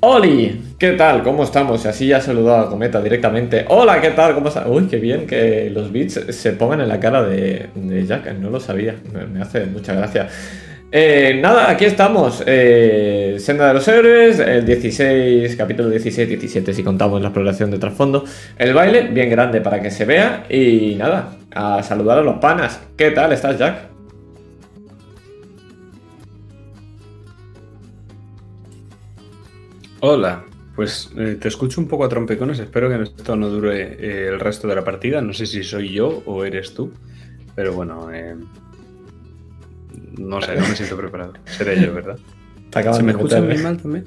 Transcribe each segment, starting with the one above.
Oli, ¿qué tal? ¿Cómo estamos? Y así ya saludado a Cometa directamente. Hola, ¿qué tal? ¿Cómo estás? Uy, qué bien que los beats se pongan en la cara de, Jack. No lo sabía. Me, me hace mucha gracia. Eh, nada, aquí estamos. Eh, Senda de los Héroes, el 16, capítulo 16, 17, si contamos la exploración de trasfondo. El baile, bien grande para que se vea. Y nada, a saludar a los panas. ¿Qué tal estás, Jack? Hola, pues eh, te escucho un poco a trompecones, espero que esto no dure eh, el resto de la partida, no sé si soy yo o eres tú, pero bueno, eh, no sé, no me siento preparado, seré yo, ¿verdad? ¿Se me escucha muy ¿eh? mal también?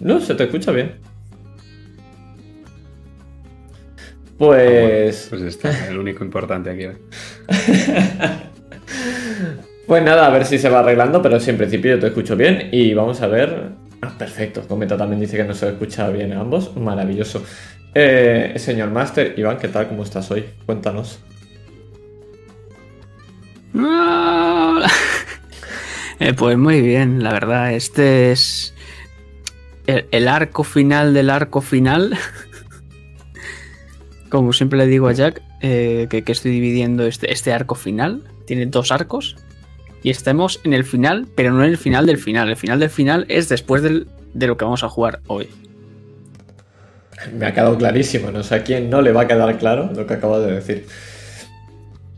No, se te escucha bien. Ah, bueno, Pues. pues está, el único importante aquí hoy. Pues nada, a ver si se va arreglando, pero sí, en principio yo te escucho bien y vamos a ver. Ah, perfecto. Cometa también dice que no se escucha bien ambos. Maravilloso. Eh, señor Master, Iván, ¿qué tal? ¿Cómo estás hoy? Cuéntanos. Eh, pues muy bien, la verdad. Este es el, arco final del arco final. Como siempre le digo a Jack, eh, que, que estoy dividiendo este, este arco final. Tiene dos arcos. Y estamos en el final, pero no en el final del final. El final del final es después de lo que vamos a jugar hoy. Me ha quedado clarísimo, no sé a quién no le va a quedar claro lo que acabo de decir.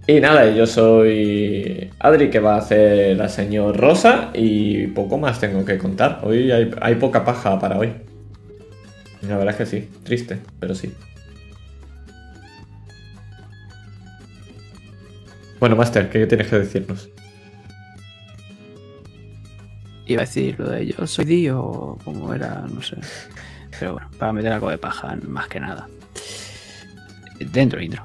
Y nada, yo soy Adri, que va a hacer la señor Rosa, y poco más tengo que contar. Hoy hay, hay poca paja para hoy. La verdad es que sí, triste, pero sí. Bueno, Master, ¿qué tienes que decirnos? Iba a decir lo de yo soy Dio o como era, no sé. Pero bueno, para meter algo de paja, más que nada. Dentro intro.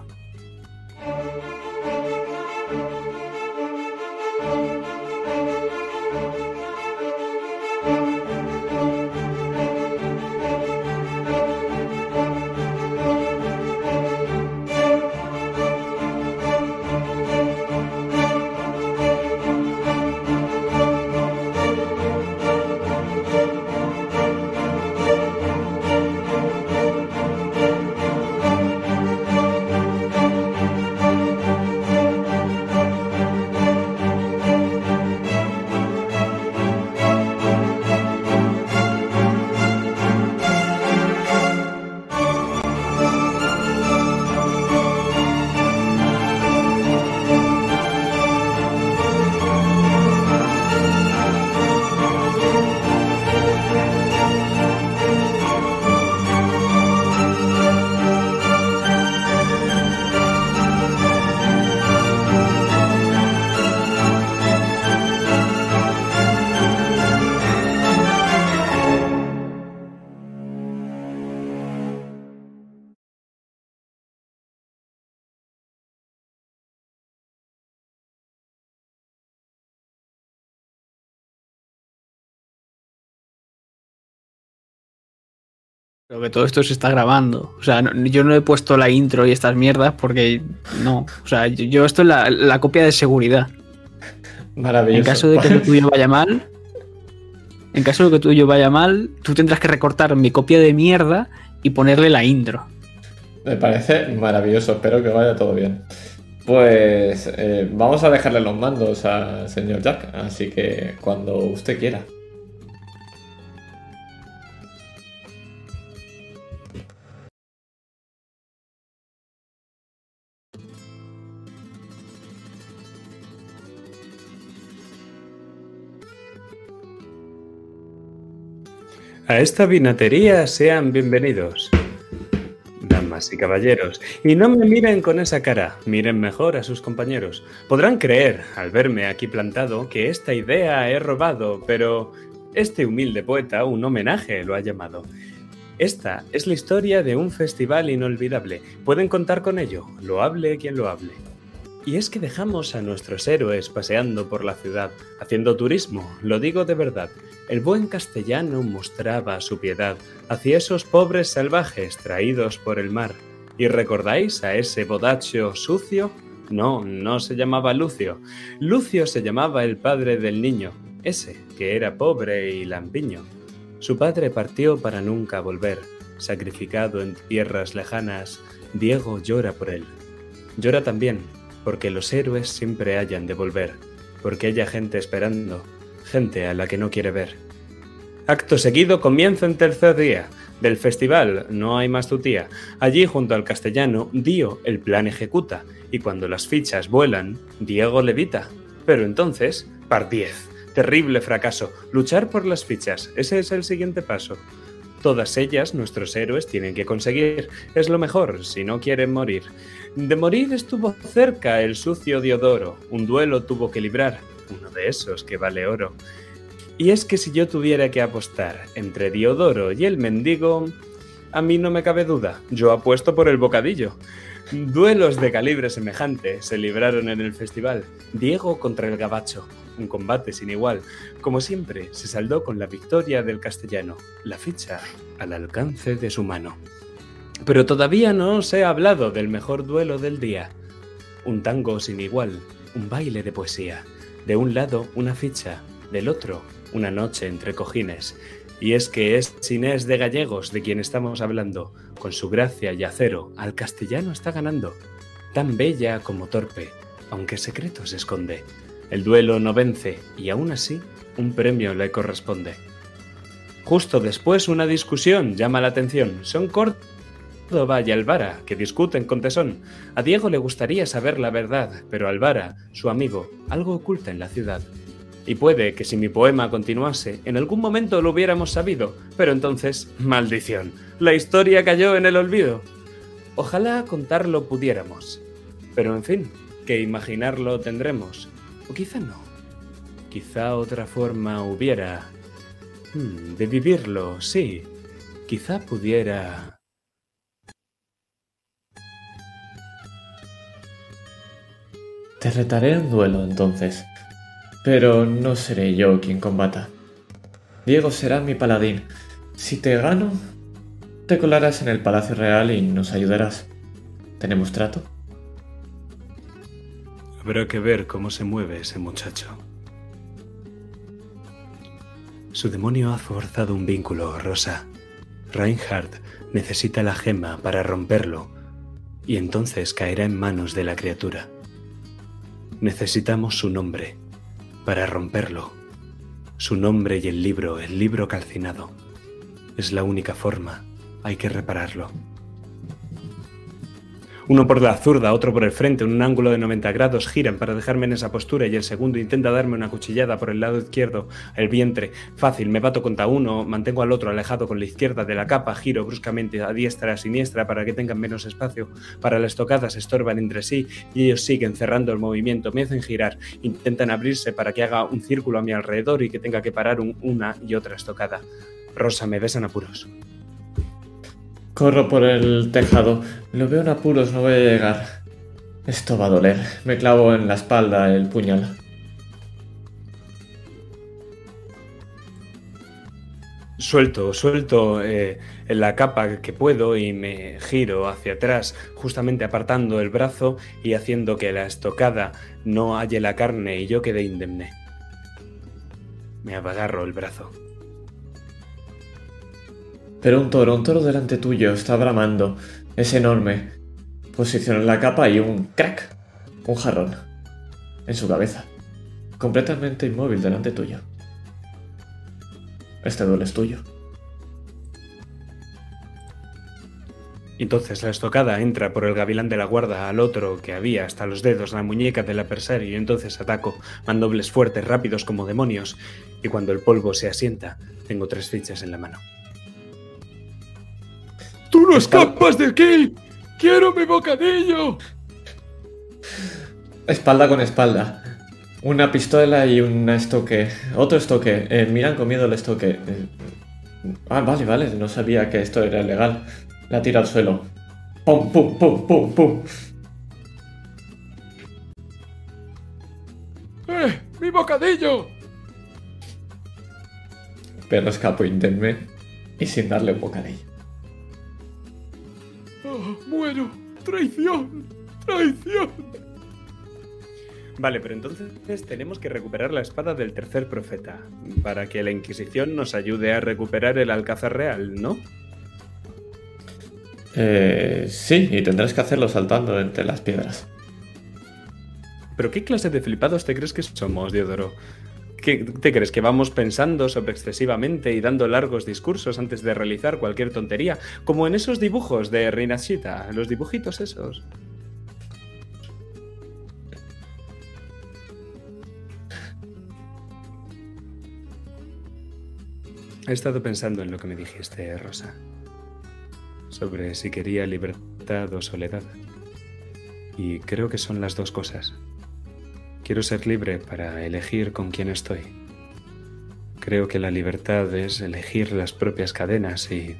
Pero que todo esto se está grabando. O sea, no- yo no he puesto la intro y estas mierdas porque no. O sea, yo, yo esto es la, la copia de seguridad. Maravilloso. En caso de que lo tuyo vaya mal, en caso de que lo tuyo vaya mal, tú tendrás que recortar mi copia de mierda y ponerle la intro. Me parece maravilloso, espero que vaya todo bien. Pues eh, vamos a dejarle los mandos al señor Jack, así que cuando usted quiera. A esta vinatería sean bienvenidos. Damas y caballeros, y no me miren con esa cara, miren mejor a sus compañeros. Podrán creer, al verme aquí plantado, que esta idea he robado, pero este humilde poeta un homenaje lo ha llamado. Esta es la historia de un festival inolvidable. Pueden contar con ello, lo hable quien lo hable. Y es que dejamos a nuestros héroes paseando por la ciudad, haciendo turismo, lo digo de verdad. El buen castellano mostraba su piedad hacia esos pobres salvajes traídos por el mar. ¿Y recordáis a ese bodacho sucio? No, no se llamaba Lucio. Lucio se llamaba el padre del niño, ese que era pobre y lampiño. Su padre partió para nunca volver. Sacrificado en tierras lejanas, Diego llora por él. Llora también, porque los héroes siempre hayan de volver, porque haya gente esperando, a la que no quiere ver. Acto seguido comienza en tercer día del festival No hay más tu tía. Allí, junto al castellano, Dio el plan ejecuta, y cuando las fichas vuelan, Diego levita. Pero entonces, par 10. Terrible fracaso. Luchar por las fichas. Ese es el siguiente paso. Todas ellas nuestros héroes tienen que conseguir. Es lo mejor, si no quieren morir. De morir estuvo cerca el sucio Diodoro. Un duelo tuvo que librar. Uno de esos que vale oro. Y es que si yo tuviera que apostar entre Diodoro y el mendigo, a mí no me cabe duda, yo apuesto por el bocadillo. Duelos de calibre semejante se libraron en el festival. Diego contra el gabacho, un combate sin igual. Como siempre, se saldó con la victoria del castellano, la ficha al alcance de su mano. Pero todavía no os he hablado del mejor duelo del día. Un tango sin igual, un baile de poesía. De un lado una ficha, del otro una noche entre cojines. Y es que es Inés de Gallegos de quien estamos hablando. Con su gracia y acero, al castellano está ganando. Tan bella como torpe, aunque secretos esconde. El duelo no vence y aún así un premio le corresponde. Justo después una discusión llama la atención. Son Córdoba y Alvara, que discuten con tesón. A Diego le gustaría saber la verdad, pero Alvara, su amigo, algo oculta en la ciudad. Y puede que si mi poema continuase, en algún momento lo hubiéramos sabido, pero entonces, maldición, la historia cayó en el olvido. Ojalá contarlo pudiéramos. Pero en fin, que imaginarlo tendremos. O quizá no. Quizá otra forma hubiera... Hmm, de vivirlo, sí. Quizá pudiera... Te retaré un duelo entonces. Pero no seré yo quien combata. Diego será mi paladín. Si te gano, te colarás en el Palacio Real y nos ayudarás. ¿Tenemos trato? Habrá que ver cómo se mueve ese muchacho. Su demonio ha forzado un vínculo, Rosa. Reinhardt necesita la gema para romperlo y entonces caerá en manos de la criatura. Necesitamos su nombre para romperlo. Su nombre y el libro, el libro calcinado. Es la única forma. Hay que repararlo. Uno por la zurda, otro por el frente, en un ángulo de 90 grados, giran para dejarme en esa postura y el segundo intenta darme una cuchillada por el lado izquierdo, el vientre. Fácil, me bato contra uno, mantengo al otro alejado con la izquierda de la capa, giro bruscamente a diestra a siniestra para que tengan menos espacio. Para la estocada se estorban entre sí y ellos siguen cerrando el movimiento, me hacen girar, intentan abrirse para que haga un círculo a mi alrededor y que tenga que parar una y otra estocada. Rosa, me besan apuros. Corro por el tejado. Lo veo en apuros, no voy a llegar. Esto va a doler. Me clavo en la espalda el puñal. Suelto, suelto eh, la capa que puedo y me giro hacia atrás, justamente apartando el brazo y haciendo que la estocada no halle la carne y yo quede indemne. Me agarro el brazo. Pero un toro, un toro delante tuyo, está bramando. Es enorme. Posiciona la capa y un crack. Un jarrón. En su cabeza. Completamente inmóvil delante tuyo. Este duelo es tuyo. Entonces la estocada entra por el gavilán de la guarda al otro que había hasta los dedos la muñeca del adversario y entonces ataco, mandobles fuertes, rápidos como demonios, y cuando el polvo se asienta, tengo tres fichas en la mano. ¡Tú no escapas de aquí! ¡Quiero mi bocadillo! Espalda con espalda. Una pistola y un estoque. Otro estoque. Eh, miran con miedo el estoque. Eh, ah, vale, vale. No sabía que esto era ilegal. La tira al suelo. ¡Pum, pum, pum, pum, pum! ¡Eh! ¡Mi bocadillo! Pero escapo indemne y sin darle un bocadillo. ¡Muero! ¡Traición! ¡Traición! Vale, pero entonces tenemos que recuperar la espada del tercer profeta para que la Inquisición nos ayude a recuperar el Alcázar Real, ¿no? Eh, sí, y tendrás que hacerlo saltando entre las piedras. ¿Pero qué clase de flipados te crees que somos, Diodoro? ¿Qué te crees que vamos pensando sobre excesivamente y dando largos discursos antes de realizar cualquier tontería? Como en esos dibujos de Rinashita, los dibujitos esos. He estado pensando en lo que me dijiste, Rosa. Sobre si quería libertad o soledad. Y creo que son las dos cosas. Quiero ser libre para elegir con quién estoy. Creo que la libertad es elegir las propias cadenas y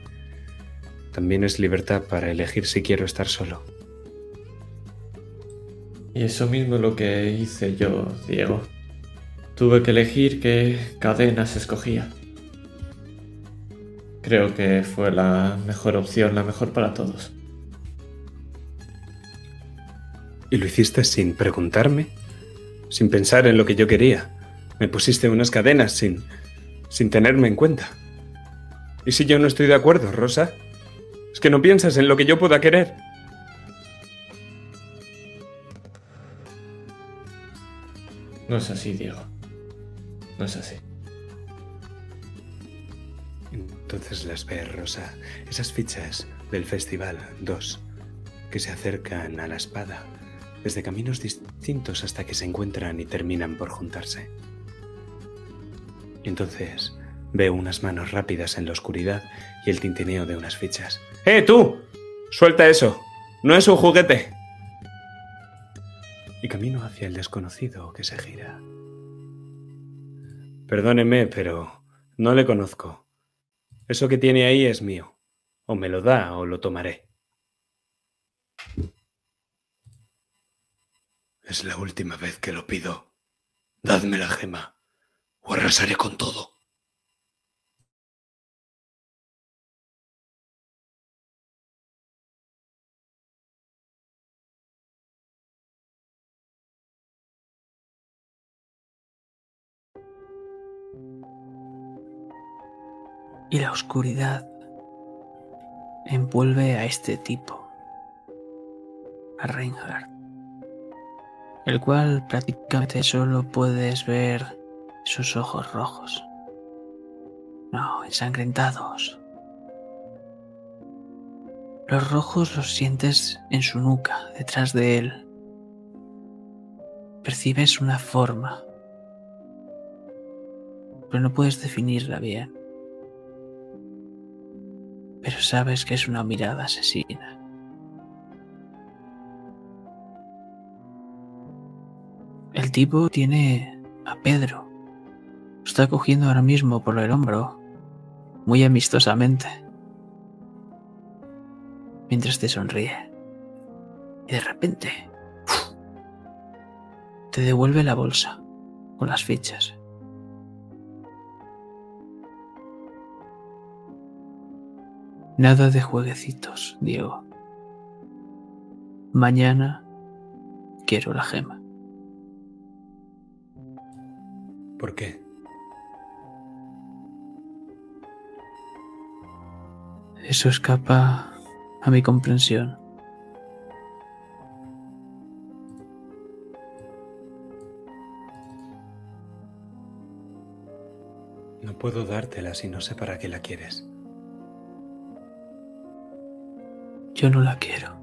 también es libertad para elegir si quiero estar solo. Y eso mismo es lo que hice yo, Diego. Tuve que elegir qué cadenas escogía. Creo que fue la mejor opción, la mejor para todos. ¿Y lo hiciste sin preguntarme? Sin pensar en lo que yo quería. Me pusiste unas cadenas sin, sin tenerme en cuenta. ¿Y si yo no estoy de acuerdo, Rosa? Es que no piensas en lo que yo pueda querer. No es así, Diego. No es así. Entonces las ves, Rosa, esas fichas del Festival 2 que se acercan a la espada desde caminos distintos hasta que se encuentran y terminan por juntarse. Entonces veo unas manos rápidas en la oscuridad y el tintineo de unas fichas. ¡Eh, tú! ¡Suelta eso! ¡No es un juguete! Y camino hacia el desconocido que se gira. Perdóneme, pero no le conozco. Eso que tiene ahí es mío. O me lo da o lo tomaré. Es la última vez que lo pido. Dadme la gema o arrasaré con todo. y la oscuridad envuelve a este tipo, a Reinhardt, el cual prácticamente solo puedes ver sus ojos rojos, no, ensangrentados. Los rojos los sientes en su nuca, detrás de él. Percibes una forma, pero no puedes definirla bien pero sabes que es una mirada asesina. Tipo tiene a Pedro. Está cogiendo ahora mismo por el hombro, muy amistosamente, mientras te sonríe. Y de repente, te devuelve la bolsa con las fichas. Nada de jueguecitos, Diego. Mañana quiero la gema. ¿Por qué? Eso escapa a mi comprensión. No puedo dártela si no sé para qué la quieres. Yo no la quiero.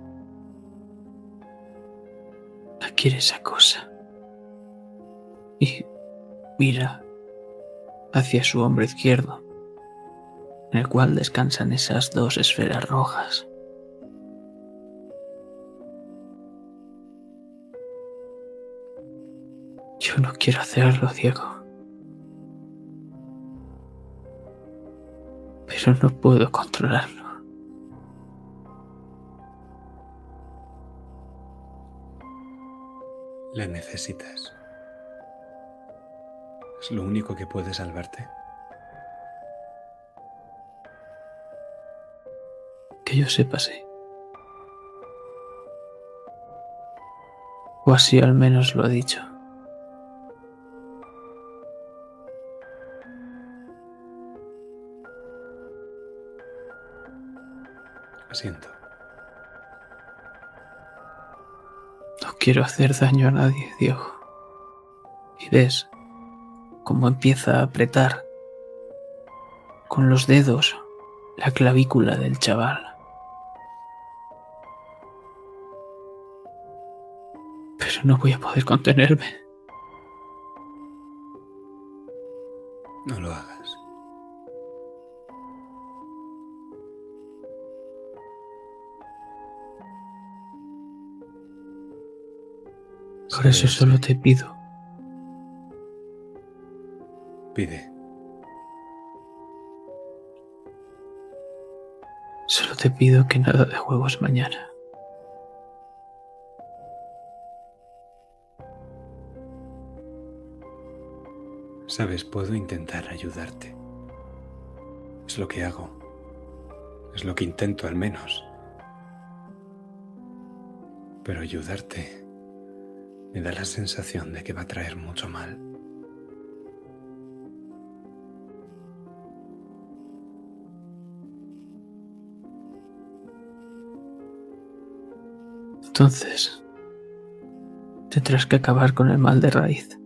La quiere esa cosa. Y mira hacia su hombro izquierdo, en el cual descansan esas dos esferas rojas. Yo no quiero hacerlo, Diego. Pero no puedo controlarlo. La necesitas. Es lo único que puede salvarte. Que yo sepa, sí. O así al menos lo ha dicho. Asiento. No quiero hacer daño a nadie, Diego. Y ves, cómo empieza a apretar con los dedos la clavícula del chaval. Pero no voy a poder contenerme. No lo hagas. Por eso solo te pido, Pide. solo te pido que nada de juegos mañana. Sabes, puedo intentar ayudarte. Es lo que hago. Es lo que intento al menos. Pero ayudarte me da la sensación de que va a traer mucho mal. Entonces, tendrás que acabar con el mal de raíz.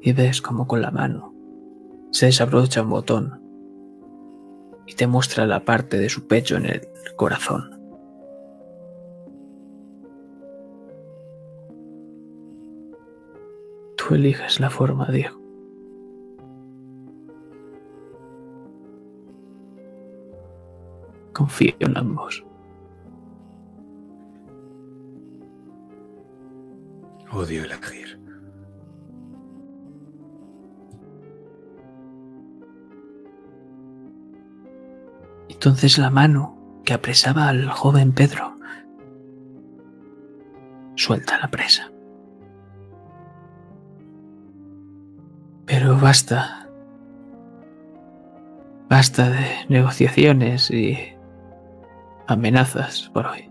Y ves como con la mano se desabrocha un botón y te muestra la parte de su pecho en el corazón. Tú eliges la forma, Diego. Confío en ambos. Odio elegir. Entonces la mano que apresaba al joven Pedro suelta la presa. Pero basta. Basta de negociaciones y amenazas por hoy.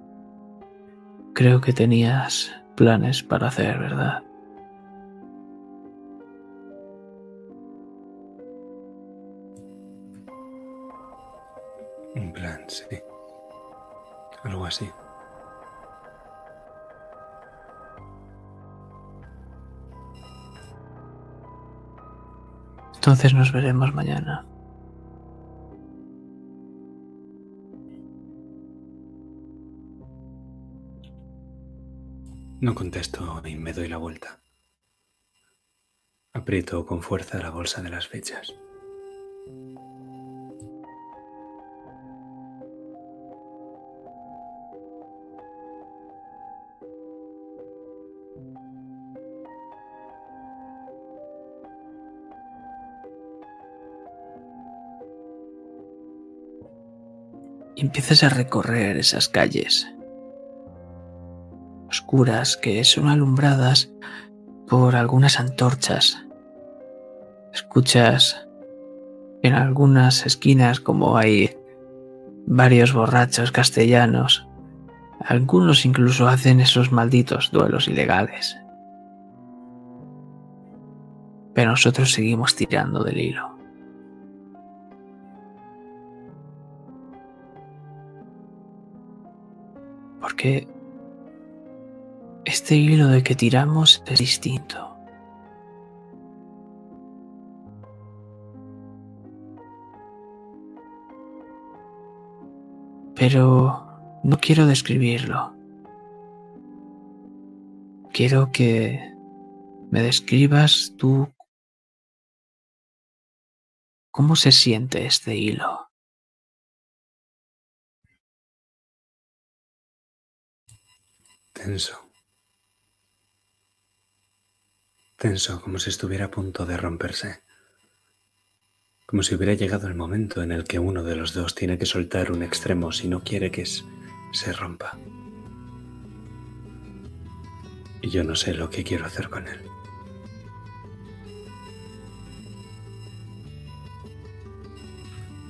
Creo que tenías planes para hacer, ¿verdad? Un plan, sí. Algo así. Entonces nos veremos mañana. No contesto y me doy la vuelta. Aprieto con fuerza la bolsa de las fechas. empiezas a recorrer esas calles oscuras que son alumbradas por algunas antorchas. Escuchas en algunas esquinas como hay varios borrachos castellanos. Algunos incluso hacen esos malditos duelos ilegales. Pero nosotros seguimos tirando del hilo. Porque este hilo de que tiramos es distinto. Pero no quiero describirlo. Quiero que me describas tú cómo se siente este hilo. Tenso. Tenso como si estuviera a punto de romperse. Como si hubiera llegado el momento en el que uno de los dos tiene que soltar un extremo si no quiere que se rompa. Y yo no sé lo que quiero hacer con él.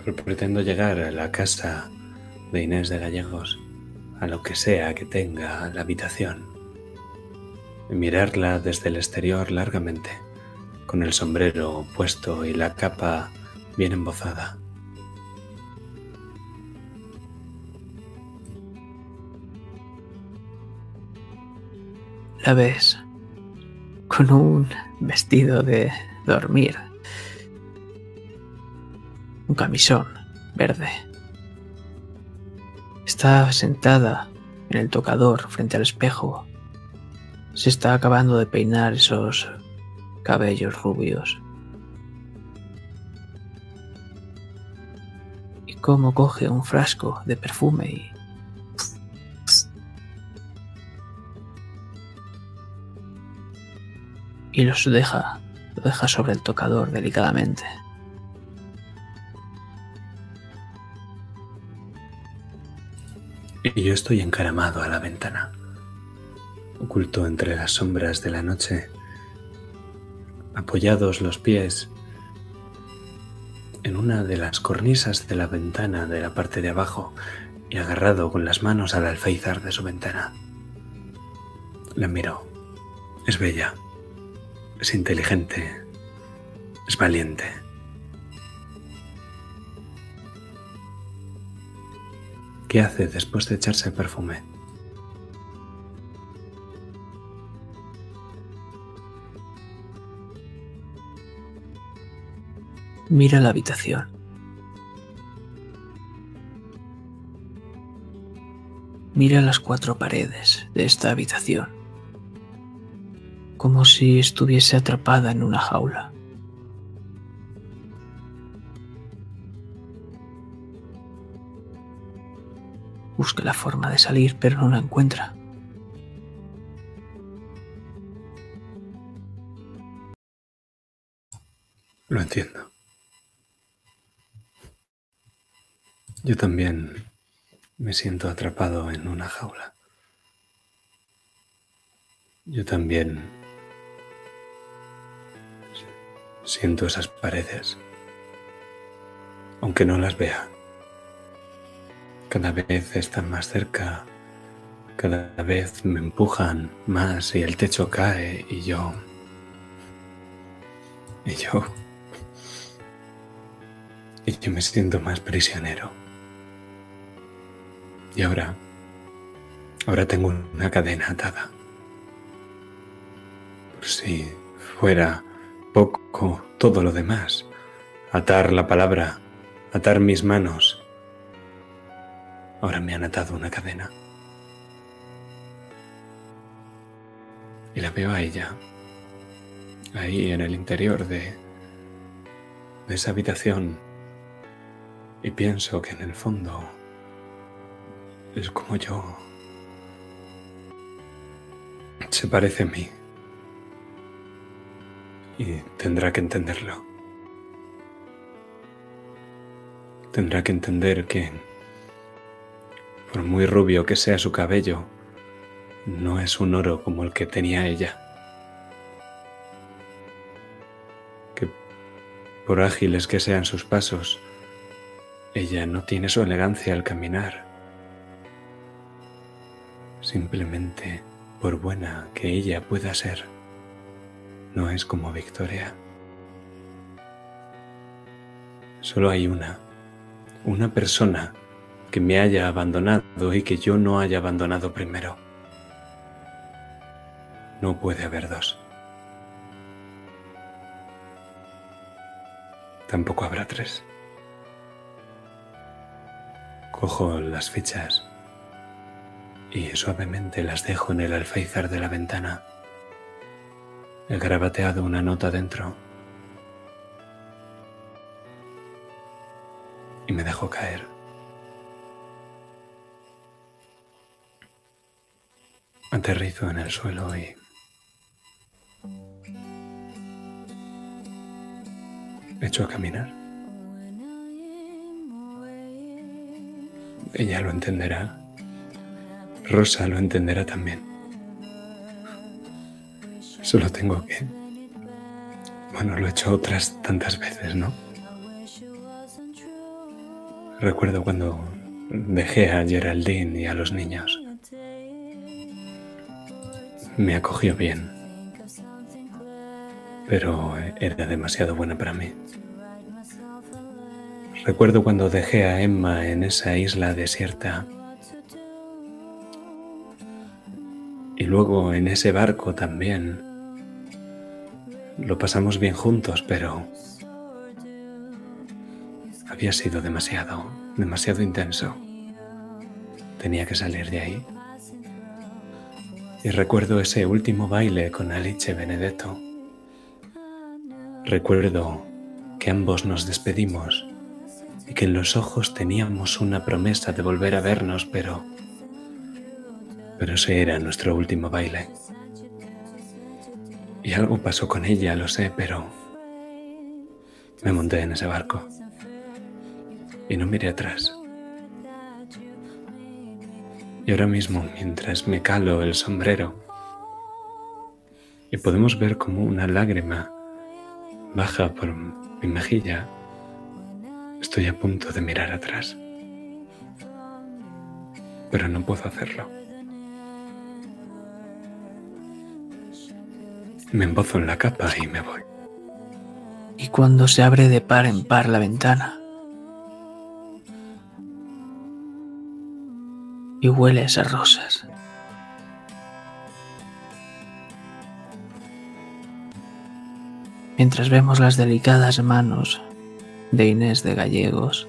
Pero pretendo llegar a la casa de Inés de Gallegos, a lo que sea que tenga la habitación, mirarla desde el exterior largamente, con el sombrero puesto y la capa bien embozada. La ves con un vestido de dormir, un camisón verde. Está sentada en el tocador frente al espejo se está acabando de peinar esos cabellos rubios. Y cómo coge un frasco de perfume y y los deja, lo deja sobre el tocador delicadamente. Y yo estoy encaramado a la ventana, oculto entre las sombras de la noche, apoyados los pies en una de las cornisas de la ventana de la parte de abajo y agarrado con las manos al alféizar de su ventana. La miro. Es bella. Es inteligente. Es valiente. ¿Qué hace después de echarse el perfume? Mira la habitación. Mira las cuatro paredes de esta habitación, como si estuviese atrapada en una jaula. Busca la forma de salir, pero no la encuentra. Lo entiendo. Yo también me siento atrapado en una jaula. Yo también siento esas paredes, aunque no las vea. Cada vez están más cerca, cada vez me empujan más y el techo cae y yo... Y yo... Y yo me siento más prisionero. Y ahora... Ahora tengo una cadena atada. Por si fuera poco todo lo demás. Atar la palabra, atar mis manos, Ahora me han atado una cadena. Y la veo a ella, ahí en el interior de, de esa habitación. Y pienso que en el fondo es como yo. Se parece a mí. Y tendrá que entenderlo. Tendrá que entender que por muy rubio que sea su cabello, no es un oro como el que tenía ella. Que por ágiles que sean sus pasos, ella no tiene su elegancia al caminar. Simplemente por buena que ella pueda ser, no es como Victoria. Solo hay una, una persona que me haya abandonado y que yo no haya abandonado primero. No puede haber dos. Tampoco habrá tres. Cojo las fichas y suavemente las dejo en el alféizar de la ventana. He grabateado una nota dentro y me dejo caer. Aterrizo en el suelo y echo a caminar. Ella lo entenderá. Rosa lo entenderá también. Solo tengo que... Bueno, lo he hecho otras tantas veces, ¿no? Recuerdo cuando dejé a Geraldine y a los niños me acogió bien, pero era demasiado buena para mí. Recuerdo cuando dejé a Emma en esa isla desierta y luego en ese barco también. Lo pasamos bien juntos, pero había sido demasiado, demasiado intenso. Tenía que salir de ahí. Y recuerdo ese último baile con Alice Benedetto. Recuerdo que ambos nos despedimos y que en los ojos teníamos una promesa de volver a vernos, pero... Pero ese era nuestro último baile. Y algo pasó con ella, lo sé, pero... Me monté en ese barco y no miré atrás. Y ahora mismo, mientras me calo el sombrero, y podemos ver como una lágrima baja por mi mejilla, estoy a punto de mirar atrás. Pero no puedo hacerlo. Me embozo en la capa y me voy. Y cuando se abre de par en par la ventana, y huele a esas rosas. Mientras vemos las delicadas manos de Inés de Gallegos,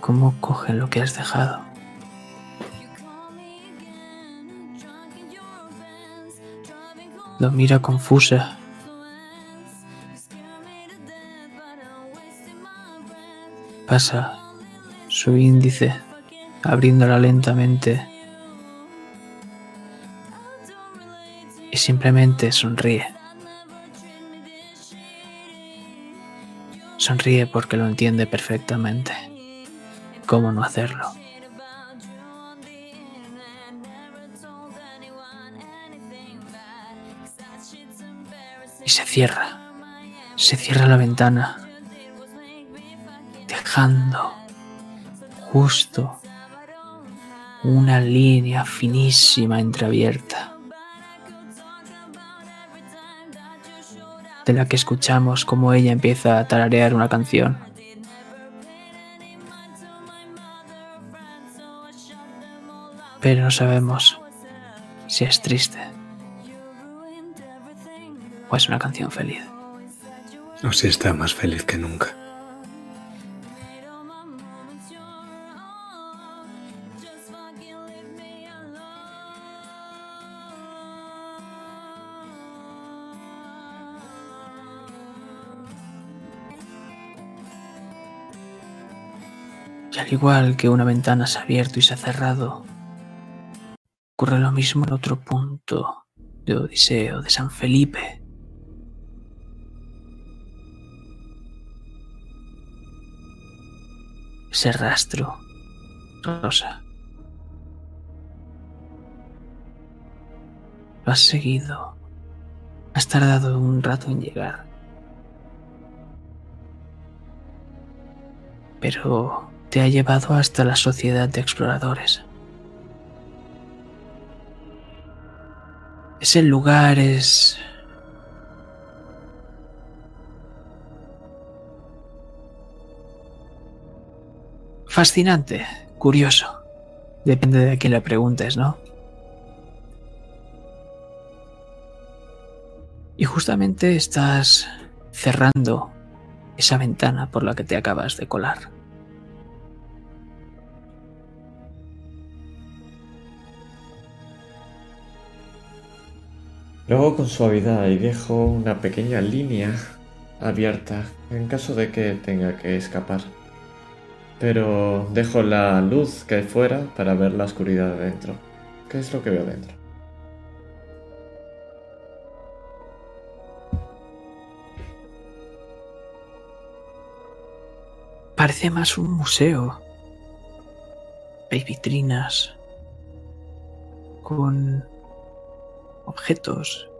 cómo cogen lo que has dejado. Mira confusa. Pasa su índice, abriéndola lentamente. Y simplemente sonríe. Sonríe porque lo entiende perfectamente. ¿Cómo no hacerlo? Y se cierra. Se cierra la ventana. Dejando justo una línea finísima entreabierta, de la que escuchamos como ella empieza a tararear una canción. Pero no sabemos si es triste o es una canción feliz. O si está más feliz que nunca. Y al igual que una ventana se ha abierto y se ha cerrado, ocurre lo mismo en otro punto de Odiseo, de San Felipe. Ese rastro, Rosa. Lo has seguido. Has tardado un rato en llegar. Pero te ha llevado hasta la sociedad de exploradores. Ese lugar es... Fascinante, curioso. Depende de a quién le preguntes, ¿no? Y justamente estás cerrando esa ventana por la que te acabas de colar. Luego con suavidad y dejo una pequeña línea abierta en caso de que tenga que escapar. Pero dejo la luz que hay fuera para ver la oscuridad de dentro. ¿Qué es lo que veo dentro? Parece más un museo. Hay vitrinas con objetos.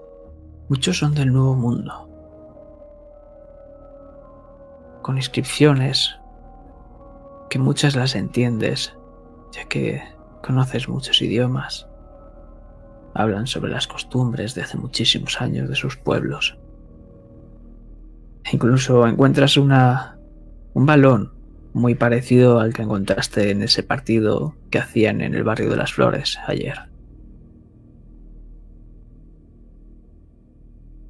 Muchos son del Nuevo Mundo. Con inscripciones que muchas las entiendes, ya que conoces muchos idiomas. Hablan sobre las costumbres de hace muchísimos años de sus pueblos. Incluso encuentras una, un balón muy parecido al que encontraste en ese partido que hacían en el barrio de las Flores ayer.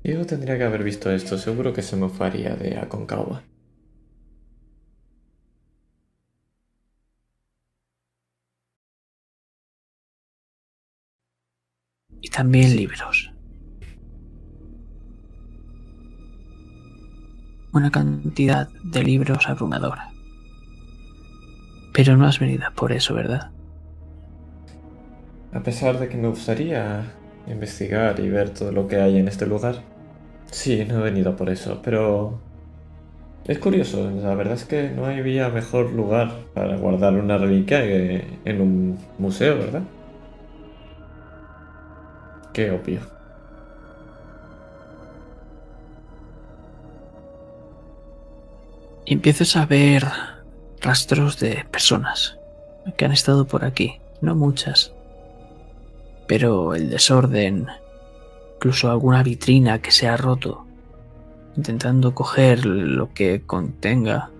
Yo tendría que haber visto esto, seguro que se me faría de Aconcagua. Y también libros. Una cantidad de libros abrumadora. Pero no has venido por eso, ¿verdad? A pesar de que me gustaría investigar y ver todo lo que hay en este lugar, sí, no he venido por eso, pero es curioso, la verdad es que no había mejor lugar para guardar una reliquia que en un museo, ¿verdad? Qué obvio. Y empiezas a ver rastros de personas que han estado por aquí, no muchas. Pero el desorden, incluso alguna vitrina que se ha roto, intentando coger lo que contenga.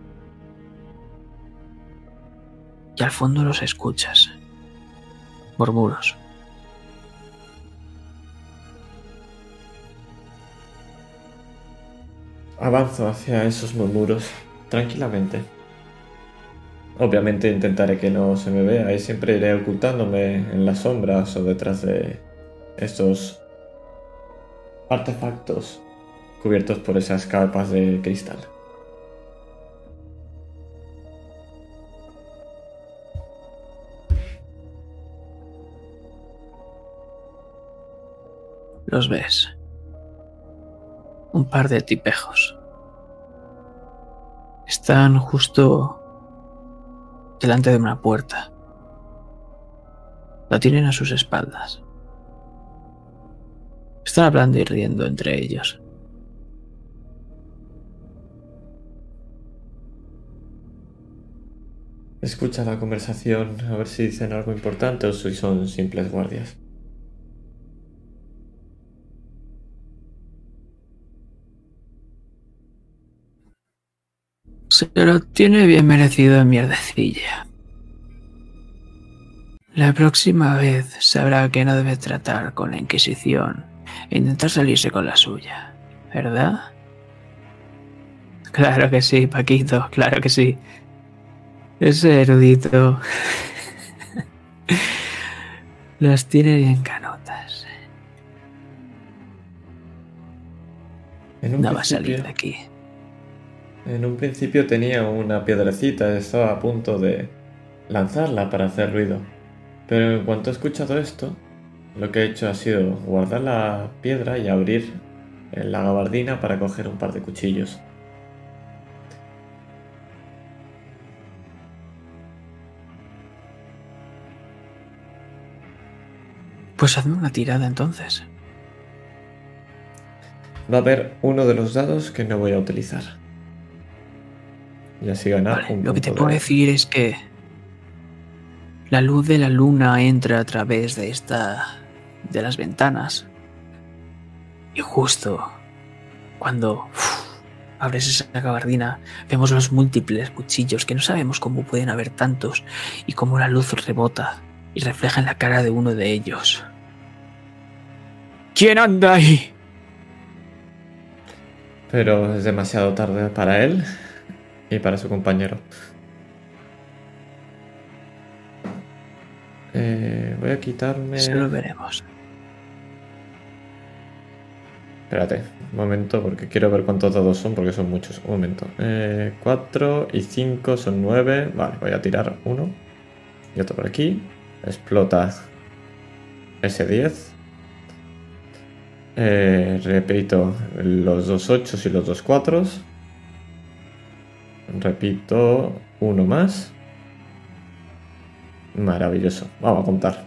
Y al fondo los escuchas. Murmuros. Avanzo hacia esos murmuros tranquilamente. Obviamente intentaré que no se me vea y siempre iré ocultándome en las sombras o detrás de estos artefactos cubiertos por esas capas de cristal. Los ves. Un par de tipejos. Están justo delante de una puerta. La tienen a sus espaldas. Están hablando y riendo entre ellos. Escucha la conversación a ver si dicen algo importante o si son simples guardias. Se lo tiene bien merecido mierdecilla. La próxima vez sabrá que no debe tratar con la Inquisición e intentar salirse con la suya, ¿verdad? Claro que sí, Paquito, claro que sí. Ese erudito las tiene bien canotas. No va a salir de aquí. En un principio tenía una piedrecita, estaba a punto de lanzarla para hacer ruido. Pero en cuanto he escuchado esto, lo que he hecho ha sido guardar la piedra y abrir la gabardina para coger un par de cuchillos. Pues hazme una tirada entonces. Va a haber uno de los dados que no voy a utilizar. Y así ganar Vale, un lo que te puedo de- decir es que la luz de la luna entra a través de esta de las ventanas y justo cuando abres esa gabardina vemos los múltiples cuchillos que no sabemos cómo pueden haber tantos y cómo la luz rebota y refleja en la cara de uno de ellos. ¿Quién anda ahí? Pero es demasiado tarde para él y para su compañero. Eh, voy a quitarme... Eso lo veremos. Espérate, un momento, porque quiero ver cuántos dados son, porque son muchos. Un momento. 4 y 5 son 9. Vale, voy a tirar uno. Y otro por aquí. Explota ese 10. Eh, repito los dos 8 y los dos 4. Repito uno más. Maravilloso. Vamos a contar.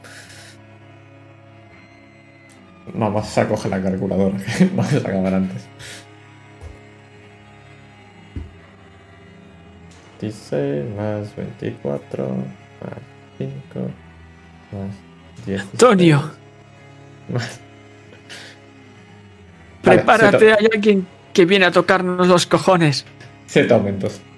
Vamos a coger la calculadora, que vamos a acabar antes. 16 más 24 más 5 más 10. Antonio, Más... Vale, prepárate, siete- hay alguien que viene a tocarnos los cojones. siete aumentos. Y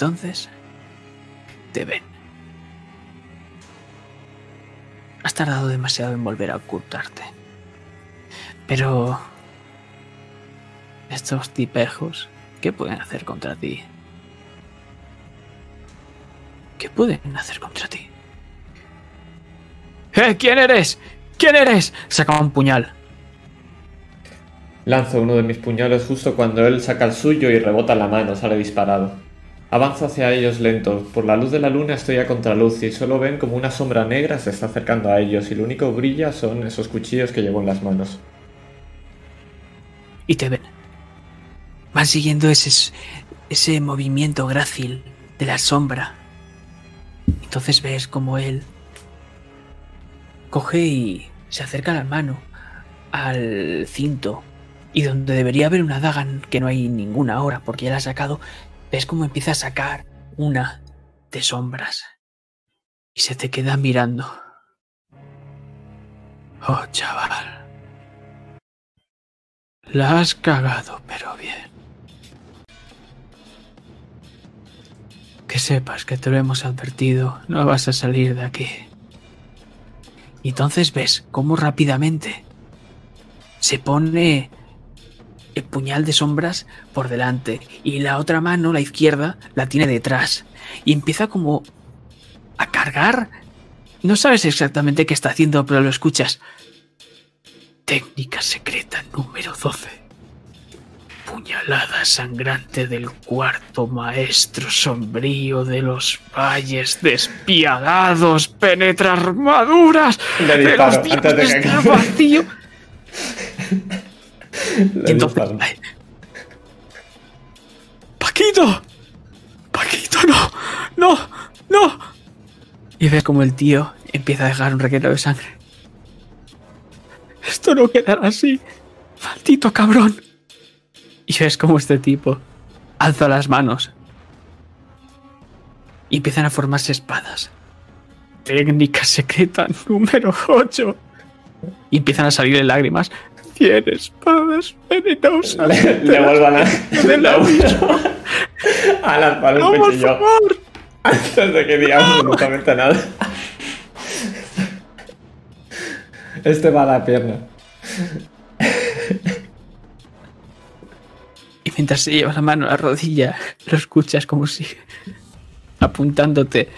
entonces te ven. Has tardado demasiado en volver a ocultarte. Pero... Estos tipejos, ¿qué pueden hacer contra ti? ¿Qué pueden hacer contra ti? ¡Eh! ¿Quién eres? ¿Quién eres? Saca un puñal. Lanzo uno de mis puñales justo cuando él saca el suyo y rebota la mano, sale disparado. Avanzo hacia ellos lento. Por la luz de la luna estoy a contraluz y solo ven como una sombra negra se está acercando a ellos y lo único que brilla son esos cuchillos que llevo en las manos. Y te ven. Van siguiendo ese, ese movimiento grácil de la sombra. Entonces ves como él coge y se acerca la mano al cinto y donde debería haber una daga que no hay ninguna ahora porque ya la ha sacado, ves cómo empieza a sacar una de sombras y se te queda mirando. Oh, chaval. La has cagado, pero bien. Que sepas que te lo hemos advertido, no vas a salir de aquí. Y entonces ves cómo rápidamente se pone el puñal de sombras por delante y la otra mano, la izquierda, la tiene detrás. Y empieza como a cargar. No sabes exactamente qué está haciendo, pero lo escuchas. Técnica secreta número 12. Puñalada sangrante del cuarto maestro sombrío de los valles despiadados. Penetra armaduras de los antes de vacío. Y entonces, ay. Paquito, Paquito, no, no, no. Y ves como el tío empieza a dejar un reguero de sangre. Esto no quedará así. Maldito cabrón. Y ves como este tipo alza las manos. Y empiezan a formarse espadas. Técnica secreta número 8. Y empiezan a salirle lágrimas. Cien espadas venenosas. Le, le vuelvo a, la, de la a lanzar el ¡No, por cuchillo favor! antes de que diga absolutamente nada. Este va a la pierna. Y mientras se lleva la mano a la rodilla, lo escuchas como si apuntándote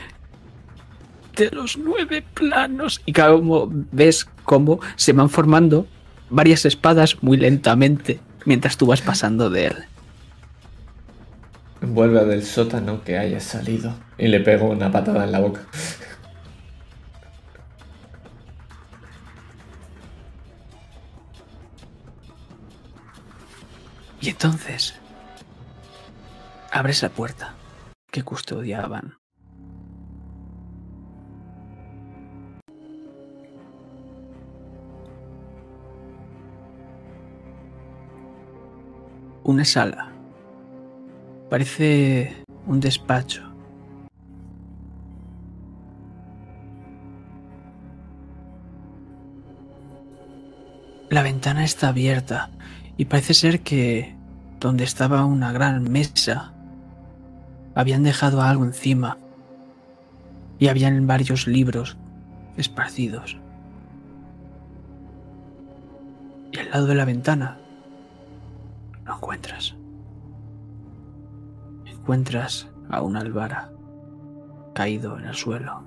de los nueve planos. Y como ves cómo se van formando varias espadas muy lentamente mientras tú vas pasando de él. Vuelve del sótano que haya salido y le pego una patada en la boca. Y entonces abres la puerta que custodiaban. Una sala. Parece un despacho. La ventana está abierta y parece ser que donde estaba una gran mesa habían dejado algo encima y habían varios libros esparcidos. Y al lado de la ventana lo encuentras. Encuentras a un Alvara caído en el suelo,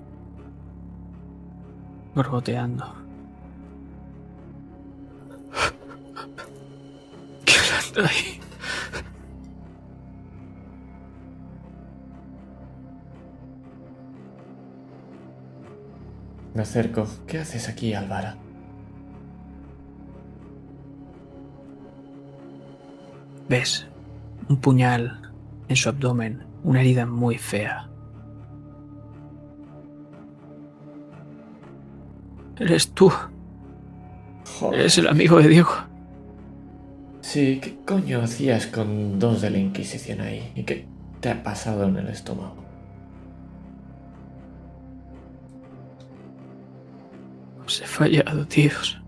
gorgoteando. ¿Qué anda ahí? Me acerco. ¿Qué haces aquí, Álvara? Ves un puñal en su abdomen, una herida muy fea. Eres tú, Joder. eres el amigo de Diego. Sí, ¿qué coño hacías con dos de la Inquisición ahí? ¿Y qué te ha pasado en el estómago? Os he fallado, tíos.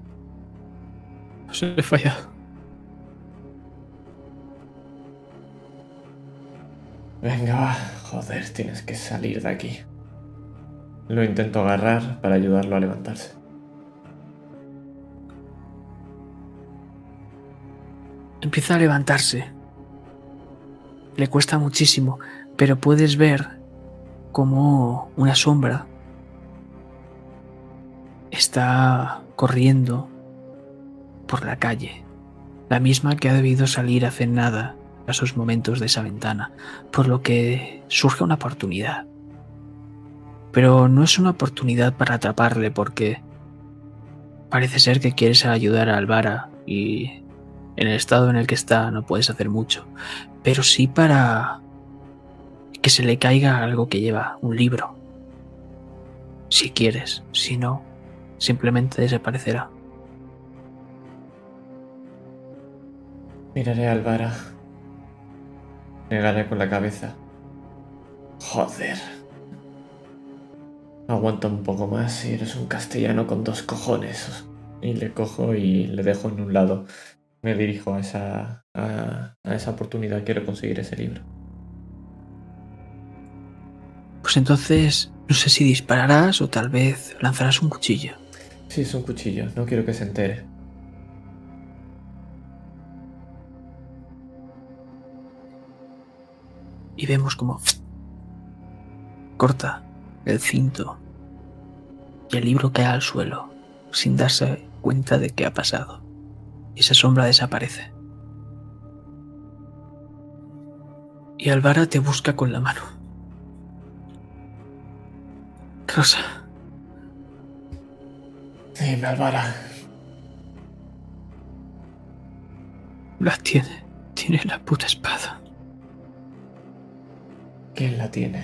Os he fallado. Venga, va. Joder, tienes que salir de aquí. Lo intento agarrar para ayudarlo a levantarse. Empieza a levantarse. Le cuesta muchísimo, pero puedes ver como una sombra está corriendo por la calle, la misma que ha debido salir hace nada sus momentos de esa ventana, por lo que surge una oportunidad. Pero no es una oportunidad para atraparle porque parece ser que quieres ayudar a Alvara y en el estado en el que está no puedes hacer mucho, pero sí para que se le caiga algo que lleva, un libro. Si quieres, si no, simplemente desaparecerá. Miraré a Alvara. Negaré con la cabeza. Joder. Aguanta un poco más si eres un castellano con dos cojones. Y le cojo y le dejo en un lado me dirijo a esa, a, esa oportunidad, quiero conseguir ese libro. Pues entonces, no sé si dispararás o tal vez lanzarás un cuchillo. Sí, es un cuchillo, no quiero que se entere. Y vemos como corta el cinto y el libro cae al suelo sin darse cuenta de qué ha pasado y esa sombra desaparece. Y Alvara te busca con la mano. Rosa. Dime, Alvara. La tiene. Tiene la puta espada. ¿Quién la tiene?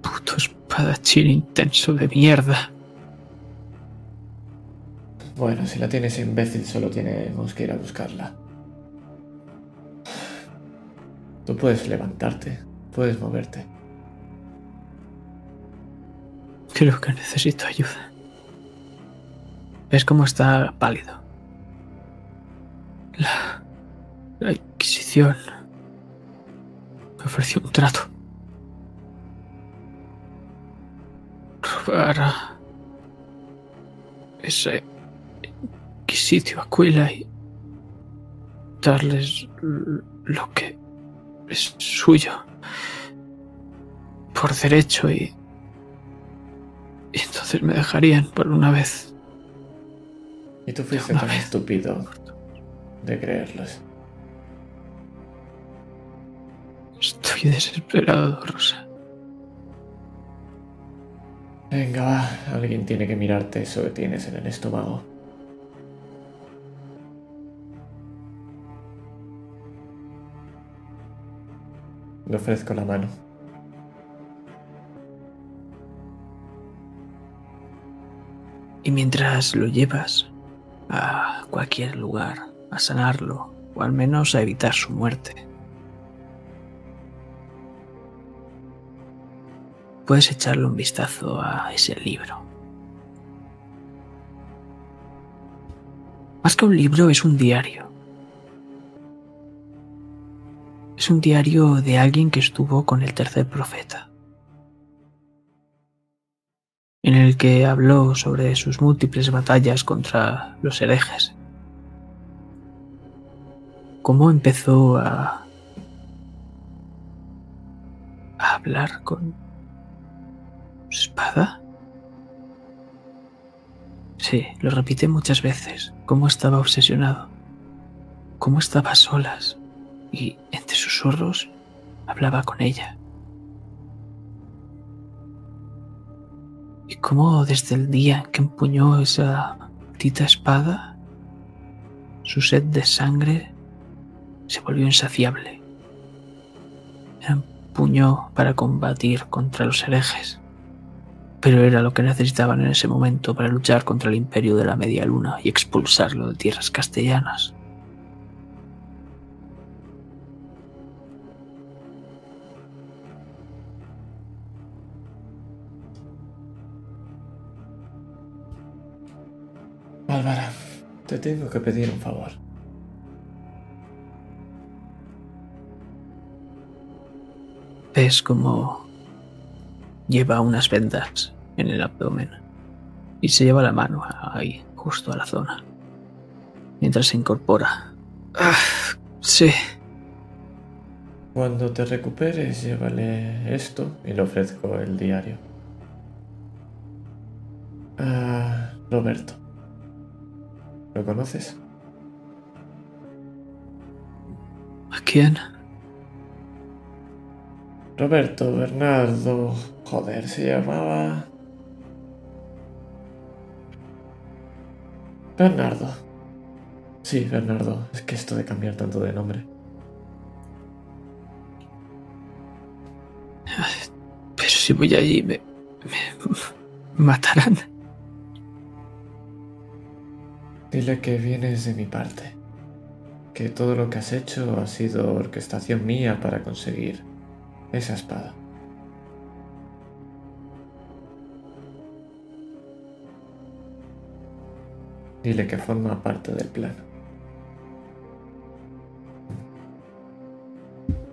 Puto espadachín intenso de mierda. Bueno, si la tienes imbécil, solo tenemos que ir a buscarla. Tú puedes levantarte, puedes moverte. Creo que necesito ayuda. ¿Ves cómo está pálido? La, la Inquisición me ofreció un trato. Robar a ese sitio Aquila y darles lo que es suyo por derecho y, y entonces me dejarían por una vez. Y tú fuiste tan estúpido de creerlos. Estoy desesperado, Rosa. Venga, va. Alguien tiene que mirarte eso que tienes en el estómago. Le ofrezco la mano. Y mientras lo llevas a cualquier lugar, a sanarlo, o al menos a evitar su muerte, puedes echarle un vistazo a ese libro. Más que un libro, es un diario. Es un diario de alguien que estuvo con el tercer profeta, en el que habló sobre sus múltiples batallas contra los herejes, cómo empezó a, a hablar con espada. Sí, lo repite muchas veces, cómo estaba obsesionado, cómo estaba a solas y entre susurros hablaba con ella. Y cómo desde el día en que empuñó esa maldita espada, su sed de sangre se volvió insaciable. empuñó para combatir contra los herejes, pero era lo que necesitaban en ese momento para luchar contra el imperio de la media luna y expulsarlo de tierras castellanas. Álvara, te tengo que pedir un favor. ves como lleva unas vendas en el abdomen y se lleva la mano ahí, justo a la zona, mientras se incorpora. Ah, sí. Cuando te recuperes, llévale esto y le ofrezco el diario. Ah, Roberto. ¿Lo conoces? ¿A quién? Roberto Bernardo. Joder, se llamaba. Bernardo. Sí, Bernardo. Es que esto de cambiar tanto de nombre. Pero si voy allí me, me matarán. Dile que vienes de mi parte. Que todo lo que has hecho ha sido orquestación mía para conseguir esa espada. Dile que forma parte del plan.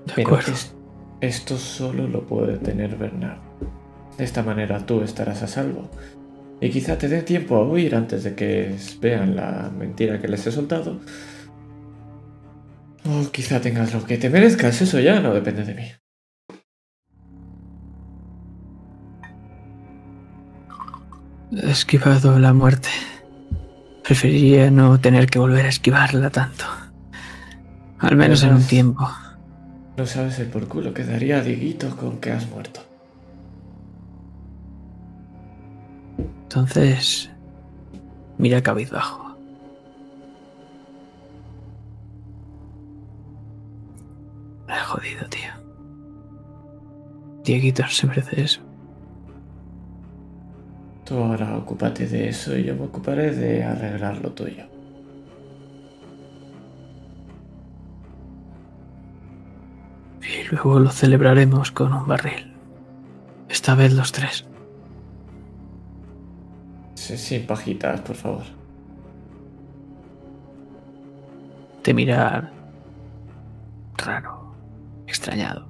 De Pero es- esto solo lo puede tener Bernard. De esta manera tú estarás a salvo. Y quizá te dé tiempo a huir antes de que vean la mentira que les he soltado. O quizá tengas lo que te merezcas, eso ya no depende de mí. He esquivado la muerte. Preferiría no tener que volver a esquivarla tanto. Al menos en un tiempo. No sabes el por culo que daría a Dieguito con que has muerto. Entonces, mira cabizbajo. Me he jodido, tío. Dieguito no se merece eso. Tú ahora ocúpate de eso y yo me ocuparé de arreglar lo tuyo. Y luego lo celebraremos con un barril. Esta vez los tres. Sí, Sin pajitas, por favor. Te mira raro, extrañado.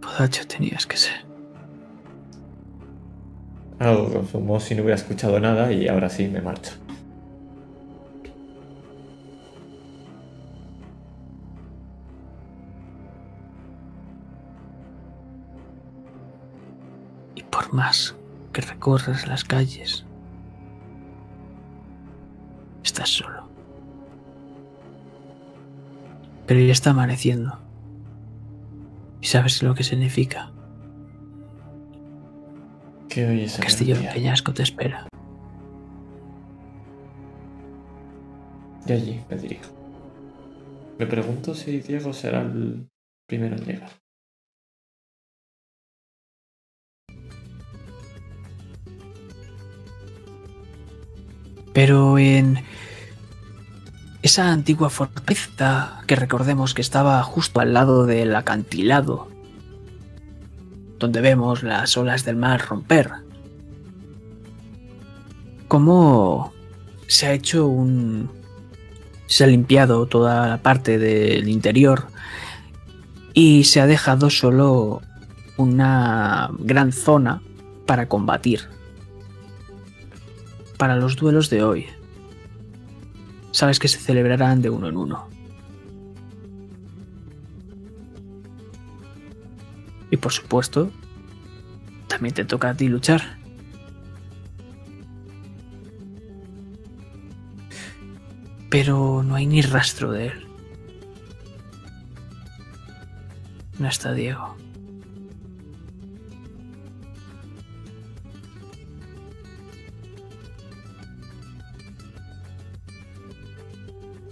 Podacho tenías que ser. Algo como si no hubiera escuchado nada y ahora sí me marcho. Y por más que recorras las calles, estás solo. Pero ya está amaneciendo. ¿Y sabes lo que significa? Que hoy es el Castillo de. Peñasco te espera. Y allí me dirijo. Me pregunto si Diego será el primero en llegar. Pero en esa antigua fortaleza que recordemos que estaba justo al lado del acantilado, donde vemos las olas del mar romper, ¿cómo se ha hecho un... se ha limpiado toda la parte del interior y se ha dejado solo una gran zona para combatir? para los duelos de hoy. Sabes que se celebrarán de uno en uno. Y por supuesto, también te toca a ti luchar. Pero no hay ni rastro de él. No está Diego.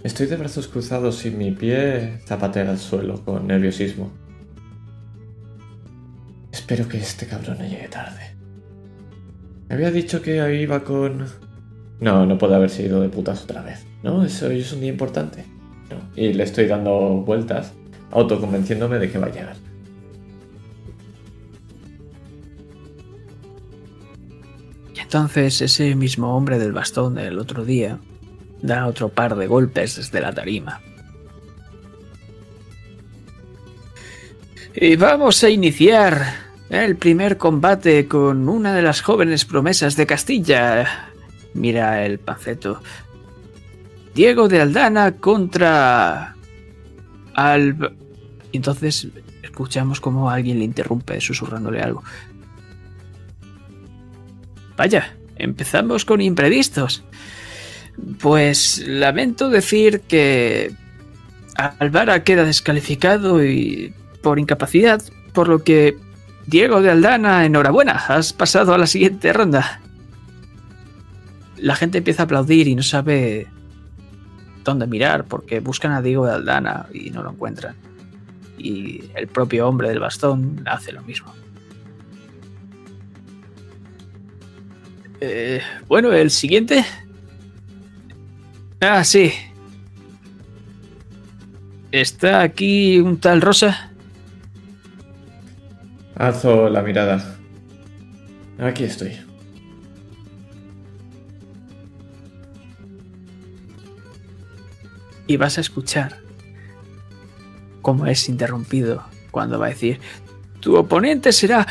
Estoy de brazos cruzados y mi pie zapatea al suelo con nerviosismo. Espero que este cabrón no llegue tarde. Me había dicho que iba con... No, no puede haberse ido de putas otra vez. No, eso hoy es un día importante. Y le estoy dando vueltas, autoconvenciéndome de que va a llegar. Y entonces ese mismo hombre del bastón del otro día da otro par de golpes desde la tarima. Y vamos a iniciar el primer combate con una de las jóvenes promesas de Castilla. Mira el panfleto. Diego de Aldana contra... Al... Entonces escuchamos como alguien le interrumpe susurrándole algo. Vaya, empezamos con imprevistos. Pues lamento decir que Alvara queda descalificado y por incapacidad, por lo que Diego de Aldana, enhorabuena, has pasado a la siguiente ronda. La gente empieza a aplaudir y no sabe dónde mirar porque buscan a Diego de Aldana y no lo encuentran. Y el propio hombre del bastón hace lo mismo. Eh, bueno, el siguiente. Ah, sí. ¿Está aquí un tal Rosa? Alzo la mirada. Aquí estoy. Y vas a escuchar cómo es interrumpido cuando va a decir, tu oponente será...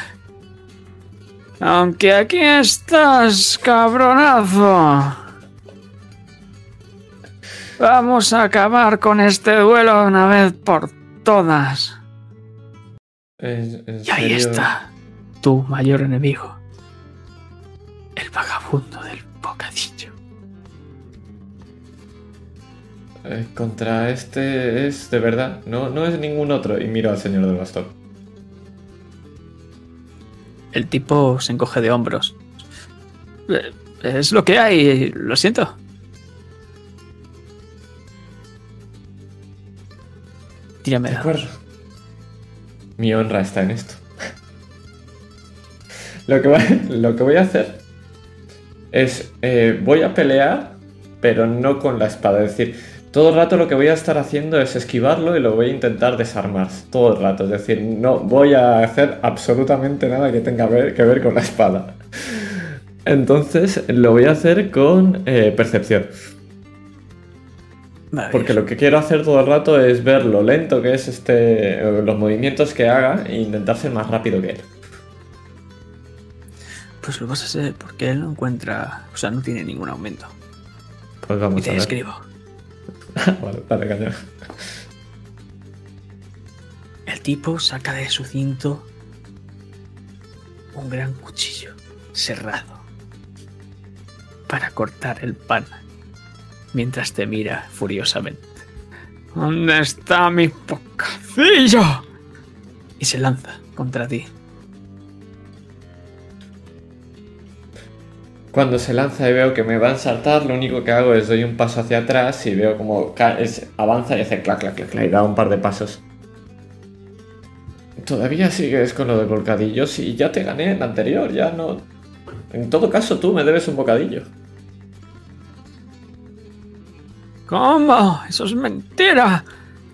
Aunque aquí estás, cabronazo. Vamos a acabar con este duelo una vez por todas. ¿En- en Y ahí serio? está, tu mayor enemigo. El vagabundo del bocadillo. Eh, contra este es de verdad. No, no es ningún otro. Y miro al señor del bastón. El tipo se encoge de hombros. Eh, Es lo que hay, lo siento. Tírame De acuerdo. Mi honra está en esto. lo, que voy, lo que voy a hacer es. eh, voy a pelear, pero no con la espada. Es decir, todo el rato lo que voy a estar haciendo es esquivarlo y lo voy a intentar desarmar. Todo el rato. Es decir, no voy a hacer absolutamente nada que tenga que ver con la espada. Entonces lo voy a hacer con eh, percepción. Porque lo que quiero hacer todo el rato es ver lo lento que es este. eh, los movimientos que haga e intentar ser más rápido que él. Pues lo vas a hacer porque él no encuentra. O sea, no tiene ningún aumento. Pues Y vamos te a ver. escribo. vale, dale, caña. El tipo saca de su cinto un gran cuchillo cerrado para cortar el pan mientras te mira furiosamente. ¿Dónde está mi bocadillo? Y se lanza contra ti. Cuando se lanza y veo que me va a saltar, lo único que hago es doy un paso hacia atrás y veo como avanza y hace clac, clac, clac, clac, y da un par de pasos. Todavía sigues con lo de bocadillos y ya te gané en la anterior, ya no. En todo caso, tú me debes un bocadillo. ¿Cómo? Eso es mentira.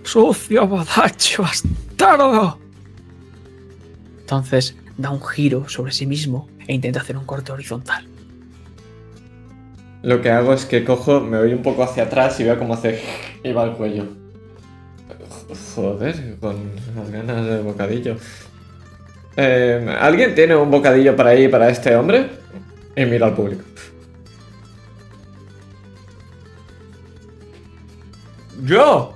Sucio, bodacho, bastardo. Entonces da un giro sobre sí mismo e intenta hacer un corte horizontal. Lo que hago es que cojo, me voy un poco hacia atrás y veo cómo hace y va al cuello. Joder, con las ganas de bocadillo. Eh, ¿Alguien tiene un bocadillo para ahí para este hombre? Y mira al público. ¡Yo!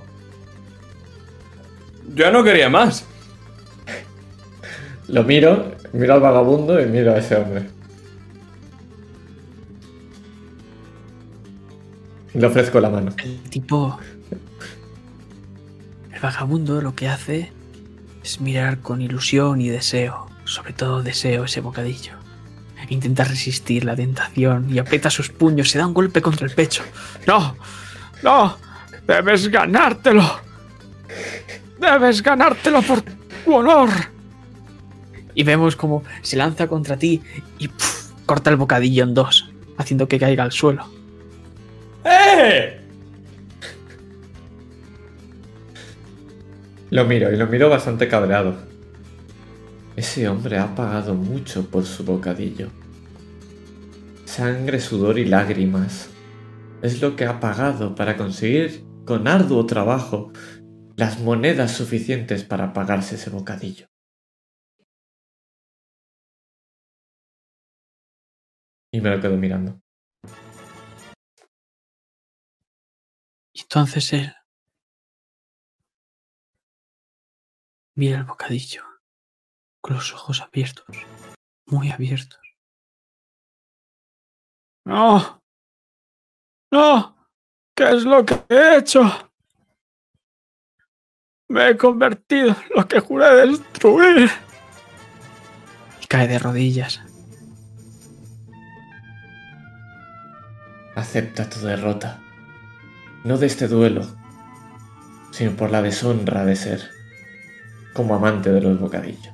Ya no quería más. Lo miro, miro al vagabundo y miro a ese hombre. Le ofrezco la mano. El tipo. El vagabundo lo que hace es mirar con ilusión y deseo, sobre todo deseo ese bocadillo. Intenta resistir la tentación y aprieta sus puños, se da un golpe contra el pecho. ¡No! ¡No! ¡Debes ganártelo! ¡Debes ganártelo por tu honor! Y vemos como se lanza contra ti y corta el bocadillo en dos, haciendo que caiga al suelo. ¡Eh! Lo miro y lo miro bastante cabreado. Ese hombre ha pagado mucho por su bocadillo. Sangre, sudor y lágrimas. Es lo que ha pagado para conseguir, con arduo trabajo, las monedas suficientes para pagarse ese bocadillo. Y me lo quedo mirando. Entonces él mira el bocadillo con los ojos abiertos, muy abiertos. ¡No! ¡No! ¿Qué es lo que he hecho? Me he convertido en lo que juré destruir. Y cae de rodillas. Acepta tu derrota. No de este duelo, sino por la deshonra de ser como amante de los bocadillos.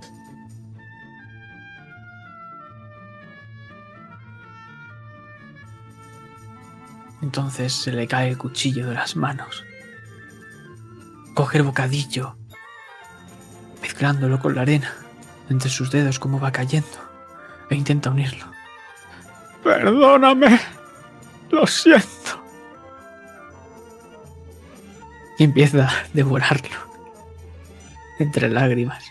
Entonces se le cae el cuchillo de las manos. Coge el bocadillo, mezclándolo con la arena entre sus dedos como va cayendo, e intenta unirlo. Perdóname, lo siento. Y empieza a devorarlo entre lágrimas.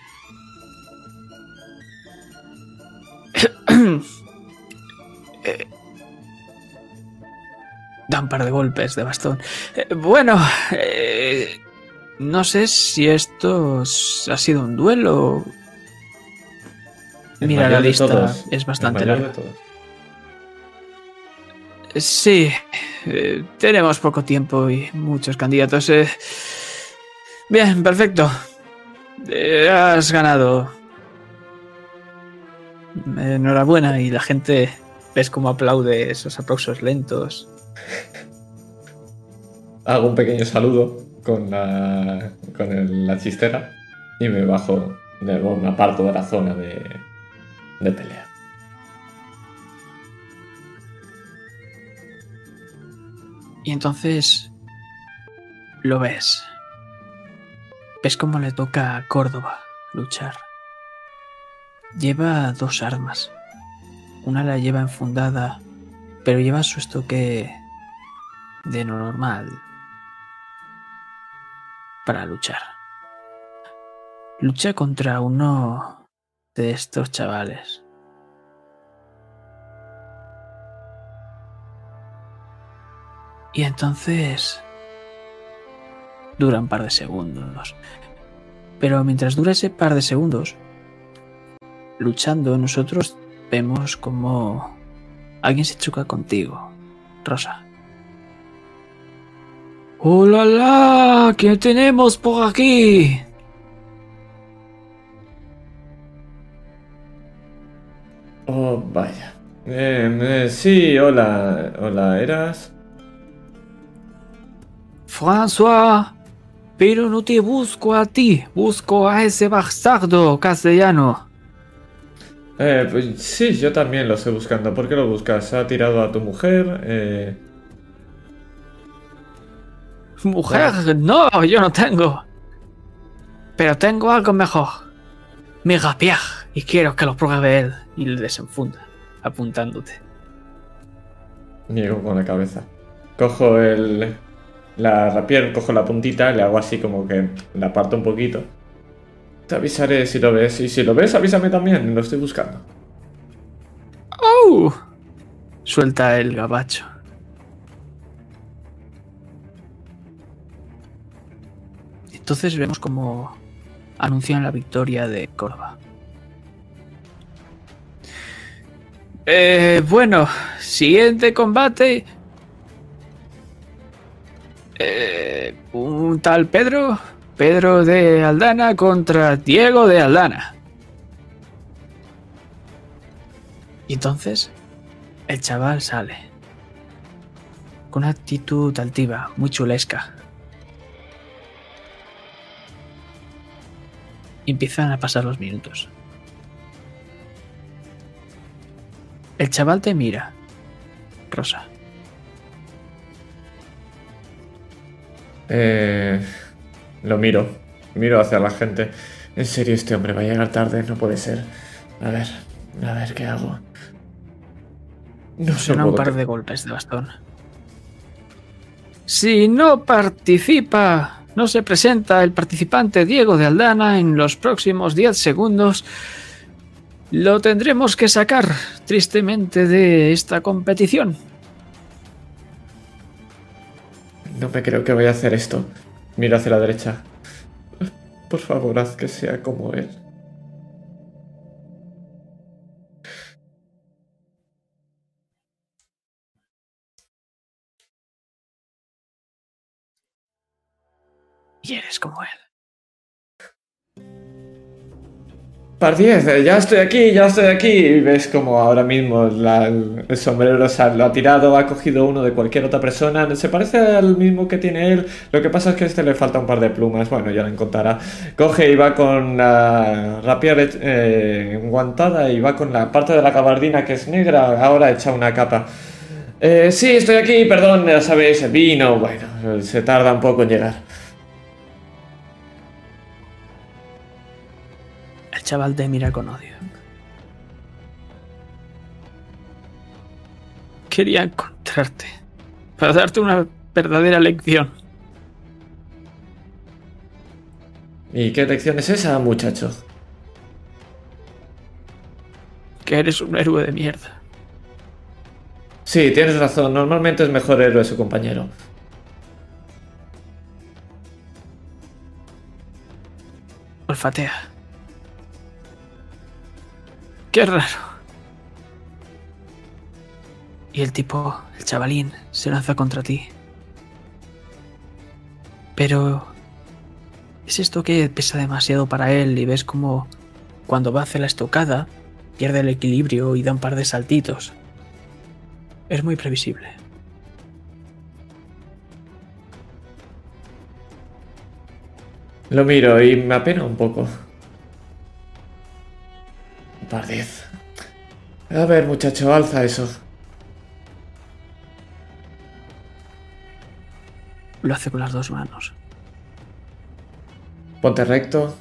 Eh, da un par de golpes de bastón. Eh, bueno, eh, no sé si esto ha sido un duelo. El Mira la lista, todos, es bastante larga. todos. Sí, eh, tenemos poco tiempo y muchos candidatos. eh. Bien, perfecto. Eh, has ganado. Enhorabuena y la gente ves cómo aplaude esos aplausos lentos. Hago un pequeño saludo con la, con la chistera y me bajo, de, bueno, me aparto de la zona de, de pelea. Y entonces lo ves. Ves cómo le toca a Córdoba luchar. Lleva dos armas. Una la lleva enfundada, pero lleva su estoque de lo normal para luchar. Lucha contra uno de estos chavales. Y entonces dura un par de segundos. Pero mientras dura ese par de segundos, luchando, nosotros vemos como alguien se choca contigo, Rosa. ¡Hola, la! ¿Qué tenemos por aquí? Oh, vaya. Eh, eh, sí, hola, hola, ¿eras? François, pero no te busco a ti, busco a ese bastardo castellano. Eh, pues sí, yo también lo estoy buscando. ¿Por qué lo buscas? ¿Ha tirado a tu mujer? Eh, Mujer, no, yo no tengo. Pero tengo algo mejor. Mi rapier. Y quiero que lo pruebe él. Y le desenfunda, apuntándote. niego con la cabeza. Cojo el... La rapier, cojo la puntita, le hago así como que la parto un poquito. Te avisaré si lo ves. Y si lo ves, avísame también. Lo estoy buscando. ¡Oh! Suelta el gabacho. Entonces vemos como anuncian la victoria de Córdoba. Eh, bueno, siguiente combate. Eh, un tal Pedro, Pedro de Aldana contra Diego de Aldana. Y entonces el chaval sale. Con una actitud altiva, muy chulesca. Empiezan a pasar los minutos. El chaval te mira. Rosa. Eh, lo miro. Miro hacia la gente. En serio, este hombre va a llegar tarde. No puede ser. A ver, a ver qué hago. No Suena un par de golpes de bastón. Si no participa, no se presenta el participante Diego de Aldana en los próximos 10 segundos, Lo tendremos que sacar, tristemente, de esta competición. No me creo que voy a hacer esto. Miro hacia la derecha. Por favor, haz que sea como él. Y eres como él. Par 10, eh, ya estoy aquí, ya estoy aquí. Y ves como ahora mismo la- el sombrero se ha- lo ha tirado, ha cogido uno de cualquier otra persona. Se parece al mismo que tiene él. Lo que pasa es que a este le falta un par de plumas. Bueno, ya lo encontrará. Coge y va con la rapier eh, enguantada y va con la parte de la gabardina que es negra. Ahora echa una capa. Eh, sí, estoy aquí, perdón, ya sabéis, vino. Bueno, se tarda un poco en llegar. Chaval te mira con odio. Quería encontrarte para darte una verdadera lección. ¿Y qué lección es esa, muchacho? Que eres un héroe de mierda. Sí, tienes razón. Normalmente es mejor héroe su compañero. Olfatea. Qué raro. Y el tipo, el chavalín, se lanza contra ti. Pero... ¿Es esto que pesa demasiado para él y ves como cuando va a hacer la estocada pierde el equilibrio y da un par de saltitos? Es muy previsible. Lo miro y me apena un poco. 10. A ver, muchacho, alza eso. Lo hace con las dos manos. Ponte recto.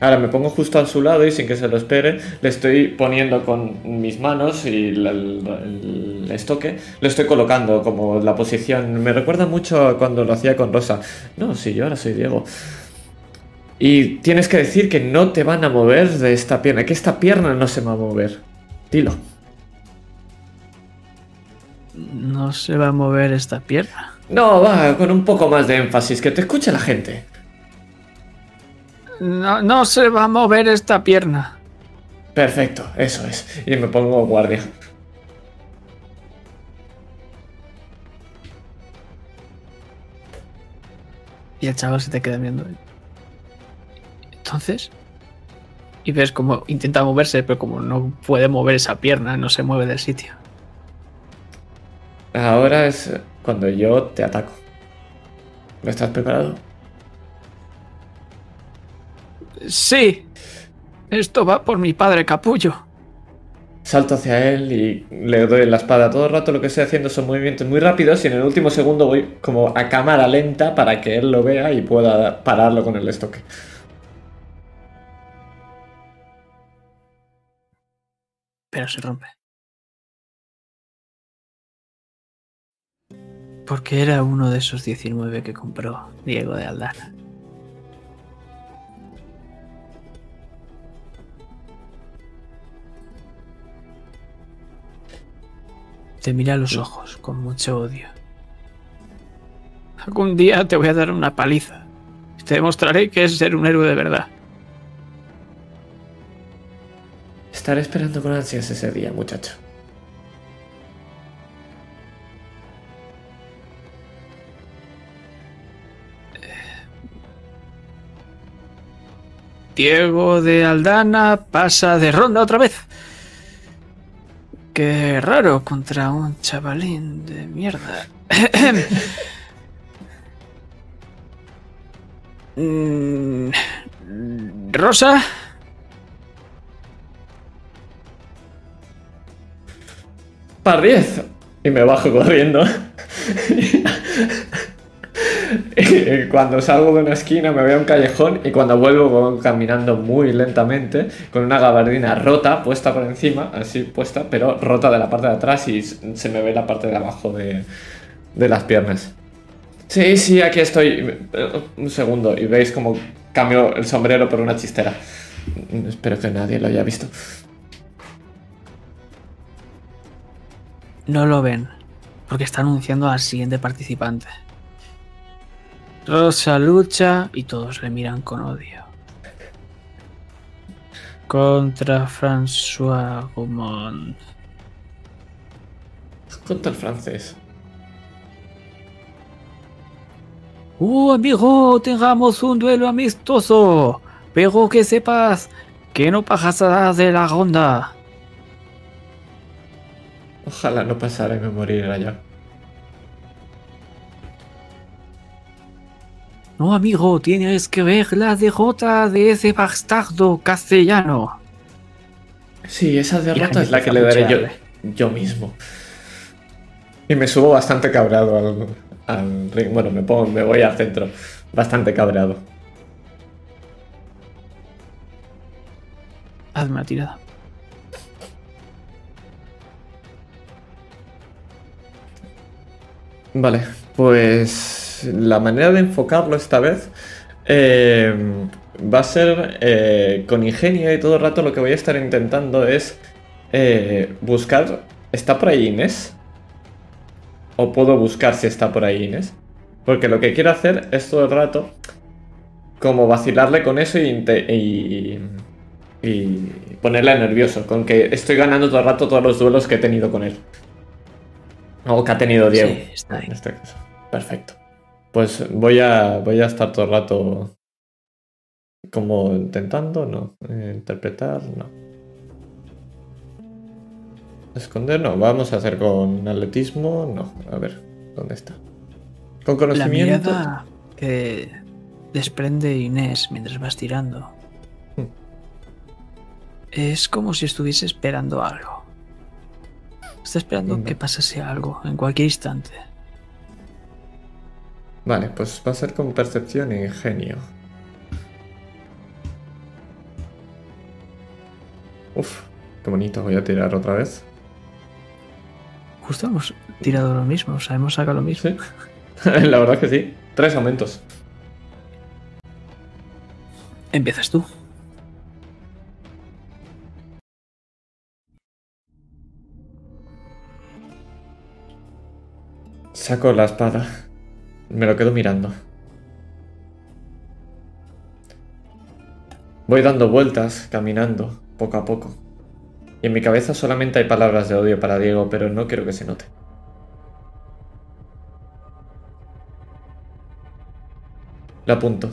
Ahora me pongo justo a su lado y sin que se lo espere, le estoy poniendo con mis manos y el, el estoque, lo estoy colocando como la posición. Me recuerda mucho a cuando lo hacía con Rosa. No, sí, yo ahora soy Diego. Y tienes que decir que no te van a mover de esta pierna, que esta pierna no se va a mover. Dilo. No se va a mover esta pierna. No, va, con un poco más de énfasis, que te escuche la gente. No, no se va a mover esta pierna. Perfecto, eso es. Y me pongo guardia. Y el chaval se te queda viendo. Entonces. Y ves como intenta moverse, pero como no puede mover esa pierna, no se mueve del sitio. Ahora es cuando yo te ataco. ¿No estás preparado? Sí. Esto va por mi padre capullo. Salto hacia él y le doy la espada. Todo el rato lo que estoy haciendo son movimientos muy rápidos y en el último segundo voy como a cámara lenta para que él lo vea y pueda pararlo con el estoque. Pero se rompe. Porque era uno de esos 19 que compró Diego de Aldana. Te mira a los ojos con mucho odio. Algún día te voy a dar una paliza. Te demostraré que es ser un héroe de verdad. Estaré esperando con ansias ese día, muchacho. Diego de Aldana pasa de ronda otra vez. Qué raro contra un chavalín de mierda. Mm, Rosa, Par 10. Y me bajo corriendo. Cuando salgo de una esquina me voy a un callejón y cuando vuelvo voy caminando muy lentamente con una gabardina rota puesta por encima, así puesta, pero rota de la parte de atrás y se me ve la parte de abajo de, de las piernas. Sí, sí, aquí estoy. Un segundo y veis como cambio el sombrero por una chistera. Espero que nadie lo haya visto. No lo ven, porque está anunciando al siguiente participante. Rosa lucha y todos le miran con odio. Contra François Gaumont. Contra el francés. ¡Uh, amigo! Tengamos un duelo amistoso. Pero que sepas que no pasarás de la ronda. Ojalá no pasara y me moriera ya. No, amigo, tienes que ver la derrota de ese bastardo castellano. Sí, esa derrota es la que le daré yo, yo mismo. Y me subo bastante cabreado al, al ring. Bueno, me, pongo, me voy al centro. Bastante cabreado. Hazme una tirada. Vale, pues la manera de enfocarlo esta vez eh, va a ser eh, con ingenio y todo el rato lo que voy a estar intentando es eh, buscar... ¿Está por ahí Inés? ¿O puedo buscar si está por ahí Inés? Porque lo que quiero hacer es todo el rato como vacilarle con eso y, y, y nervioso, con que estoy ganando todo el rato todos los duelos que he tenido con él. O que ha tenido Diego. Sí, está ahí. En este caso. Perfecto. Pues voy a, voy a estar todo el rato como intentando, no. Eh, interpretar, no. Esconder, no. Vamos a hacer con atletismo, no. A ver, ¿dónde está? Con La conocimiento. mirada que desprende Inés mientras vas tirando Hmm. es como si estuviese esperando algo. Está esperando que pasase algo en cualquier instante. Vale, pues va a ser con percepción e ingenio. Uf, qué bonito. Voy a tirar otra vez. Justo hemos tirado lo mismo, o sea, hemos sacado lo mismo. Sí. La verdad que sí. Tres aumentos. Empiezas tú. Saco la espada. Me lo quedo mirando. Voy dando vueltas, caminando, poco a poco. Y en mi cabeza solamente hay palabras de odio para Diego, pero no quiero que se note. Lo apunto.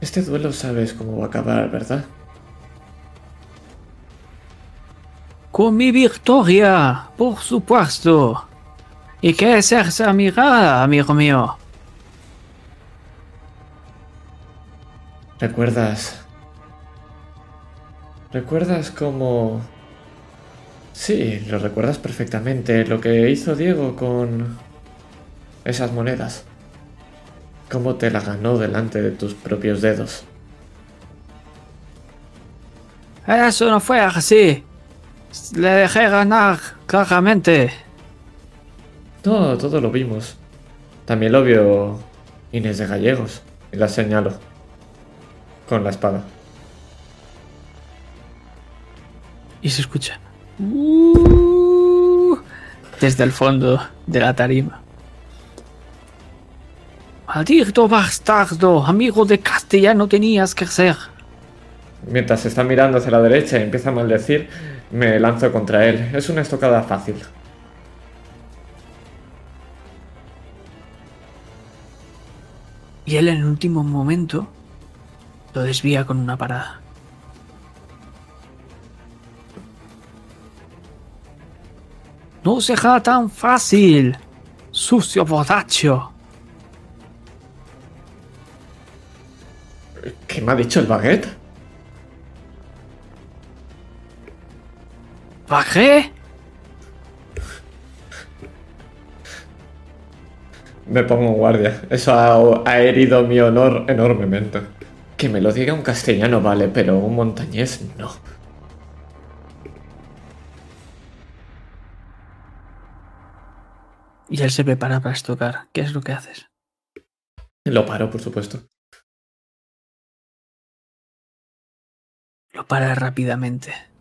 Este duelo sabes cómo va a acabar, ¿verdad? Con mi victoria, por supuesto. ¿Y qué es esa mirada, amigo mío? ¿Recuerdas? ¿Recuerdas cómo... Sí, lo recuerdas perfectamente, lo que hizo Diego con esas monedas. Cómo te la ganó delante de tus propios dedos. Eso no fue así. Le dejé ganar claramente. No, todo lo vimos. También lo vio Inés de Gallegos. Y la señalo. Con la espada. Y se escucha. "Uh", desde el fondo de la tarima. Maldito bastardo, amigo de castellano tenías que ser. Mientras se está mirando hacia la derecha y empieza a maldecir, me lanzo contra él. Es una estocada fácil. Y él en el último momento lo desvía con una parada. No será tan fácil, sucio borracho. ¿Qué me ha dicho el baguette? ¿Bajé? Me pongo en guardia. Eso ha, ha herido mi honor enormemente. Que me lo diga un castellano, vale, pero un montañés no. Y él se prepara para estocar. ¿Qué es lo que haces? Lo paro, por supuesto. Lo para rápidamente.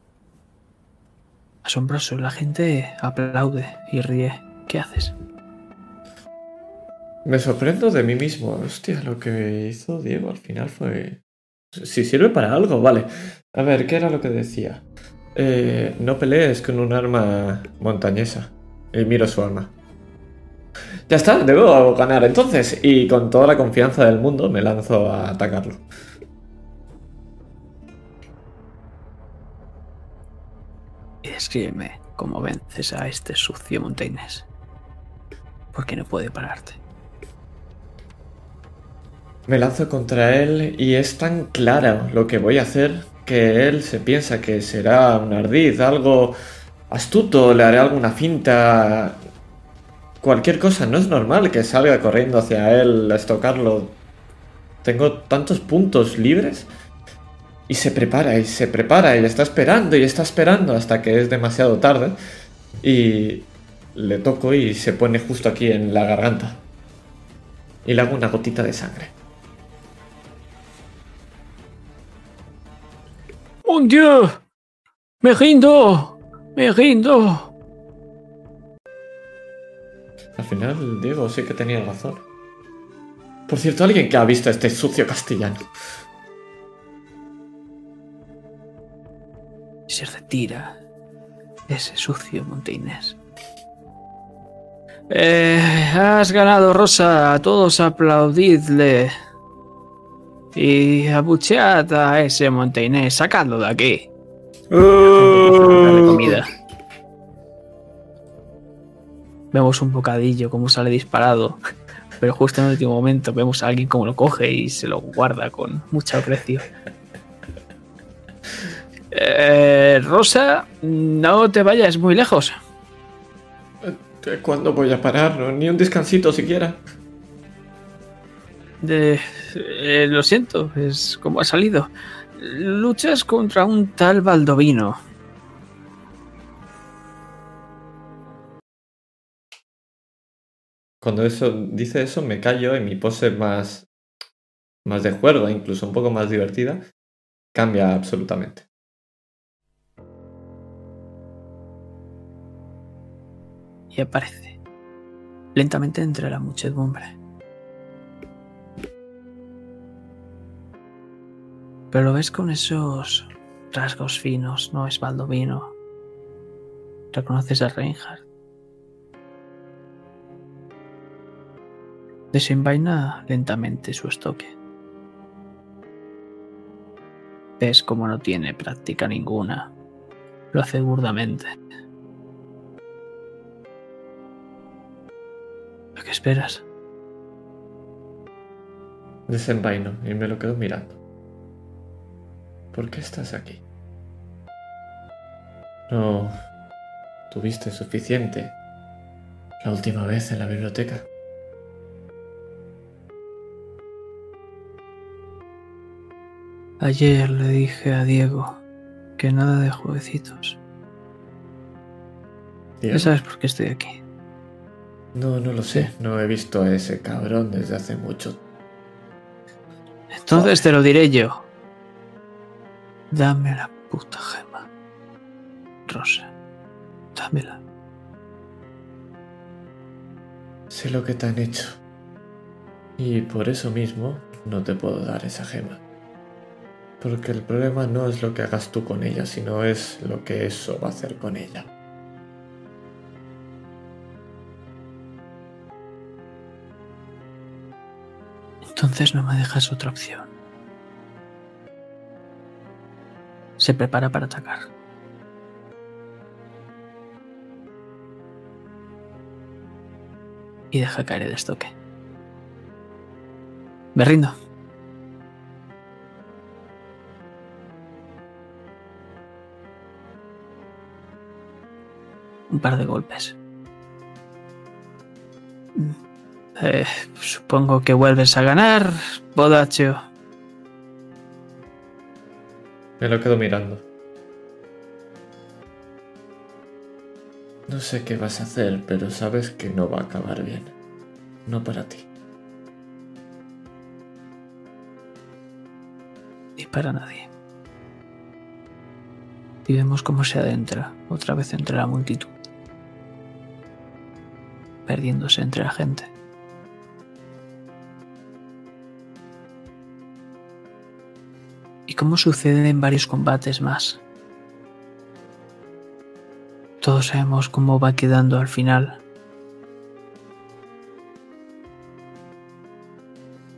Asombroso, la gente aplaude y ríe. ¿Qué haces? Me sorprendo de mí mismo. Hostia, lo que hizo Diego al final fue... Si sirve para algo, vale. A ver, ¿qué era lo que decía? Eh, no pelees con un arma montañesa. Y miro su arma. Ya está, debo ganar entonces. Y con toda la confianza del mundo me lanzo a atacarlo. Cómo vences a este sucio montañés. Porque no puede pararte. Me lanzo contra él y es tan claro lo que voy a hacer que él se piensa que será un ardiz, algo astuto, le haré alguna finta, cualquier cosa. No es normal que salga corriendo hacia él a estocarlo. Tengo tantos puntos libres. Y se prepara, y se prepara, y está esperando, y está esperando hasta que es demasiado tarde. Y le toco y se pone justo aquí en la garganta. Y le hago una gotita de sangre. ¡Mon Dieu! ¡Me rindo! ¡Me rindo! Al final, Diego sí que tenía razón. Por cierto, alguien que ha visto a este sucio castellano. Y se retira ese sucio Montainés. Eh, has ganado, Rosa. A todos aplaudidle. Y abuchead a ese Montainés. Sacadlo de aquí. Dale comida. Vemos un bocadillo como sale disparado. Pero justo en el último momento vemos a alguien como lo coge y se lo guarda con mucho aprecio. Eh, Rosa, no te vayas muy lejos. ¿Cuándo voy a parar? Ni un descansito siquiera. De- eh, lo siento, es como ha salido. Luchas contra un tal Baldovino. Cuando eso dice eso, me callo y mi pose más, más de juego, incluso un poco más divertida, cambia absolutamente. Y aparece lentamente entre la muchedumbre. Pero lo ves con esos rasgos finos, no es Baldovino. Reconoces a Reinhardt. Desenvaina lentamente su estoque. Ves como no tiene práctica ninguna. Lo hace burdamente. ¿A qué esperas? Desenvaino y me lo quedo mirando. ¿Por qué estás aquí? No tuviste suficiente la última vez en la biblioteca. Ayer le dije a Diego que nada de jueguecitos. Ya sabes por qué estoy aquí. No, no lo sé. No he visto a ese cabrón desde hace mucho. Entonces te lo diré yo. Dame la puta gema. Rosa. Dámela. Sé lo que te han hecho. Y por eso mismo no te puedo dar esa gema. Porque el problema no es lo que hagas tú con ella, sino es lo que eso va a hacer con ella. Entonces no me dejas otra opción. Se prepara para atacar. Y deja caer el estoque. Me rindo. Un par de golpes. Eh, supongo que vuelves a ganar, Bodacho. Me lo quedo mirando. No sé qué vas a hacer, pero sabes que no va a acabar bien. No para ti. Ni para nadie. y vemos cómo se adentra otra vez entre la multitud, perdiéndose entre la gente. Y cómo sucede en varios combates más. Todos sabemos cómo va quedando al final.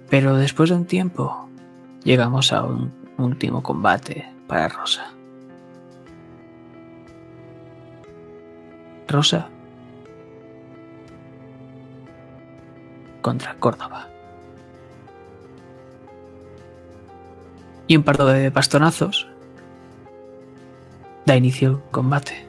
Pero después de un tiempo, llegamos a un último combate para Rosa. Rosa contra Córdoba. Y un par de bastonazos da inicio el combate.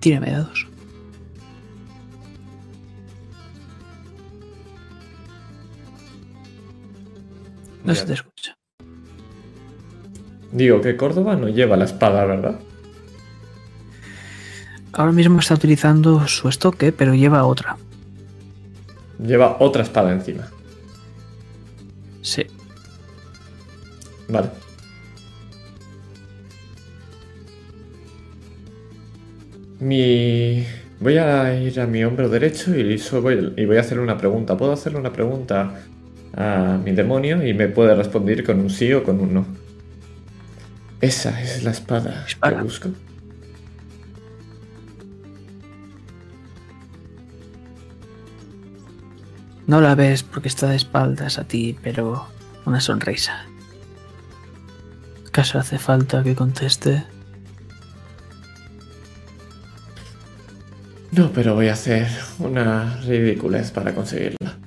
Tírame dados. No se te escucha. Digo que Córdoba no lleva la espada, ¿verdad? Ahora mismo está utilizando su estoque, pero lleva otra. Lleva otra espada encima. Sí. Vale. Mi... Voy a ir a mi hombro derecho y, voy, y voy a hacerle una pregunta. ¿Puedo hacerle una pregunta a mi demonio y me puede responder con un sí o con un no? Esa es la espada Dispara. que busco. No la ves porque está de espaldas a ti, pero una sonrisa. ¿Acaso hace falta que conteste? No, pero voy a hacer una ridiculez para conseguirla.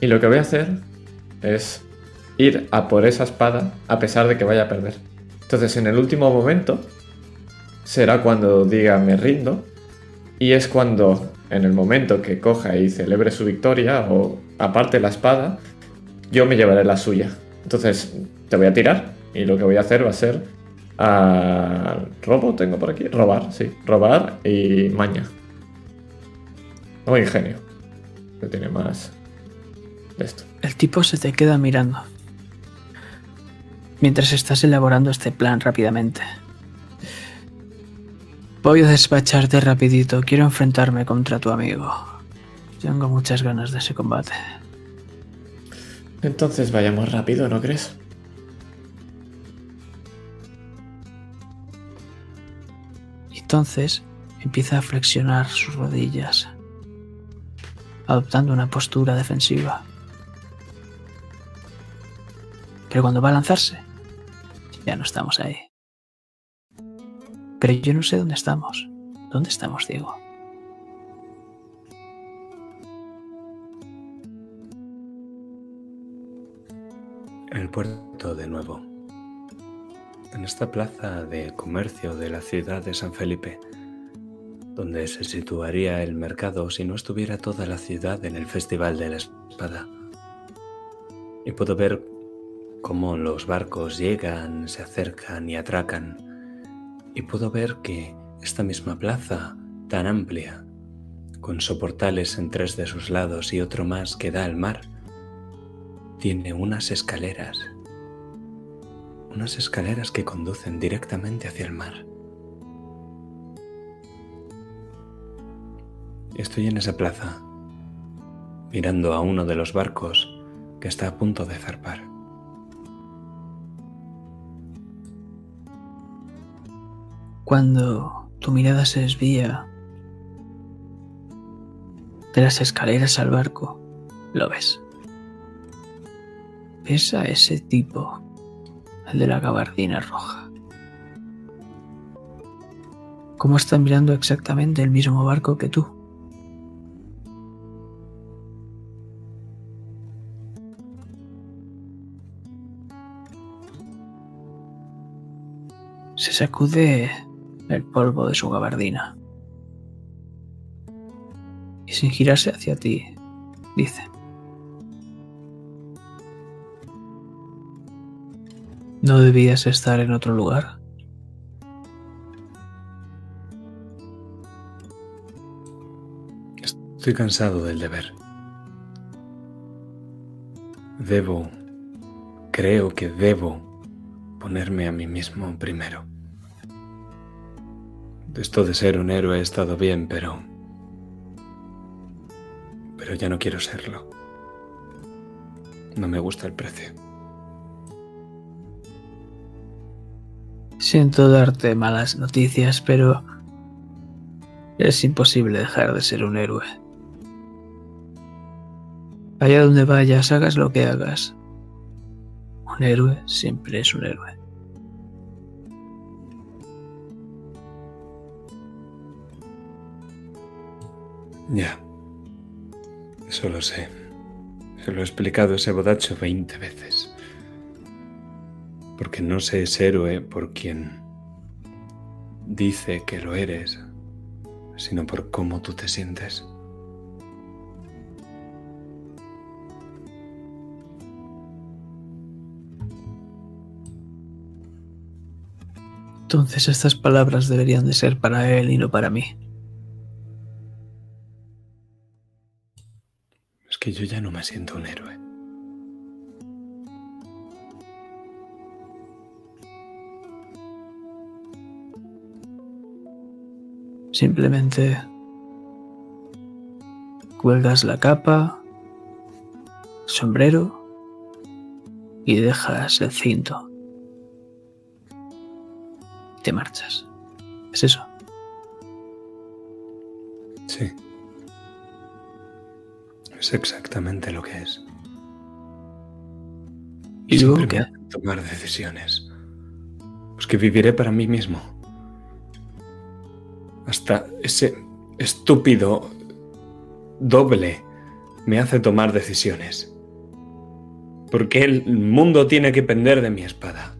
Y lo que voy a hacer es ir a por esa espada a pesar de que vaya a perder. Entonces, en el último momento será cuando diga me rindo y es cuando en el momento que coja y celebre su victoria o aparte la espada, yo me llevaré la suya. Entonces, te voy a tirar y lo que voy a hacer va a ser a robo tengo por aquí, robar, sí, robar y maña. O ingenio. Que tiene más de esto. El tipo se te queda mirando. Mientras estás elaborando este plan rápidamente. Voy a despacharte rapidito. Quiero enfrentarme contra tu amigo. Tengo muchas ganas de ese combate. Entonces vayamos rápido, ¿no crees? Entonces empieza a flexionar sus rodillas, adoptando una postura defensiva. Pero cuando va a lanzarse, ya no estamos ahí. Pero yo no sé dónde estamos. ¿Dónde estamos, Diego? En el puerto de nuevo. En esta plaza de comercio de la ciudad de San Felipe, donde se situaría el mercado si no estuviera toda la ciudad en el Festival de la Espada. Y puedo ver cómo los barcos llegan, se acercan y atracan. Y puedo ver que esta misma plaza, tan amplia, con soportales en tres de sus lados y otro más que da al mar, tiene unas escaleras. Unas escaleras que conducen directamente hacia el mar. Estoy en esa plaza, mirando a uno de los barcos que está a punto de zarpar. Cuando tu mirada se desvía de las escaleras al barco, lo ves. Ves a ese tipo, el de la gabardina roja. Cómo está mirando exactamente el mismo barco que tú. Se sacude el polvo de su gabardina. Y sin girarse hacia ti, dice. ¿No debías estar en otro lugar? Estoy cansado del deber. Debo, creo que debo ponerme a mí mismo primero. Esto de ser un héroe ha estado bien, pero... Pero ya no quiero serlo. No me gusta el precio. Siento darte malas noticias, pero es imposible dejar de ser un héroe. Allá donde vayas, hagas lo que hagas. Un héroe siempre es un héroe. Ya. Eso lo sé. Se lo he explicado ese bodacho 20 veces. Porque no se es héroe por quien dice que lo eres, sino por cómo tú te sientes. Entonces estas palabras deberían de ser para él y no para mí. Que yo ya no me siento un héroe. Simplemente cuelgas la capa, sombrero y dejas el cinto. Te marchas. ¿Es eso? Sí. Es exactamente lo que es. ¿Y qué? hacen tomar decisiones. Pues que viviré para mí mismo. Hasta ese estúpido doble me hace tomar decisiones. ¿Por qué el mundo tiene que pender de mi espada?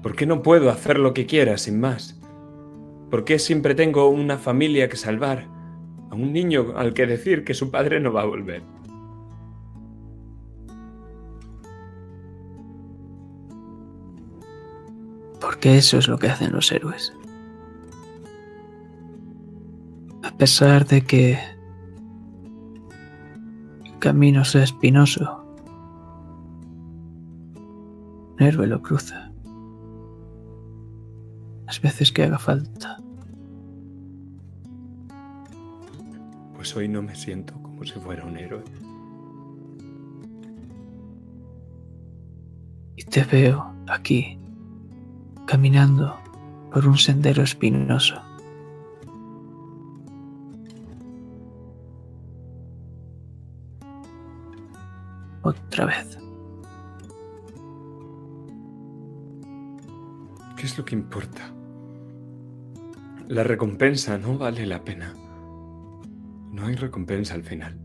¿Por qué no puedo hacer lo que quiera sin más? ¿Por qué siempre tengo una familia que salvar? A un niño al que decir que su padre no va a volver. Porque eso es lo que hacen los héroes. A pesar de que el camino sea espinoso, un héroe lo cruza. Las veces que haga falta. Pues hoy no me siento como si fuera un héroe. Y te veo aquí, caminando por un sendero espinoso. Otra vez. ¿Qué es lo que importa? La recompensa no vale la pena. No hay recompensa al final.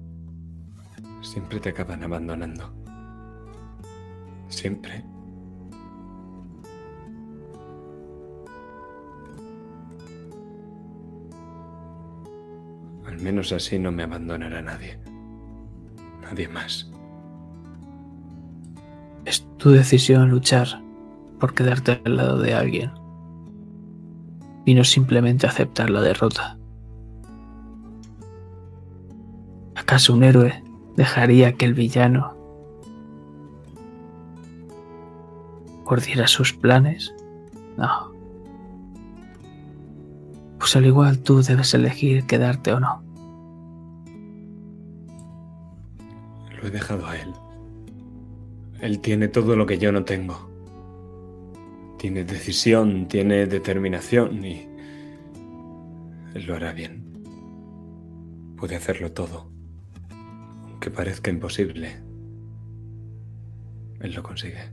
Siempre te acaban abandonando. Siempre. Al menos así no me abandonará nadie. Nadie más. Es tu decisión luchar por quedarte al lado de alguien y no simplemente aceptar la derrota. ¿Acaso un héroe dejaría que el villano urdiera sus planes? No. Pues al igual tú debes elegir quedarte o no. Lo he dejado a él. Él tiene todo lo que yo no tengo. Tiene decisión, tiene determinación y... Él lo hará bien. Puede hacerlo todo. Aunque parezca imposible. Él lo consigue.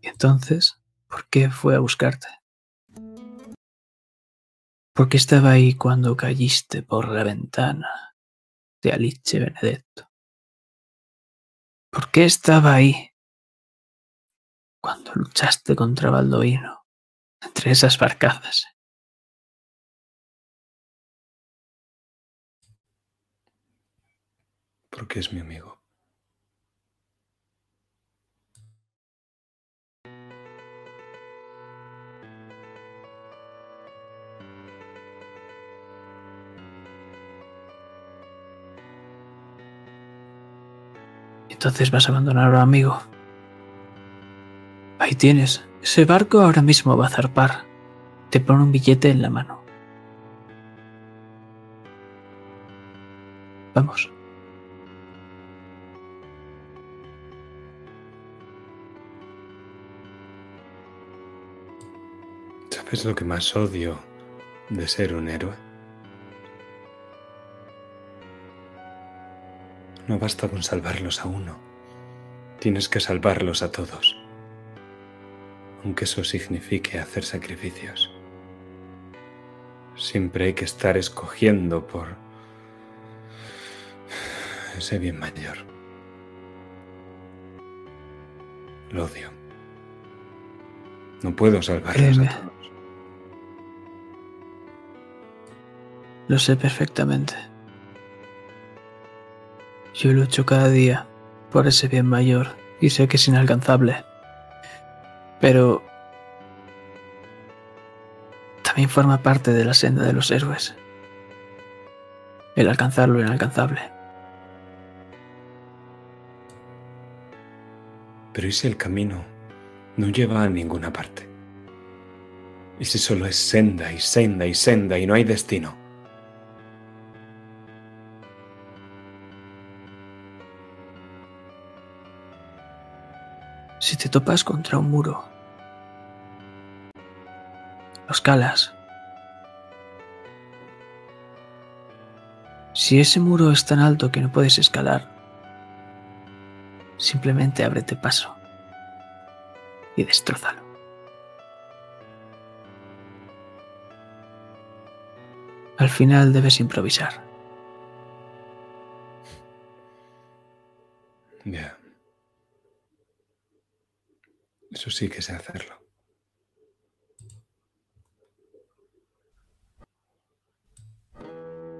Y entonces, ¿por qué fue a buscarte? Porque estaba ahí cuando caíste por la ventana de Alice Benedetto. ¿Por qué estaba ahí cuando luchaste contra Baldoino entre esas barcadas? porque es mi amigo. Entonces vas a abandonar a amigo. Ahí tienes. Ese barco ahora mismo va a zarpar. Te pone un billete en la mano. Vamos. ¿Sabes lo que más odio de ser un héroe? No basta con salvarlos a uno. Tienes que salvarlos a todos. Aunque eso signifique hacer sacrificios. Siempre hay que estar escogiendo por ese bien mayor. Lo odio. No puedo salvarlos a todos. Lo sé perfectamente. Yo lucho cada día por ese bien mayor y sé que es inalcanzable. Pero también forma parte de la senda de los héroes. El alcanzar lo inalcanzable. Pero ¿y si el camino no lleva a ninguna parte? ¿Y si solo es senda y senda y senda y no hay destino? Si te topas contra un muro, lo escalas. Si ese muro es tan alto que no puedes escalar, simplemente ábrete paso y destrózalo. Al final debes improvisar. Ya. Eso sí que sé hacerlo.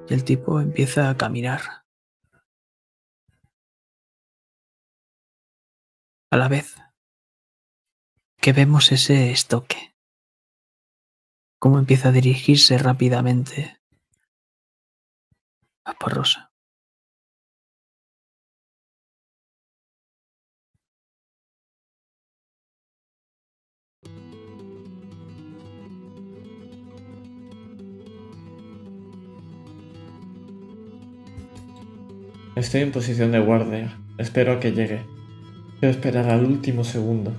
Y el tipo empieza a caminar. A la vez que vemos ese estoque. Cómo empieza a dirigirse rápidamente a por Estoy en posición de guardia. Espero a que llegue. Quiero esperar al último segundo.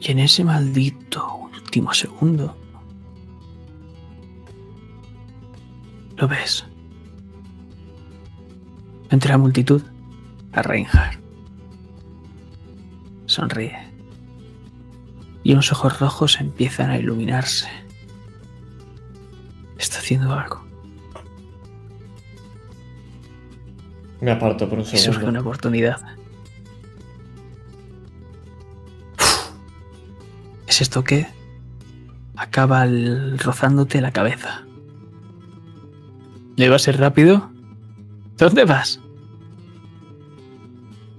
Y en ese maldito último segundo, lo ves. Entre la multitud, a Reinhardt. Sonríe. Y unos ojos rojos empiezan a iluminarse. Haciendo algo. Me aparto por un Y surge segundo. una oportunidad. Es esto que acaba el- rozándote la cabeza. ¿Le va a ser rápido? ¿Dónde vas?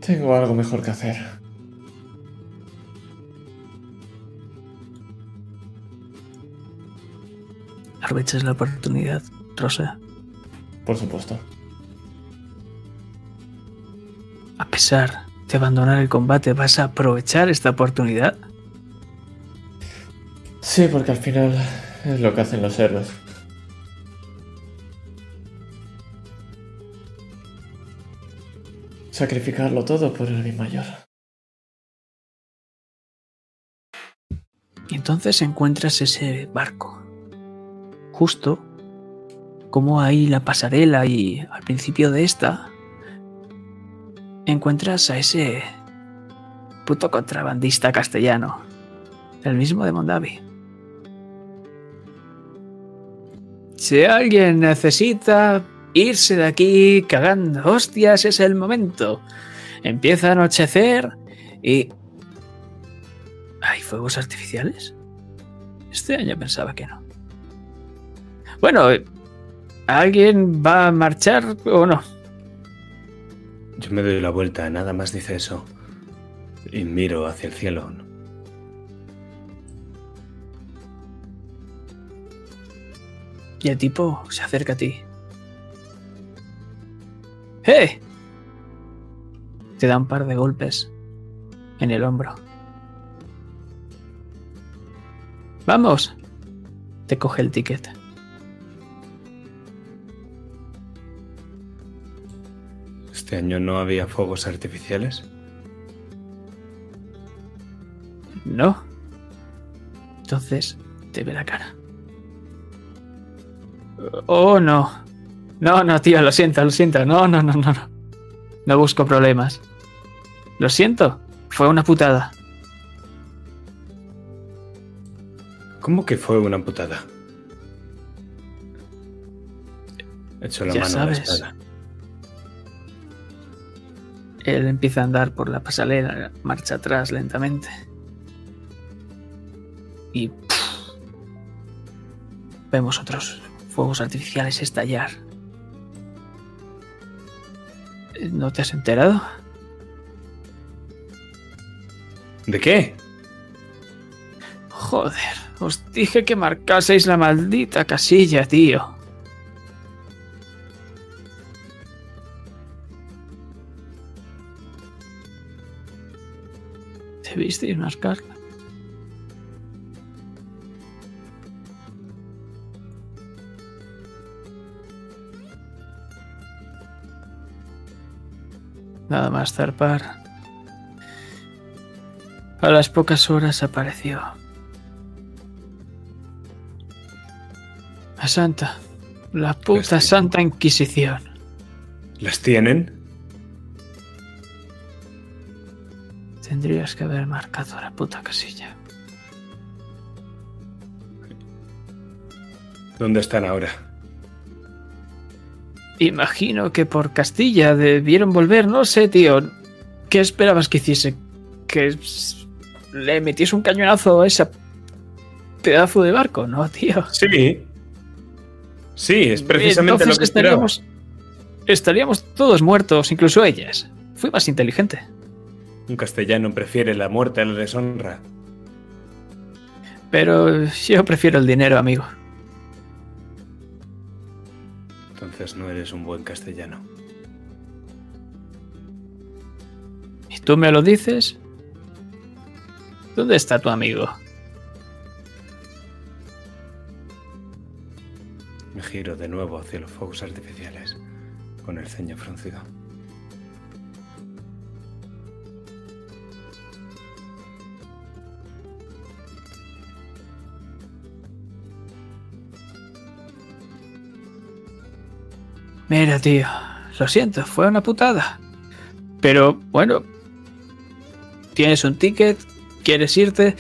Tengo algo mejor que hacer. Aprovechas la oportunidad, Rosa. Por supuesto. A pesar de abandonar el combate, ¿vas a aprovechar esta oportunidad? Sí, porque al final es lo que hacen los héroes. Sacrificarlo todo por el bien mayor. Y entonces encuentras ese barco. Justo como ahí la pasarela y al principio de esta encuentras a ese puto contrabandista castellano, el mismo de Mondavi. Si alguien necesita irse de aquí cagando hostias, es el momento. Empieza a anochecer y ¿Hay fuegos artificiales? Este año pensaba que no. Bueno, ¿alguien va a marchar o no? Yo me doy la vuelta, nada más dice eso. Y miro hacia el cielo. Y el tipo se acerca a ti. ¡Eh! Te da un par de golpes en el hombro. ¡Vamos! Te coge el ticket. ¿Este año no había fuegos artificiales? No. Entonces te ve la cara. Oh, no. No, no, tío, lo siento, lo siento. No, no, no, no, no. No busco problemas. Lo siento. Fue una putada. ¿Cómo que fue una putada? Hecho la Ya mano a la sabes. espalda. Él empieza a andar por la pasarela, marcha atrás lentamente. Y vemos otros fuegos artificiales estallar. ¿No te has enterado? ¿De qué? Joder, os dije que marcaseis la maldita casilla, tío. Debisteis marcarla. Nada más zarpar. A las pocas horas apareció. La Santa. La puta. Santa Inquisición. ¿Las tienen? Tendrías que haber marcado la puta casilla. ¿Dónde están ahora? Imagino que por Castilla debieron volver, no sé, tío. ¿Qué esperabas que hiciese? ¿Que le metiese un cañonazo a ese pedazo de barco? No, tío. Sí. Sí, es precisamente Entonces lo que esperaba. estaríamos, estaríamos todos muertos, incluso ellas. Fui más inteligente. Un castellano prefiere la muerte a la deshonra. Pero yo prefiero el dinero, amigo. Entonces no eres un buen castellano. ¿Y tú me lo dices? ¿Dónde está tu amigo? Me giro de nuevo hacia los fuegos artificiales, con el ceño fruncido. Mira, tío, lo siento, fue una putada. Pero bueno, tienes un ticket, quieres irte.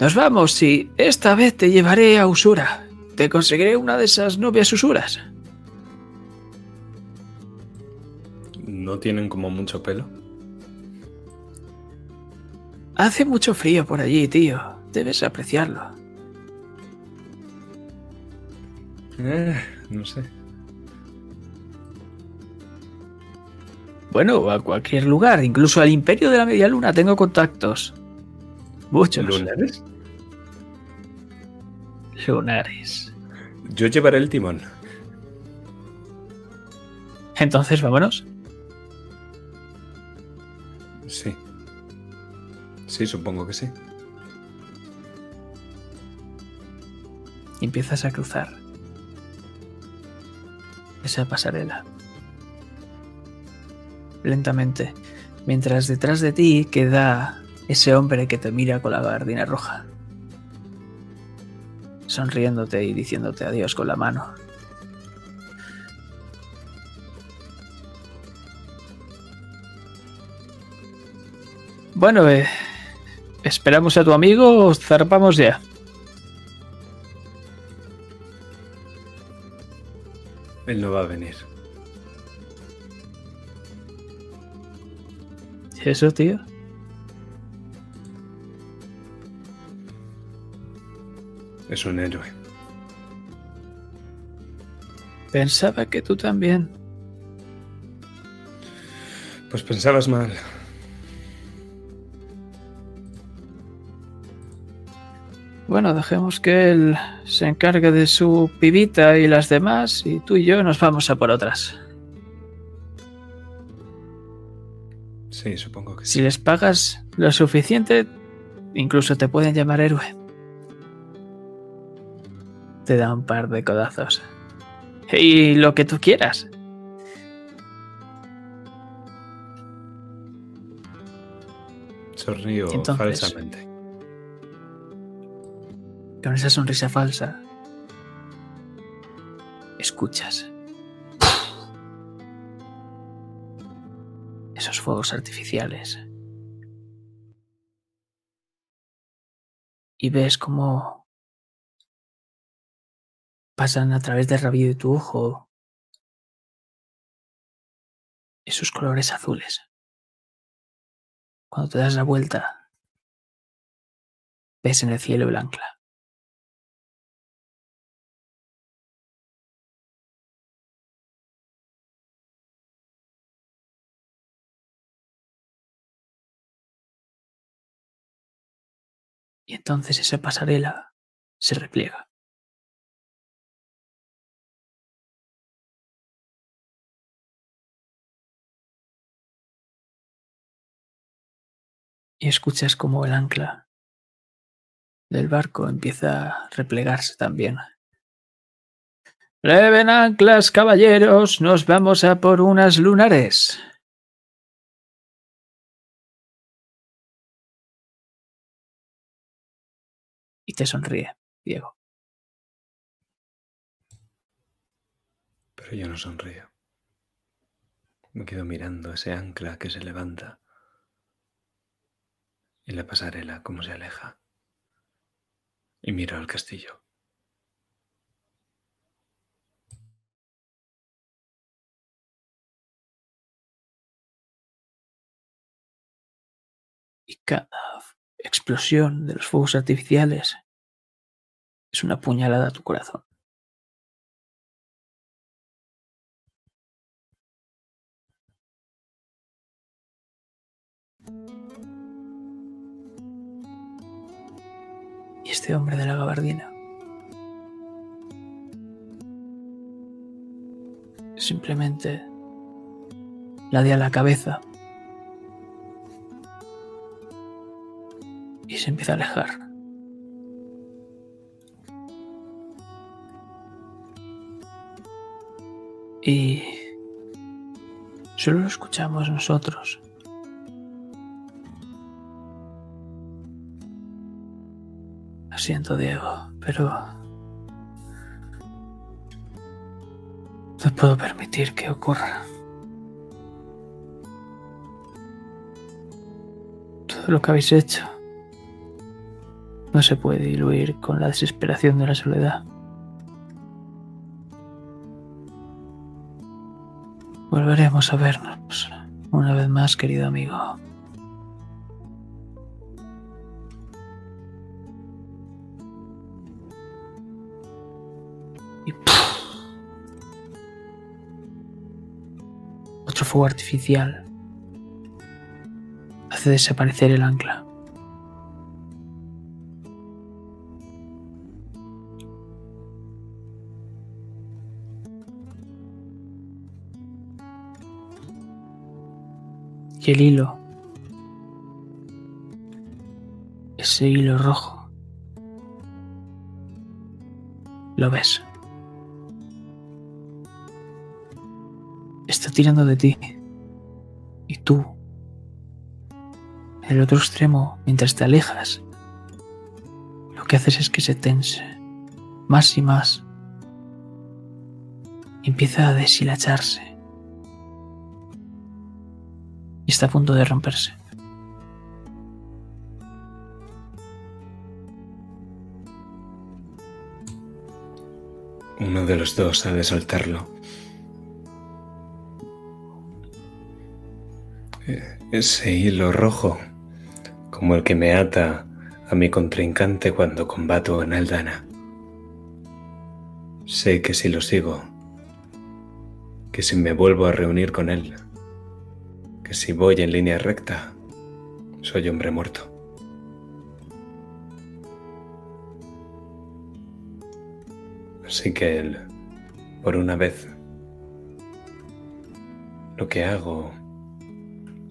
Nos vamos y esta vez te llevaré a Usura. Te conseguiré una de esas novias usuras. ¿No tienen como mucho pelo? Hace mucho frío por allí, tío. Debes apreciarlo. Eh, no sé. Bueno, a cualquier lugar, incluso al Imperio de la Media Luna tengo contactos. Muchos. ¿Lunares? Lunares. Yo llevaré el timón. Entonces, vámonos. Sí. Sí, supongo que sí. y empiezas a cruzar esa pasarela. Lentamente, mientras detrás de ti queda ese hombre que te mira con la gabardina roja, sonriéndote y diciéndote adiós con la mano. Bueno, eh, ¿esperamos a tu amigo o zarpamos ya? Él no va a venir. Eso, tío? Es un héroe. Pensaba que tú también. Pues pensabas mal. Bueno, dejemos que él se encargue de su pibita y las demás, y tú y yo nos vamos a por otras. Sí, supongo que sí. Si les pagas lo suficiente, incluso te pueden llamar héroe. Te da un par de codazos. Y lo que tú quieras. Sonrío Entonces- falsamente. Con esa sonrisa falsa, escuchas esos fuegos artificiales y ves cómo pasan a través del rabillo de tu ojo esos colores azules. Cuando te das la vuelta, ves en el cielo el ancla. Y entonces esa pasarela se repliega. Y escuchas como el ancla del barco empieza a replegarse también. Leven anclas, caballeros, nos vamos a por unas lunares. Te sonríe, Diego. Pero yo no sonrío. Me quedo mirando ese ancla que se levanta y la pasarela como se aleja. Y miro al castillo. Y cada explosión de los fuegos artificiales es una puñalada a tu corazón. Y este hombre de la gabardina simplemente la de a la cabeza y se empieza a alejar. Y solo lo escuchamos nosotros. Lo siento, Diego, pero no puedo permitir que ocurra. Todo lo que habéis hecho no se puede diluir con la desesperación de la soledad. Volveremos a vernos una vez más, querido amigo. Y otro fuego artificial hace desaparecer el ancla. Y el hilo. Ese hilo rojo. Lo ves. Está tirando de ti. Y tú. En el otro extremo, mientras te alejas, lo que haces es que se tense. Más y más. Y empieza a deshilacharse. Está a punto de romperse. Uno de los dos ha de soltarlo. Eh, Ese hilo rojo, como el que me ata a mi contrincante cuando combato en Aldana. Sé que si lo sigo, que si me vuelvo a reunir con él, si voy en línea recta, soy hombre muerto. Así que él, por una vez, lo que hago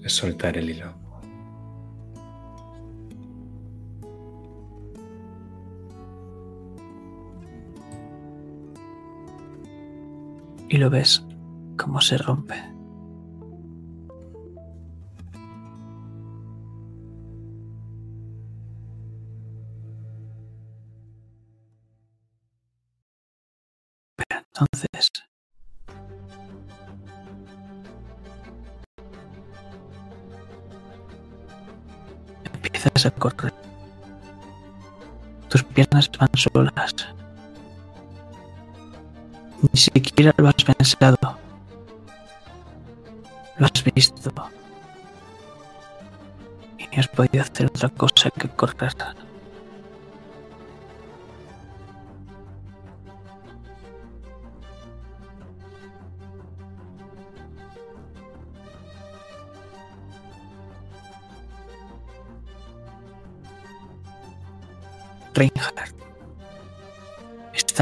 es soltar el hilo. Y lo ves cómo se rompe. Entonces empiezas a correr. Tus piernas van solas. Ni siquiera lo has pensado. Lo has visto. Y no has podido hacer otra cosa que correr.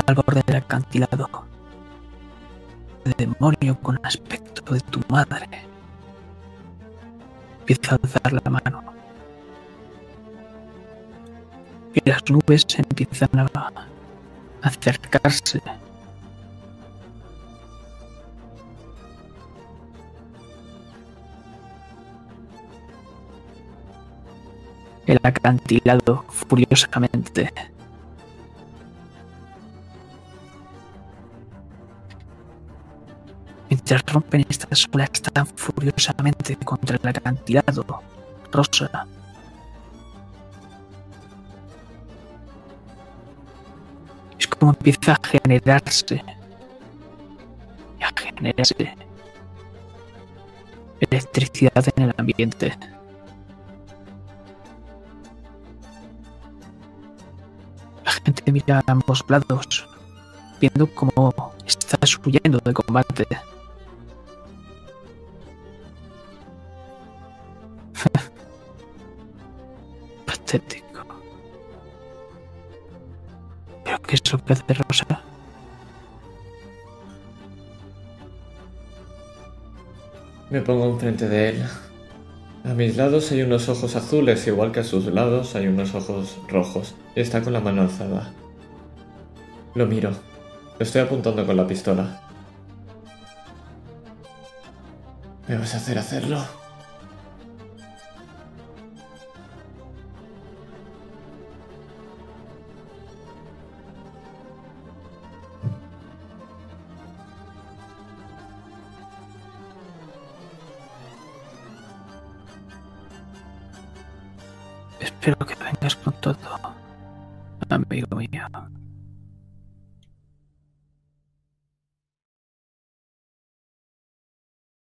Al borde del acantilado. El demonio con aspecto de tu madre empieza a alzar la mano. Y las nubes empiezan a acercarse. El acantilado furiosamente. Mientras rompen estas olas tan furiosamente contra el acantilado, Rosa. Es como empieza a generarse. A generarse electricidad en el ambiente. La gente mira a ambos lados, viendo cómo estás huyendo del combate. Patético. ¿Pero qué es lo que hace Rosa? Me pongo enfrente de él. A mis lados hay unos ojos azules, igual que a sus lados hay unos ojos rojos. Está con la mano alzada. Lo miro. Lo estoy apuntando con la pistola. ¿Me vas a hacer hacerlo? Espero que vengas con todo, amigo mío.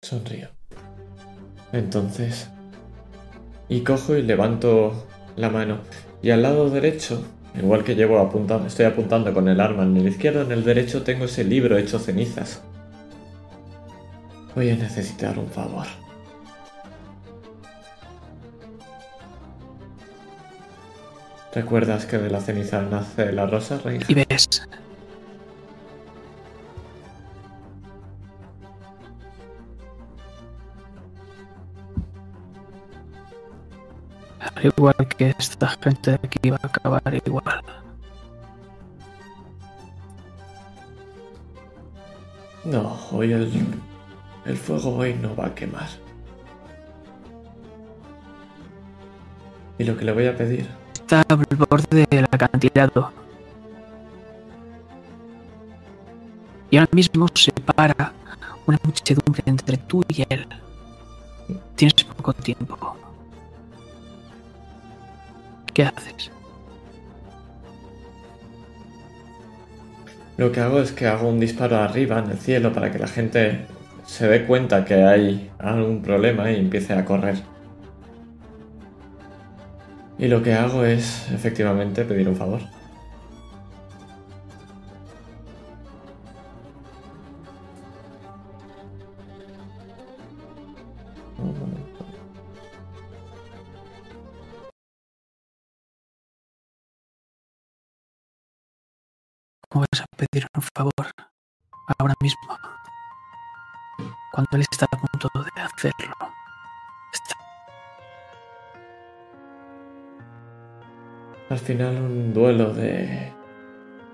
Sonrío. Entonces... Y cojo y levanto la mano. Y al lado derecho, igual que llevo apuntando, estoy apuntando con el arma en el izquierdo, en el derecho tengo ese libro hecho cenizas. Voy a necesitar un favor. ¿Recuerdas que de la ceniza nace la rosa, reina? Y ves al igual que esta gente de aquí va a acabar igual. No, hoy el, el fuego hoy no va a quemar. Y lo que le voy a pedir Está al borde del acantilado. Y ahora mismo se para una muchedumbre entre tú y él. Tienes poco tiempo. ¿Qué haces? Lo que hago es que hago un disparo arriba en el cielo para que la gente se dé cuenta que hay algún problema y empiece a correr. Y lo que hago es efectivamente pedir un favor. ¿Cómo vas a pedir un favor ahora mismo? Cuando él está a punto de hacerlo. Al final un duelo de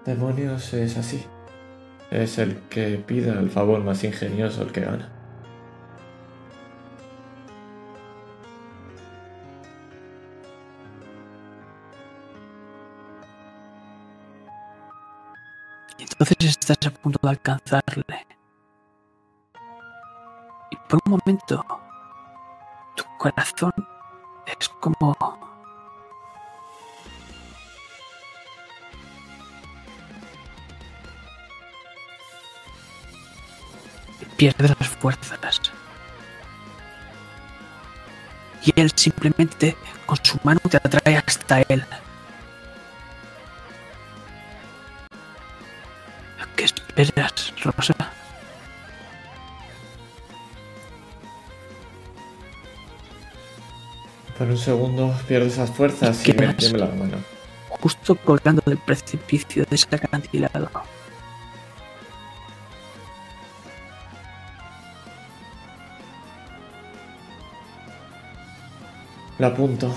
demonios es así. Es el que pida el favor más ingenioso el que gana. Entonces estás a punto de alcanzarle. Y por un momento, tu corazón es como pierdes las fuerzas. Y él simplemente con su mano te atrae hasta él. ¿Qué esperas, Rosa? Por un segundo pierdes esas fuerzas y, ¿Y me la mano. Justo colgando del precipicio de Lo apunto.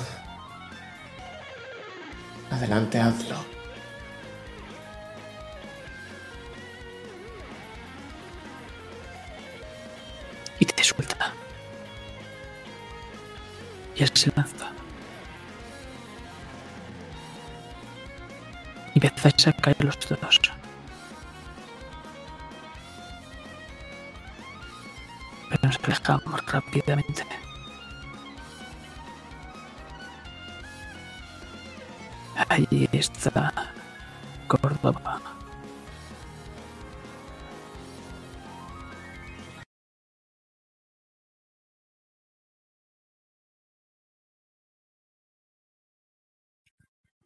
Adelante, hazlo. y te suelta. Y se lanza. Y empezáis a caer los dos. Pero nos alejamos rápidamente. Allí está Córdoba.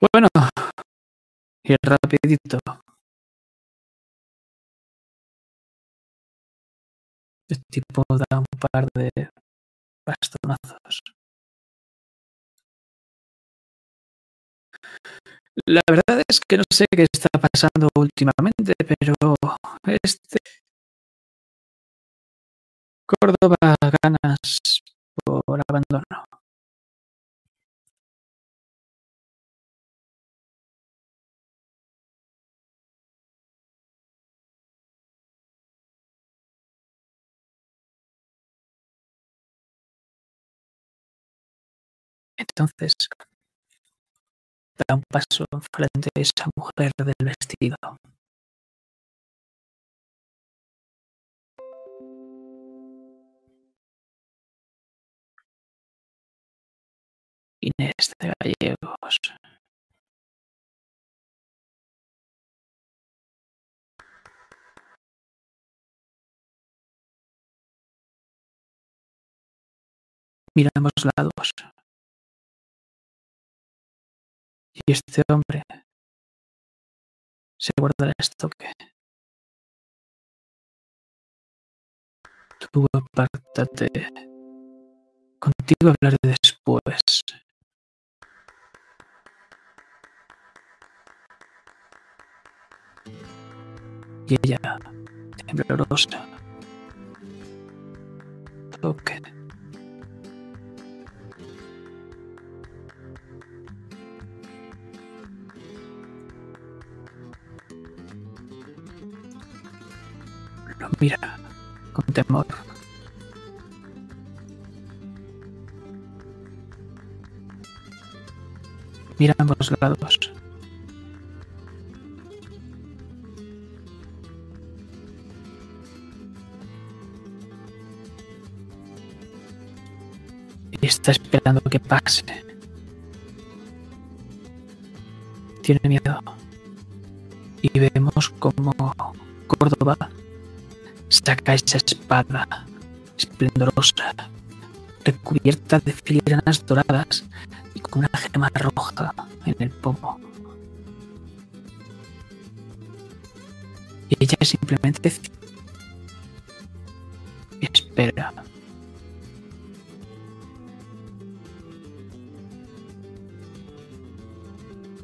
Bueno, y rapidito. El tipo da un par de bastonazos. La verdad es que no sé qué está pasando últimamente, pero este Córdoba ganas por abandono. Entonces da un paso enfrente de esa mujer del vestido. Inés de Gallegos. Mira a ambos lados. Y este hombre se guarda el estoque. Tú apártate. Contigo hablaré después. Y ella, temblorosa, toque. Mira con temor. Mira ambos lados. Está esperando que pase. Esa espada esplendorosa, recubierta de filigranas doradas y con una gema roja en el pomo. Y ella simplemente espera.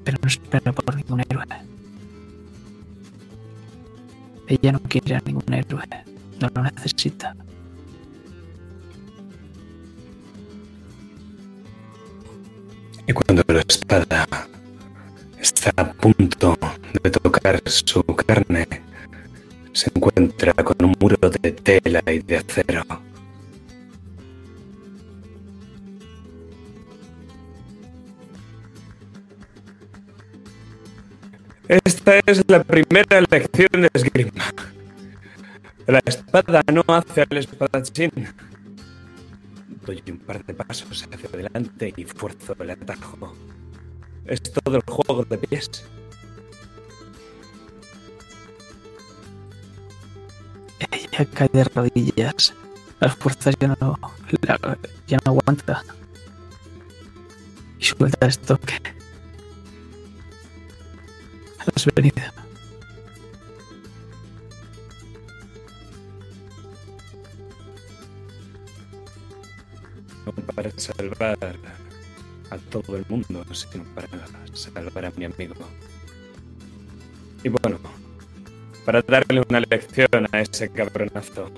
Pero no espera por ningún héroe. Ella no quiere a ningún héroe, no lo necesita. Y cuando la espada está a punto de tocar su carne, se encuentra con un muro de tela y de acero. Esta es la primera lección de esgrima. La espada no hace al espadachín. Doy un par de pasos hacia adelante y fuerzo el atajo. Es todo el juego de pies. Ella cae de rodillas. Las fuerzas ya no, ya no aguanta. Y suelta esto que... Has venido. No para salvar a todo el mundo, sino para salvar a mi amigo. Y bueno, para darle una lección a ese cabronazo.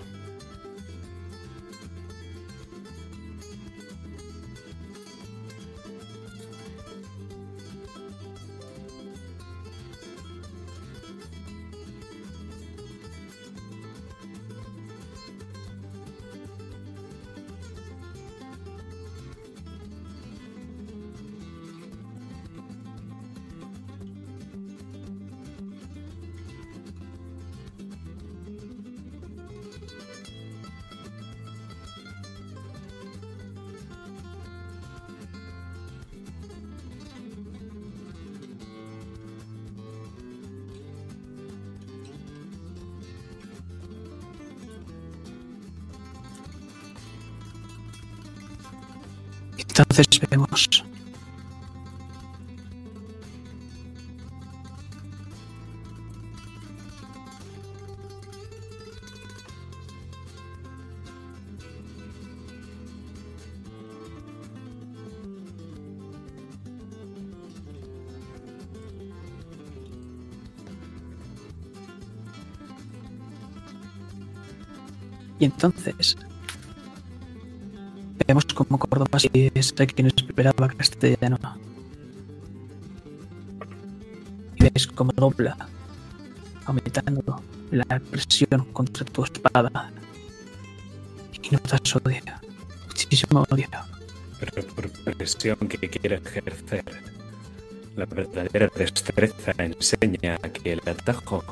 Entonces vemos. Y entonces como Córdoba sí es a quien esperaba castellano. Y ves como dobla, aumentando la presión contra tu espada. Y notas odio, muchísimo odio. pero por presión que quiere ejercer. La verdadera destreza enseña que el atajo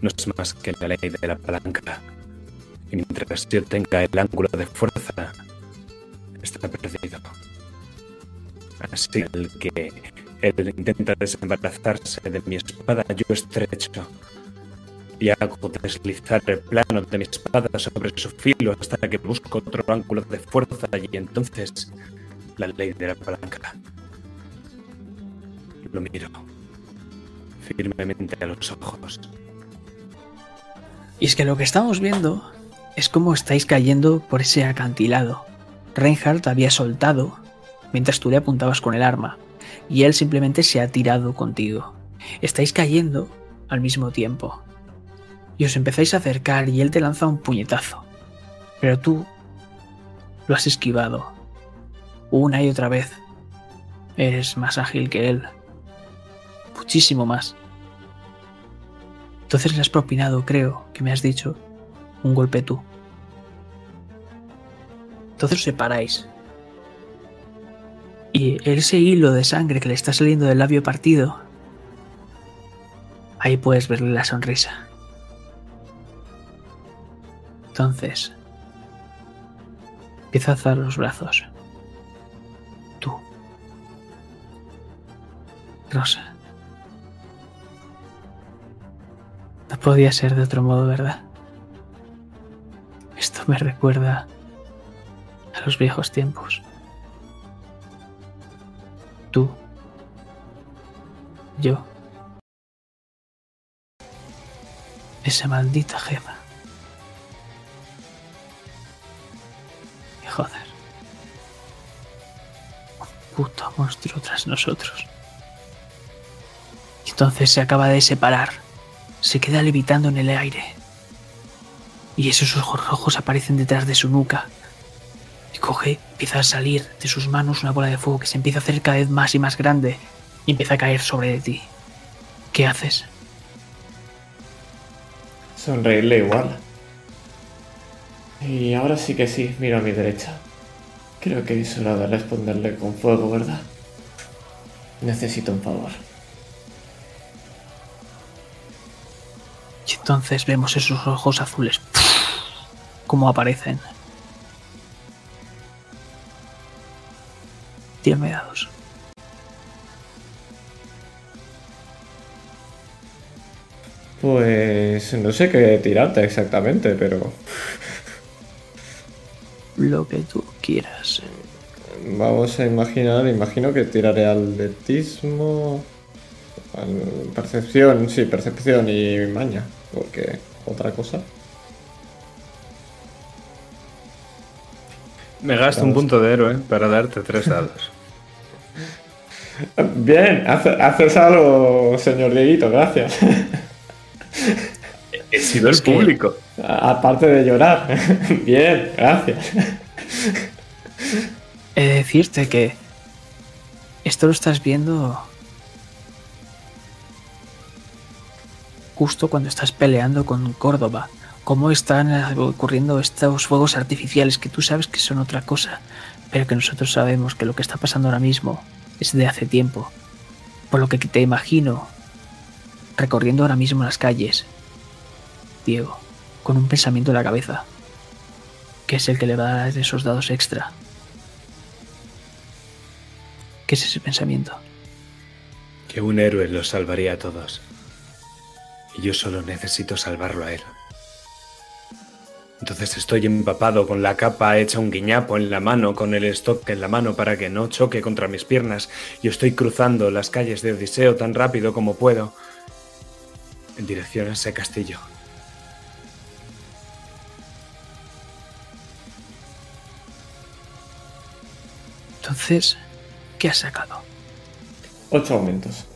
no es más que la ley de la palanca. Y mientras yo tenga el ángulo de fuerza, está perdido. Así el que él intenta desembarazarse de mi espada, yo estrecho y hago deslizar el plano de mi espada sobre su filo hasta que busco otro ángulo de fuerza y entonces la ley de la palanca. Lo miro firmemente a los ojos. Y es que lo que estamos viendo es cómo estáis cayendo por ese acantilado. Reinhardt había soltado mientras tú le apuntabas con el arma, y él simplemente se ha tirado contigo. Estáis cayendo al mismo tiempo. Y os empezáis a acercar y él te lanza un puñetazo. Pero tú lo has esquivado. Una y otra vez. Eres más ágil que él. Muchísimo más. Entonces le has propinado, creo, que me has dicho, un golpe tú. Entonces os separáis. Y ese hilo de sangre que le está saliendo del labio partido, ahí puedes verle la sonrisa. Entonces, empieza a alzar los brazos. Tú. Rosa. No podía ser de otro modo, ¿verdad? Esto me recuerda los viejos tiempos. Tú. Yo. Esa maldita gema. Y joder. Un puto monstruo tras nosotros. Entonces se acaba de separar. Se queda levitando en el aire. Y esos ojos rojos aparecen detrás de su nuca. Coge, empieza a salir de sus manos una bola de fuego que se empieza a hacer cada vez más y más grande y empieza a caer sobre ti. ¿Qué haces? Sonreírle igual. Y ahora sí que sí, miro a mi derecha. Creo que es hora de responderle con fuego, ¿verdad? Necesito un favor. Y entonces vemos esos ojos azules. Como aparecen. Tírame dados. Pues no sé qué tirarte exactamente, pero Lo que tú quieras. vamos a imaginar, imagino que tiraré atletismo, percepción, sí, percepción y maña, porque otra cosa. Me gasto un punto de héroe para darte tres dados. Bien, hace- haces algo, señor Dieguito, gracias. He sido el Es que- público. Aparte de llorar. Bien, gracias. He de decirte que esto lo estás viendo justo cuando estás peleando con Córdoba. Cómo están ocurriendo estos fuegos artificiales que tú sabes que son otra cosa, pero que nosotros sabemos que lo que está pasando ahora mismo es de hace tiempo. Por lo que te imagino recorriendo ahora mismo las calles, Diego, con un pensamiento en la cabeza, que es el que le va a dar esos dados extra. ¿Qué es ese pensamiento? Que un héroe los salvaría a todos. Y yo solo necesito salvarlo a él. Entonces estoy empapado con la capa hecha un guiñapo en la mano, con el stock en la mano para que no choque contra mis piernas. Y estoy cruzando las calles de Odiseo tan rápido como puedo en dirección a ese castillo. Entonces, ¿qué has sacado? Ocho aumentos.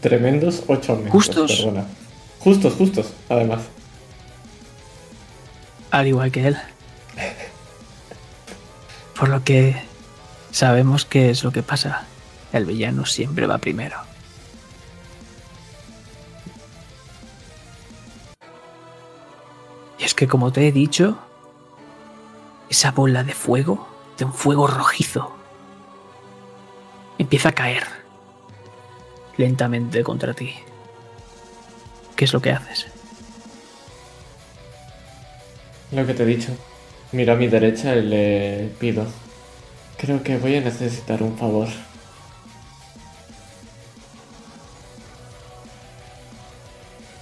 Tremendos ocho aumentos. Justos. Perdona. Justos, justos, además. Al igual que él. Por lo que sabemos qué es lo que pasa. El villano siempre va primero. Y es que como te he dicho, esa bola de fuego, de un fuego rojizo, empieza a caer lentamente contra ti. ¿Qué es lo que haces? Lo que te he dicho. Miro a mi derecha y le pido. Creo que voy a necesitar un favor.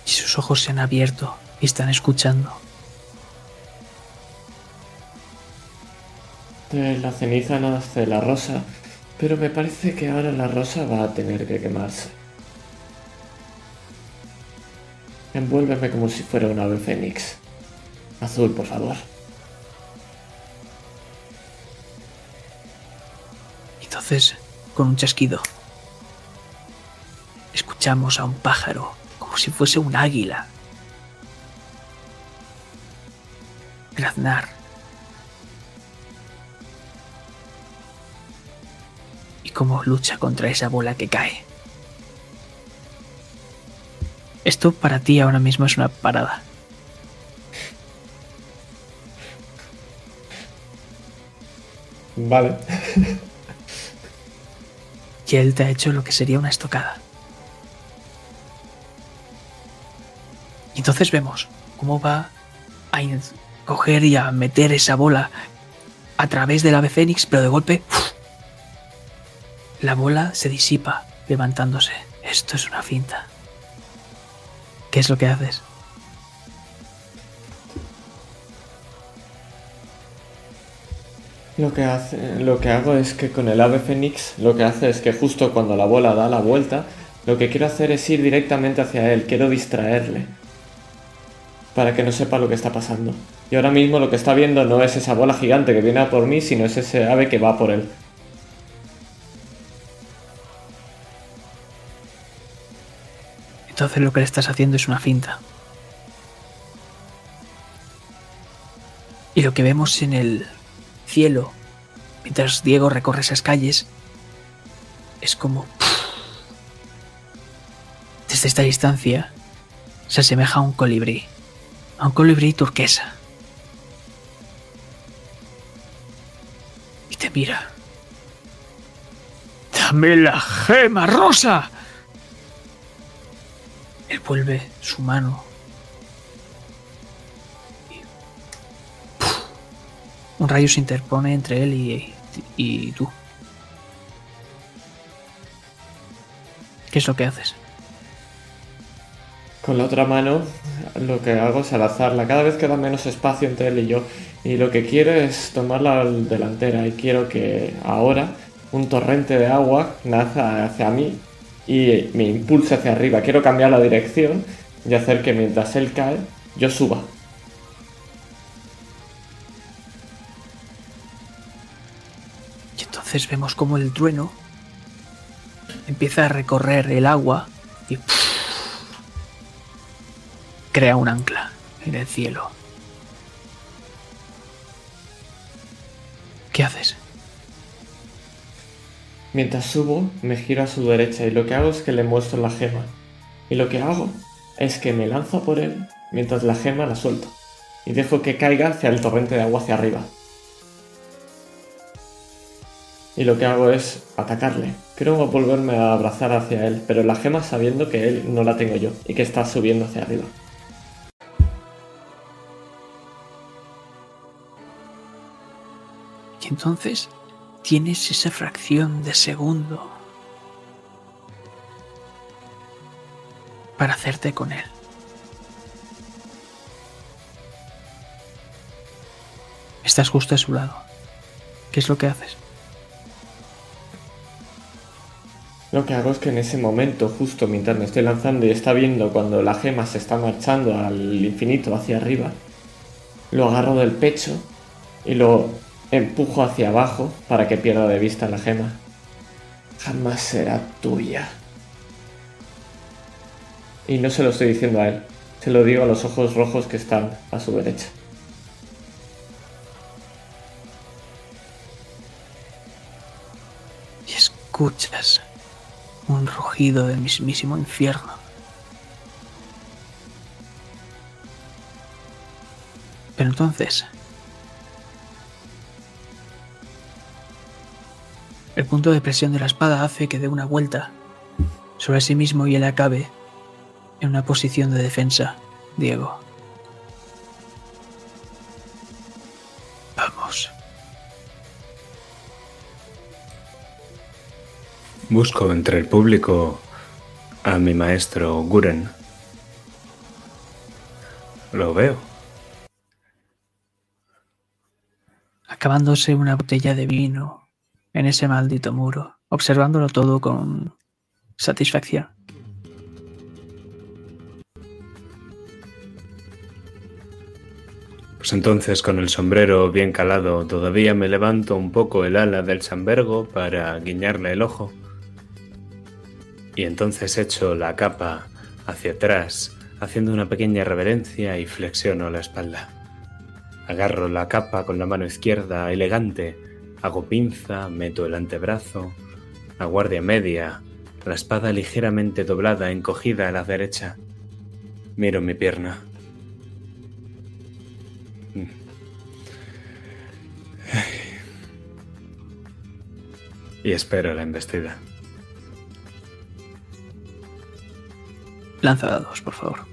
y sus ojos se han abierto y están escuchando. De la ceniza nace la rosa, pero me parece que ahora la rosa va a tener que quemarse. Envuélveme como si fuera un ave fénix. Azul, por favor. Entonces, con un chasquido, escuchamos a un pájaro como si fuese un águila. Graznar. Y cómo lucha contra esa bola que cae. Esto para ti ahora mismo es una parada. Vale. Y él te ha hecho lo que sería una estocada. Entonces vemos cómo va a coger y a meter esa bola a través del ave fénix, pero de golpe la bola se disipa levantándose. Esto es una finta. ¿Qué es lo que haces? Lo que, hace, lo que hago es que con el ave fénix lo que hace es que justo cuando la bola da la vuelta, lo que quiero hacer es ir directamente hacia él, quiero distraerle. Para que no sepa lo que está pasando. Y ahora mismo lo que está viendo no es esa bola gigante que viene a por mí, sino es ese ave que va por él. Entonces lo que le estás haciendo es una finta. Y lo que vemos en el cielo, mientras Diego recorre esas calles, es como... Desde esta distancia se asemeja a un colibrí, a un colibrí turquesa. Y te mira. ¡Dame la gema rosa! Él vuelve su mano. Un rayo se interpone entre él y, y tú. ¿Qué es lo que haces? Con la otra mano lo que hago es alazarla. Cada vez queda menos espacio entre él y yo. Y lo que quiero es tomar la delantera. Y quiero que ahora un torrente de agua naza hacia mí y me impulse hacia arriba. Quiero cambiar la dirección y hacer que mientras él cae, yo suba. Entonces vemos como el trueno empieza a recorrer el agua y crea un ancla en el cielo. ¿Qué haces? Mientras subo, me giro a su derecha y lo que hago es que le muestro la gema. Y lo que hago es que me lanzo por él mientras la gema la suelto. Y dejo que caiga hacia el torrente de agua hacia arriba. Y lo que hago es atacarle. Quiero volverme a abrazar hacia él, pero la gema sabiendo que él no la tengo yo y que está subiendo hacia arriba. Y entonces tienes esa fracción de segundo para hacerte con él. Estás justo a su lado. ¿Qué es lo que haces? Lo que hago es que en ese momento, justo mientras me estoy lanzando y está viendo cuando la gema se está marchando al infinito hacia arriba, lo agarro del pecho y lo empujo hacia abajo para que pierda de vista la gema. Jamás será tuya. Y no se lo estoy diciendo a él, se lo digo a los ojos rojos que están a su derecha. Y escuchas un rugido del mismísimo infierno. Pero entonces, el punto de presión de la espada hace que dé una vuelta sobre sí mismo y él acabe en una posición de defensa, Diego. Busco entre el público a mi maestro Guren. Lo veo. acabándose una botella de vino en ese maldito muro, observándolo todo con satisfacción. Pues entonces con el sombrero bien calado todavía me levanto un poco el ala del sambergo para guiñarle el ojo. Y entonces echo la capa hacia atrás, haciendo una pequeña reverencia y flexiono la espalda. Agarro la capa con la mano izquierda elegante, hago pinza, meto el antebrazo, la guardia media, la espada ligeramente doblada, encogida a la derecha. Miro mi pierna. Y espero la embestida. Lanza dados, por favor.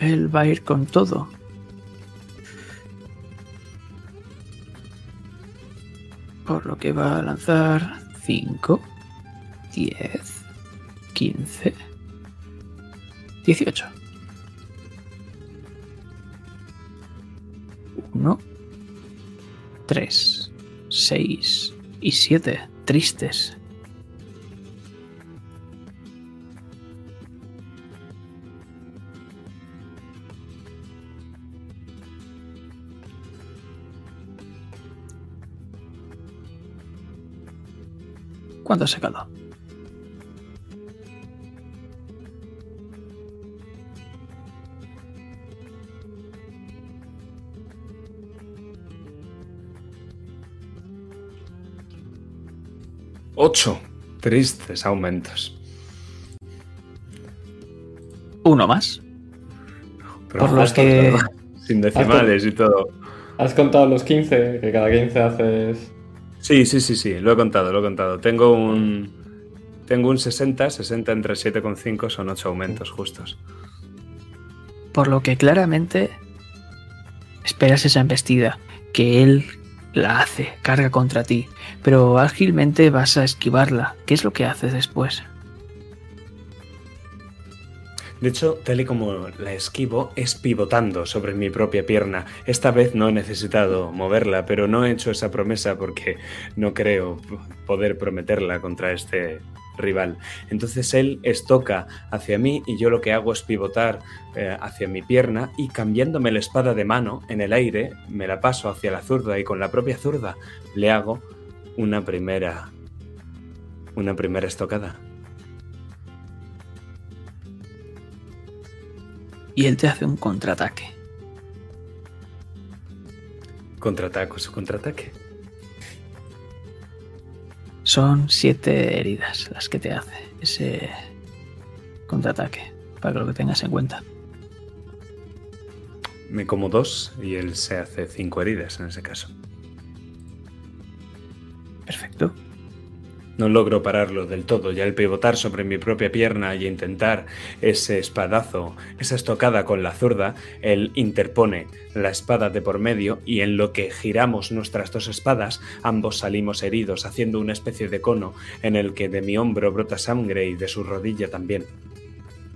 Él va a ir con todo. Por lo que va a lanzar 5, 10, 15, 18. 1, 3, 6 y 7. Tristes. ¿Cuánto has sacado? Ocho tristes aumentos. Uno más. Pero Por los que- ¿verdad? Sin decimales y todo. ¿Has contado los 15? Que cada 15 haces. Sí, sí, sí, sí, lo he contado, lo he contado. Tengo un. Tengo un 60, 60 entre 7,5 son 8 aumentos justos. Por lo que claramente esperas esa embestida, que él la hace, carga contra ti, pero ágilmente vas a esquivarla. ¿Qué es lo que haces después? De hecho, tal y como la esquivo, es pivotando sobre mi propia pierna. Esta vez no he necesitado moverla, pero no he hecho esa promesa porque no creo poder prometerla contra este rival. Entonces él estoca hacia mí y yo lo que hago es pivotar eh, hacia mi pierna y cambiándome la espada de mano en el aire, me la paso hacia la zurda y con la propia zurda le hago una primera una primera estocada. Y él te hace un contraataque. Contraataco su contraataque. Son siete heridas las que te hace ese contraataque, para que lo que tengas en cuenta. Me como dos y él se hace cinco heridas en ese caso. Perfecto. No logro pararlo del todo, ya el pivotar sobre mi propia pierna y intentar ese espadazo, esa estocada con la zurda, él interpone la espada de por medio y en lo que giramos nuestras dos espadas, ambos salimos heridos, haciendo una especie de cono en el que de mi hombro brota sangre y de su rodilla también.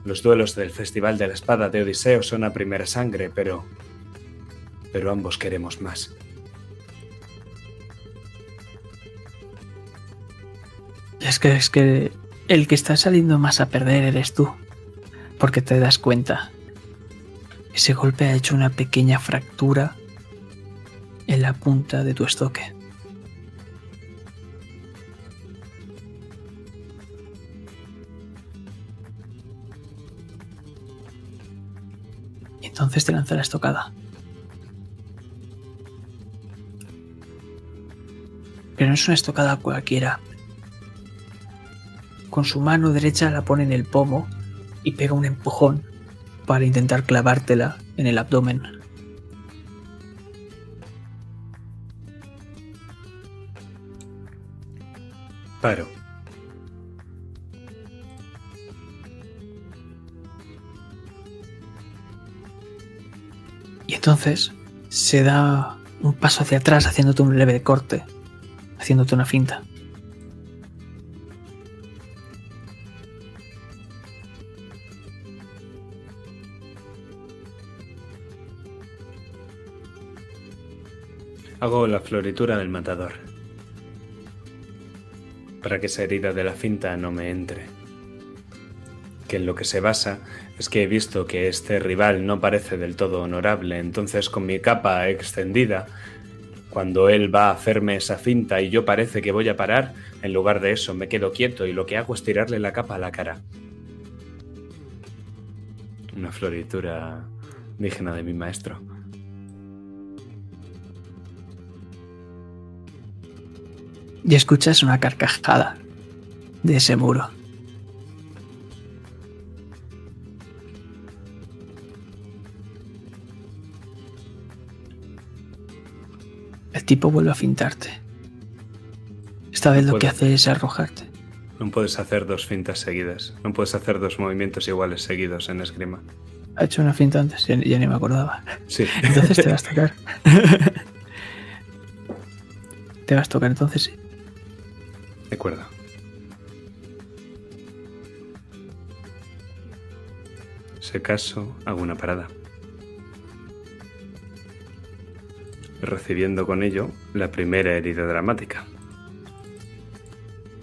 Los duelos del Festival de la Espada de Odiseo son a primera sangre, pero... pero ambos queremos más. Es que es que el que está saliendo más a perder eres tú, porque te das cuenta. Ese golpe ha hecho una pequeña fractura en la punta de tu estoque. Y entonces te lanza la estocada. Pero no es una estocada cualquiera. Con su mano derecha la pone en el pomo y pega un empujón para intentar clavártela en el abdomen. Paro. Y entonces se da un paso hacia atrás haciéndote un leve corte, haciéndote una finta. Hago la floritura del matador. Para que esa herida de la finta no me entre. Que en lo que se basa es que he visto que este rival no parece del todo honorable, entonces con mi capa extendida, cuando él va a hacerme esa finta y yo parece que voy a parar, en lugar de eso me quedo quieto y lo que hago es tirarle la capa a la cara. Una floritura digna de mi maestro. Y escuchas una carcajada de ese muro. El tipo vuelve a fintarte. Esta vez lo Puedo. que hace es arrojarte. No puedes hacer dos fintas seguidas. No puedes hacer dos movimientos iguales seguidos en esgrima. Ha hecho una finta antes, ya, ya ni me acordaba. Sí. Entonces te vas a tocar. te vas a tocar entonces acuerdo. Si acaso, hago una parada. Recibiendo con ello la primera herida dramática.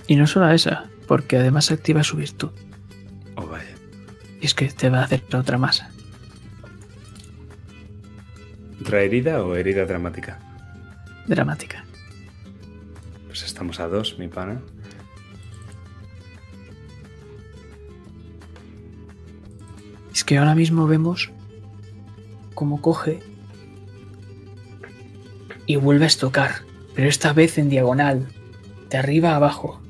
Y no solo esa, porque además activa su virtud. Oh, vaya. Y es que te va a hacer otra más. ¿Otra herida o herida dramática? Dramática. Pues estamos a dos, mi pana. Es que ahora mismo vemos cómo coge y vuelve a estocar, pero esta vez en diagonal, de arriba a abajo.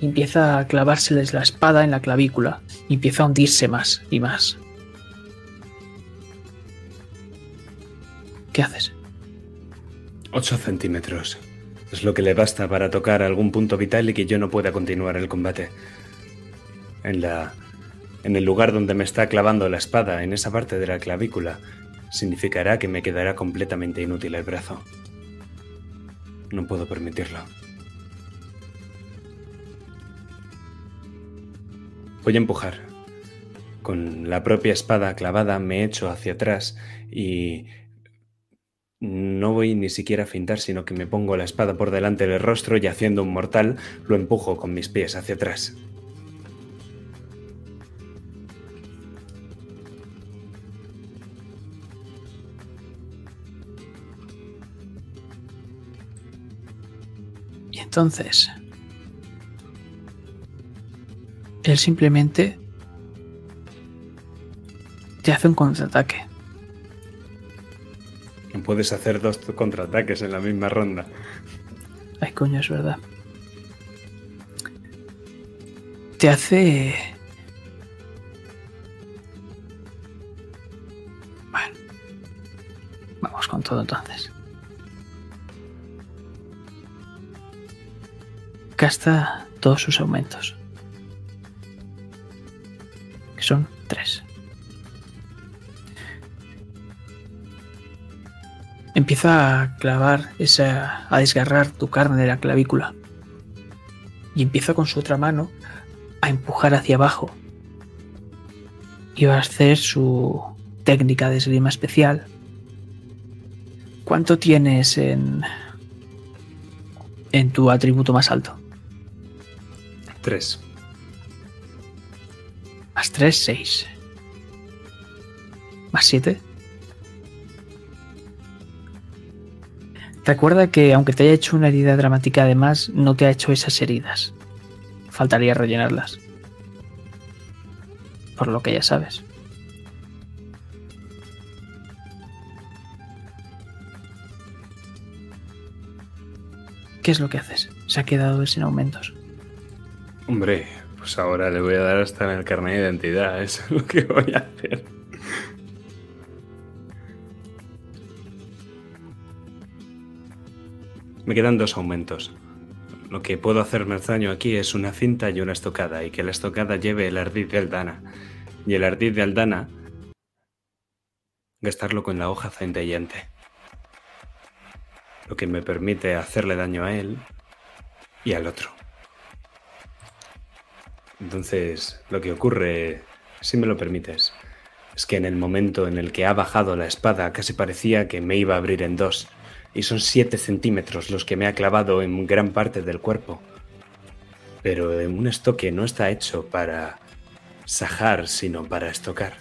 y empieza a clavárseles la espada en la clavícula y empieza a hundirse más y más. ¿Qué haces? 8 centímetros. Es lo que le basta para tocar algún punto vital y que yo no pueda continuar el combate. En la. En el lugar donde me está clavando la espada, en esa parte de la clavícula, significará que me quedará completamente inútil el brazo. No puedo permitirlo. Voy a empujar. Con la propia espada clavada me echo hacia atrás y no voy ni siquiera a fintar, sino que me pongo la espada por delante del rostro y haciendo un mortal lo empujo con mis pies hacia atrás. Y entonces... Él simplemente te hace un contraataque. Puedes hacer dos contraataques en la misma ronda. Ay, coño, es verdad. Te hace... Bueno. Vamos con todo entonces. Gasta todos sus aumentos. Que son tres. Empieza a clavar esa. a desgarrar tu carne de la clavícula. Y empieza con su otra mano a empujar hacia abajo. Y va a hacer su técnica de esgrima especial. ¿Cuánto tienes en. en tu atributo más alto? Tres. Más 3, 6. Más 7. Recuerda que aunque te haya hecho una herida dramática además, no te ha hecho esas heridas. Faltaría rellenarlas. Por lo que ya sabes. ¿Qué es lo que haces? Se ha quedado sin aumentos. Hombre, pues ahora le voy a dar hasta en el carnet de identidad. Eso es lo que voy a hacer. Me quedan dos aumentos. Lo que puedo hacerme daño aquí es una cinta y una estocada, y que la estocada lleve el ardid de Aldana. Y el ardid de Aldana, gastarlo con la hoja centellante. Lo que me permite hacerle daño a él y al otro. Entonces, lo que ocurre, si me lo permites, es que en el momento en el que ha bajado la espada casi parecía que me iba a abrir en dos, y son siete centímetros los que me ha clavado en gran parte del cuerpo. Pero un estoque no está hecho para sajar, sino para estocar.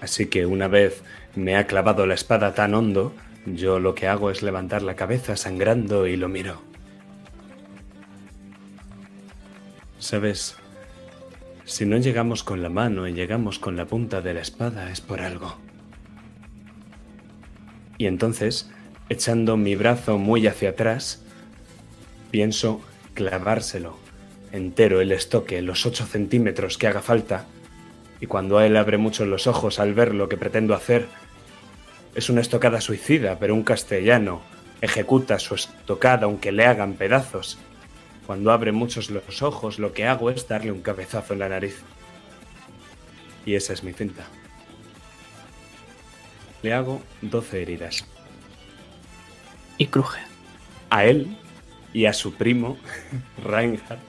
Así que una vez me ha clavado la espada tan hondo, yo lo que hago es levantar la cabeza sangrando y lo miro. Sabes, si no llegamos con la mano y llegamos con la punta de la espada es por algo. Y entonces, echando mi brazo muy hacia atrás, pienso clavárselo entero el estoque, los 8 centímetros que haga falta. Y cuando él abre mucho los ojos al ver lo que pretendo hacer, es una estocada suicida, pero un castellano ejecuta su estocada aunque le hagan pedazos. Cuando abre muchos los ojos, lo que hago es darle un cabezazo en la nariz. Y esa es mi cinta. Le hago 12 heridas. Y cruje. A él y a su primo, Reinhardt,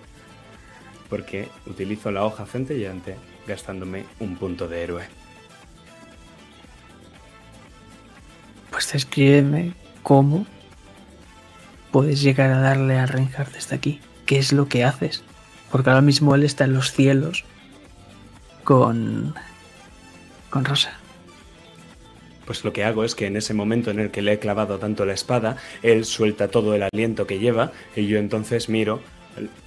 porque utilizo la hoja centellante gastándome un punto de héroe. Pues descríbeme cómo puedes llegar a darle a Reinhardt desde aquí. ¿Qué es lo que haces? Porque ahora mismo él está en los cielos con. con Rosa. Pues lo que hago es que en ese momento en el que le he clavado tanto la espada, él suelta todo el aliento que lleva y yo entonces miro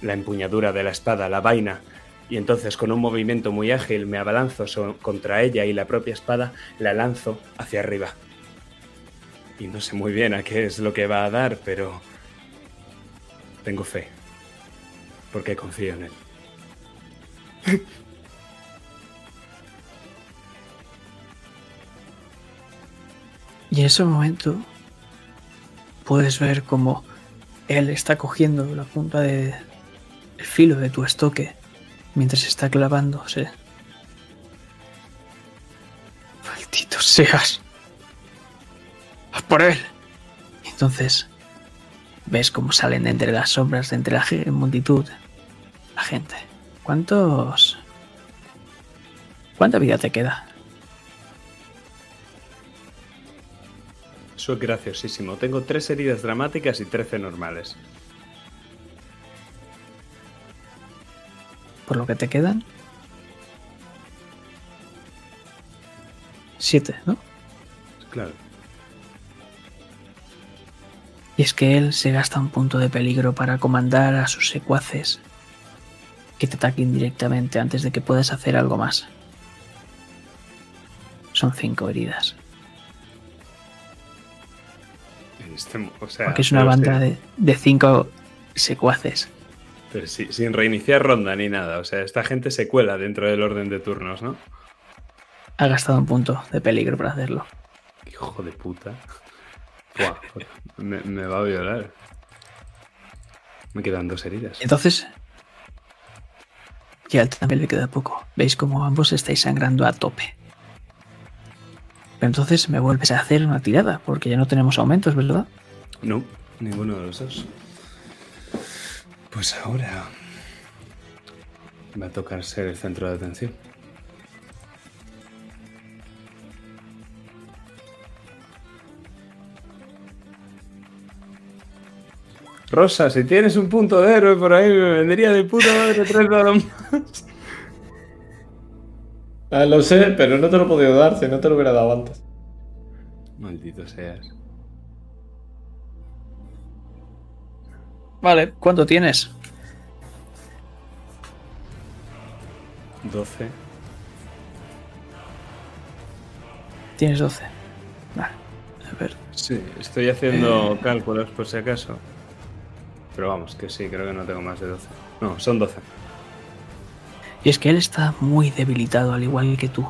la empuñadura de la espada, la vaina, y entonces con un movimiento muy ágil me abalanzo contra ella y la propia espada la lanzo hacia arriba. Y no sé muy bien a qué es lo que va a dar, pero tengo fe. porque confío en él. Y en ese momento puedes ver como él está cogiendo la punta de el filo de tu estoque mientras está clavándose. Maldito seas. ¡A por él. Entonces ves cómo salen de entre las sombras, de entre la multitud, la gente. ¿Cuántos? ¿Cuánta vida te queda? Es graciosísimo. Tengo tres heridas dramáticas y trece normales. por lo que te quedan. Siete, ¿no? Claro. Y es que él se gasta un punto de peligro para comandar a sus secuaces que te ataquen directamente antes de que puedas hacer algo más. Son cinco heridas. Este- o sea, Porque es una banda sí, de, de cinco secuaces. Pero sí, sin reiniciar ronda ni nada. O sea, esta gente se cuela dentro del orden de turnos, ¿no? Ha gastado un punto de peligro para hacerlo. Hijo de puta. Buah, me, me va a violar. Me quedan dos heridas. Entonces, ya también le queda poco. Veis como ambos estáis sangrando a tope. Entonces me vuelves a hacer una tirada, porque ya no tenemos aumentos, ¿verdad? No, ninguno de los dos. Pues ahora va a tocar ser el centro de atención. Rosa, si tienes un punto de héroe por ahí, me vendría de puta madre tres. Ah, lo sé, pero no te lo he podido dar, si no te lo hubiera dado antes. Maldito seas. Vale, ¿cuánto tienes? 12. Tienes 12. Vale, a ver. Sí, estoy haciendo cálculos por si acaso. Pero vamos, que sí, creo que no tengo más de 12. No, son 12. Y es que él está muy debilitado, al igual que tú.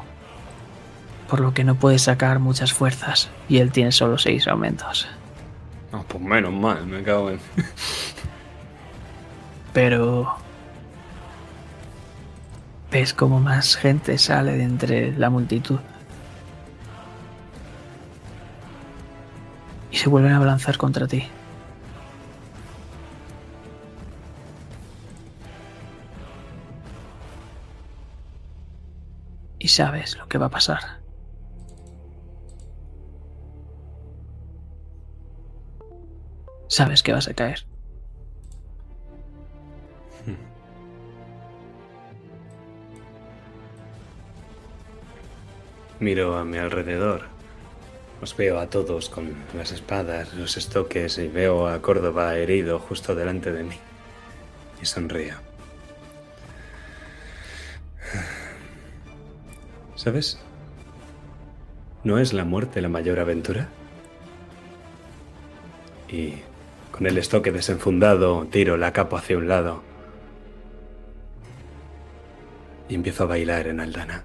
Por lo que no puede sacar muchas fuerzas. Y él tiene solo 6 aumentos. No, pues menos mal, me cago en. Pero... Ves como más gente sale de entre la multitud. Y se vuelven a abalanzar contra ti. Y sabes lo que va a pasar. Sabes que vas a caer. Miro a mi alrededor. Os veo a todos con las espadas, los estoques y veo a Córdoba herido justo delante de mí. Y sonrío. ¿Sabes? ¿No es la muerte la mayor aventura? Y con el estoque desenfundado tiro la capa hacia un lado y empiezo a bailar en Aldana.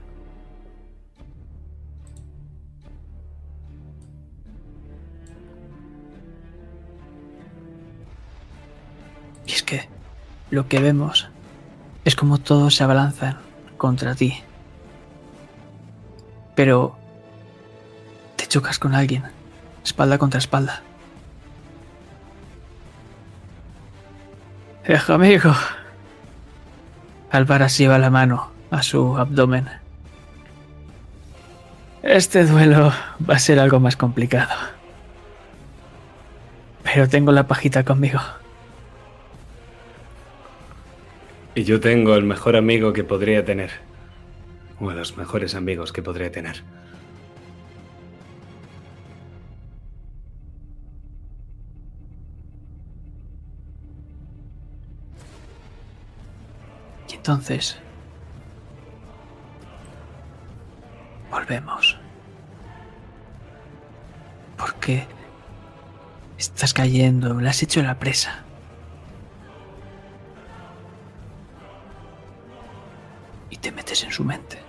Y es que lo que vemos es como todos se abalanzan contra ti. Pero te chocas con alguien, espalda contra espalda. Viejo amigo. Álvaras lleva la mano a su abdomen. Este duelo va a ser algo más complicado. Pero tengo la pajita conmigo. Y yo tengo el mejor amigo que podría tener. O de los mejores amigos que podría tener. Y entonces... Volvemos. Porque estás cayendo, le has hecho la presa. metes en su mente.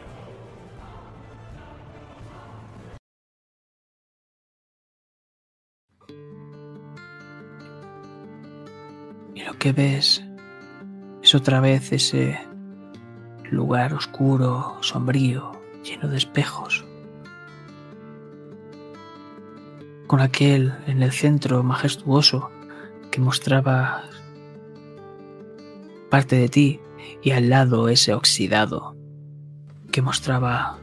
Lo que ves es otra vez ese lugar oscuro, sombrío, lleno de espejos. Con aquel en el centro majestuoso que mostraba parte de ti y al lado ese oxidado que mostraba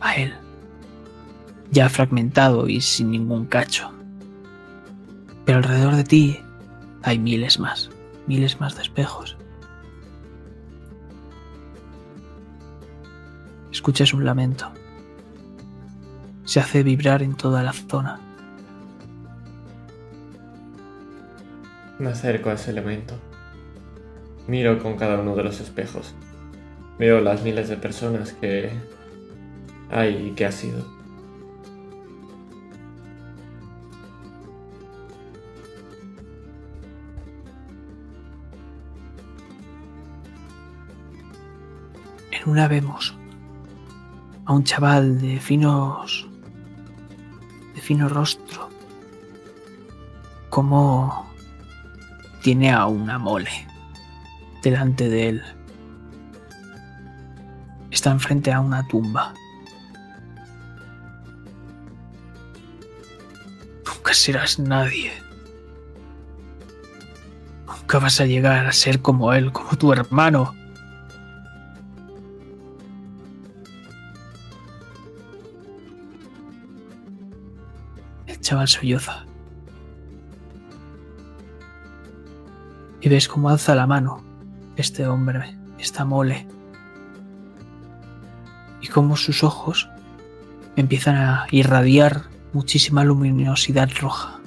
a él, ya fragmentado y sin ningún cacho. Pero alrededor de ti hay miles más, miles más de espejos. Escuchas un lamento. Se hace vibrar en toda la zona. Me acerco a ese elemento. Miro con cada uno de los espejos. Veo las miles de personas que hay y que ha sido. En una vemos a un chaval de finos. de fino rostro. Como tiene a una mole delante de él. Está enfrente a una tumba. Nunca serás nadie. Nunca vas a llegar a ser como él, como tu hermano. Chaval solloza. Y ves cómo alza la mano este hombre, esta mole. Y cómo sus ojos empiezan a irradiar muchísima luminosidad roja.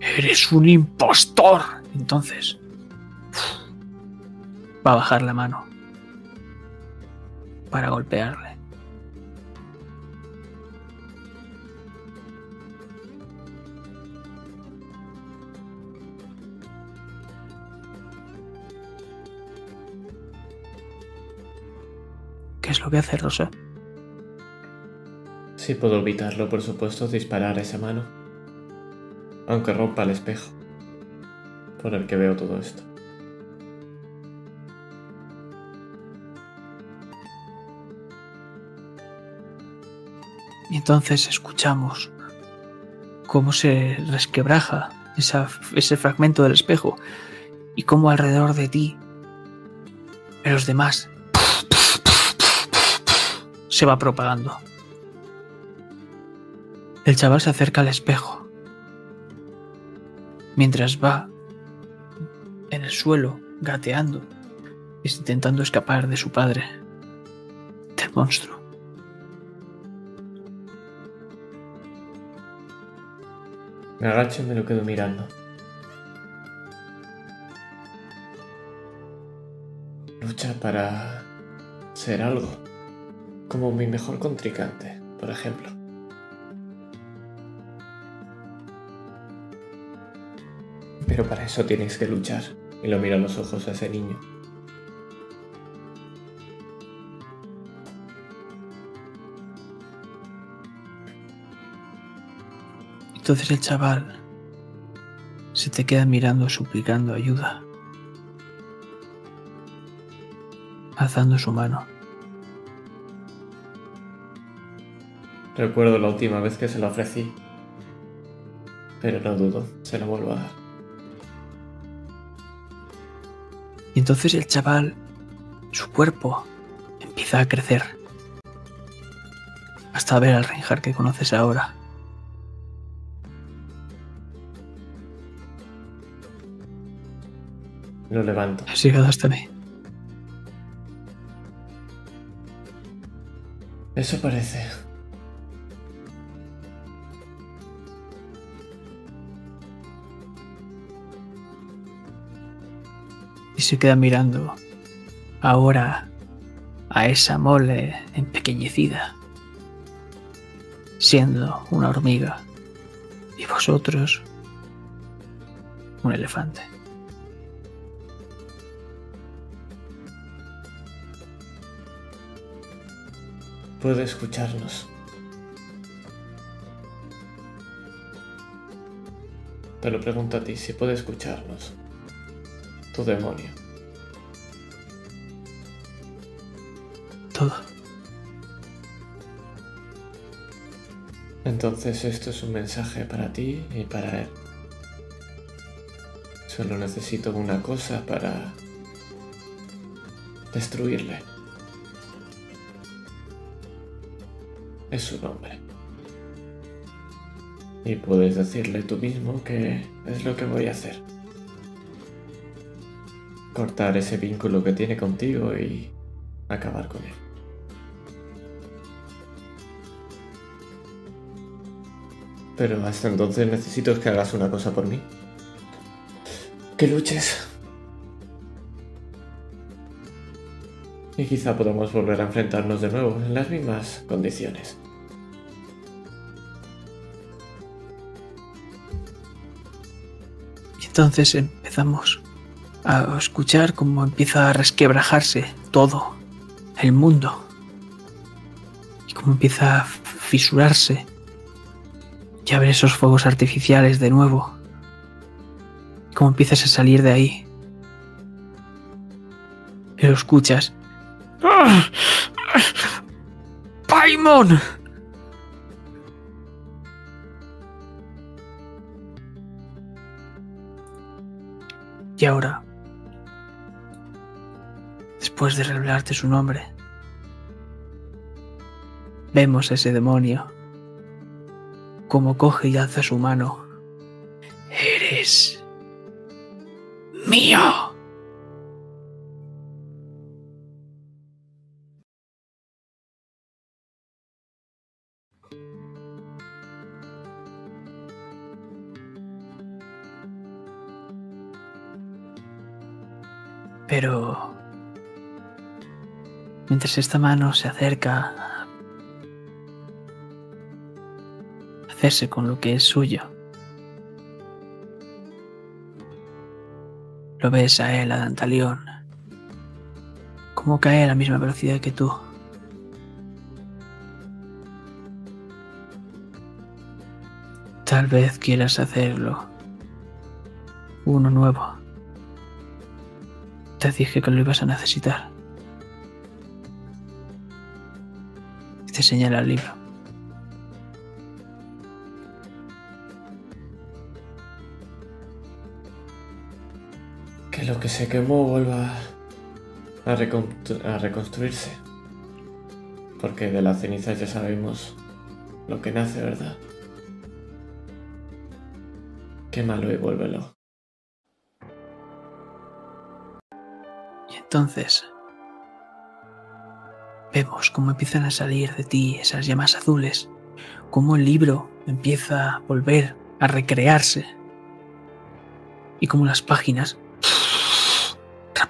Eres un impostor. Entonces va a bajar la mano para golpearle. Es lo que hace Rosa? Si puedo evitarlo, por supuesto, disparar esa mano. Aunque rompa el espejo. Por el que veo todo esto. Y entonces escuchamos cómo se resquebraja esa- ese fragmento del espejo y cómo alrededor de ti, de los demás, se va propagando. El chaval se acerca al espejo mientras va en el suelo gateando, intentando escapar de su padre, del monstruo. Me agacho y me lo quedo mirando. Lucha para ser algo. Como mi mejor contrincante, por ejemplo. Pero para eso tienes que luchar. Y lo miro a los ojos a ese niño. Entonces el chaval se te queda mirando suplicando ayuda, alzando su mano. Recuerdo la última vez que se lo ofrecí. Pero no dudo, se lo vuelvo a dar. Y entonces el chaval, su cuerpo, empieza a crecer. Hasta ver al Reinhardt que conoces ahora. Lo levanto. Has llegado hasta mí. Eso parece. se queda mirando ahora a esa mole empequeñecida, siendo una hormiga y vosotros un elefante. Puedo escucharnos. Te lo pregunto a ti, si puede escucharnos. Tu demonio. Entonces esto es un mensaje para ti y para él. Solo necesito una cosa para destruirle. Es su nombre. Y puedes decirle tú mismo que es lo que voy a hacer. Cortar ese vínculo que tiene contigo y acabar con él. Pero hasta entonces necesito que hagas una cosa por mí. Que luches. Y quizá podamos volver a enfrentarnos de nuevo en las mismas condiciones. Y entonces empezamos a escuchar cómo empieza a resquebrajarse todo, el mundo. Y cómo empieza a fisurarse. Y a ver esos fuegos artificiales de nuevo. Cómo empiezas a salir de ahí. Lo escuchas. ¡Paimon! Y ahora, después de revelarte su nombre, vemos a ese demonio como coge y alza su mano. Eres mío. Pero mientras esta mano se acerca con lo que es suyo, lo ves a él, a Dantalión, como cae a la misma velocidad que tú. Tal vez quieras hacerlo. Uno nuevo. Te dije que lo ibas a necesitar. Te señala el libro. Se quemó vuelva a, reconstru- a reconstruirse. Porque de las cenizas ya sabemos lo que nace, ¿verdad? Quémalo y vuélvelo. Y entonces vemos cómo empiezan a salir de ti esas llamas azules, cómo el libro empieza a volver a recrearse y cómo las páginas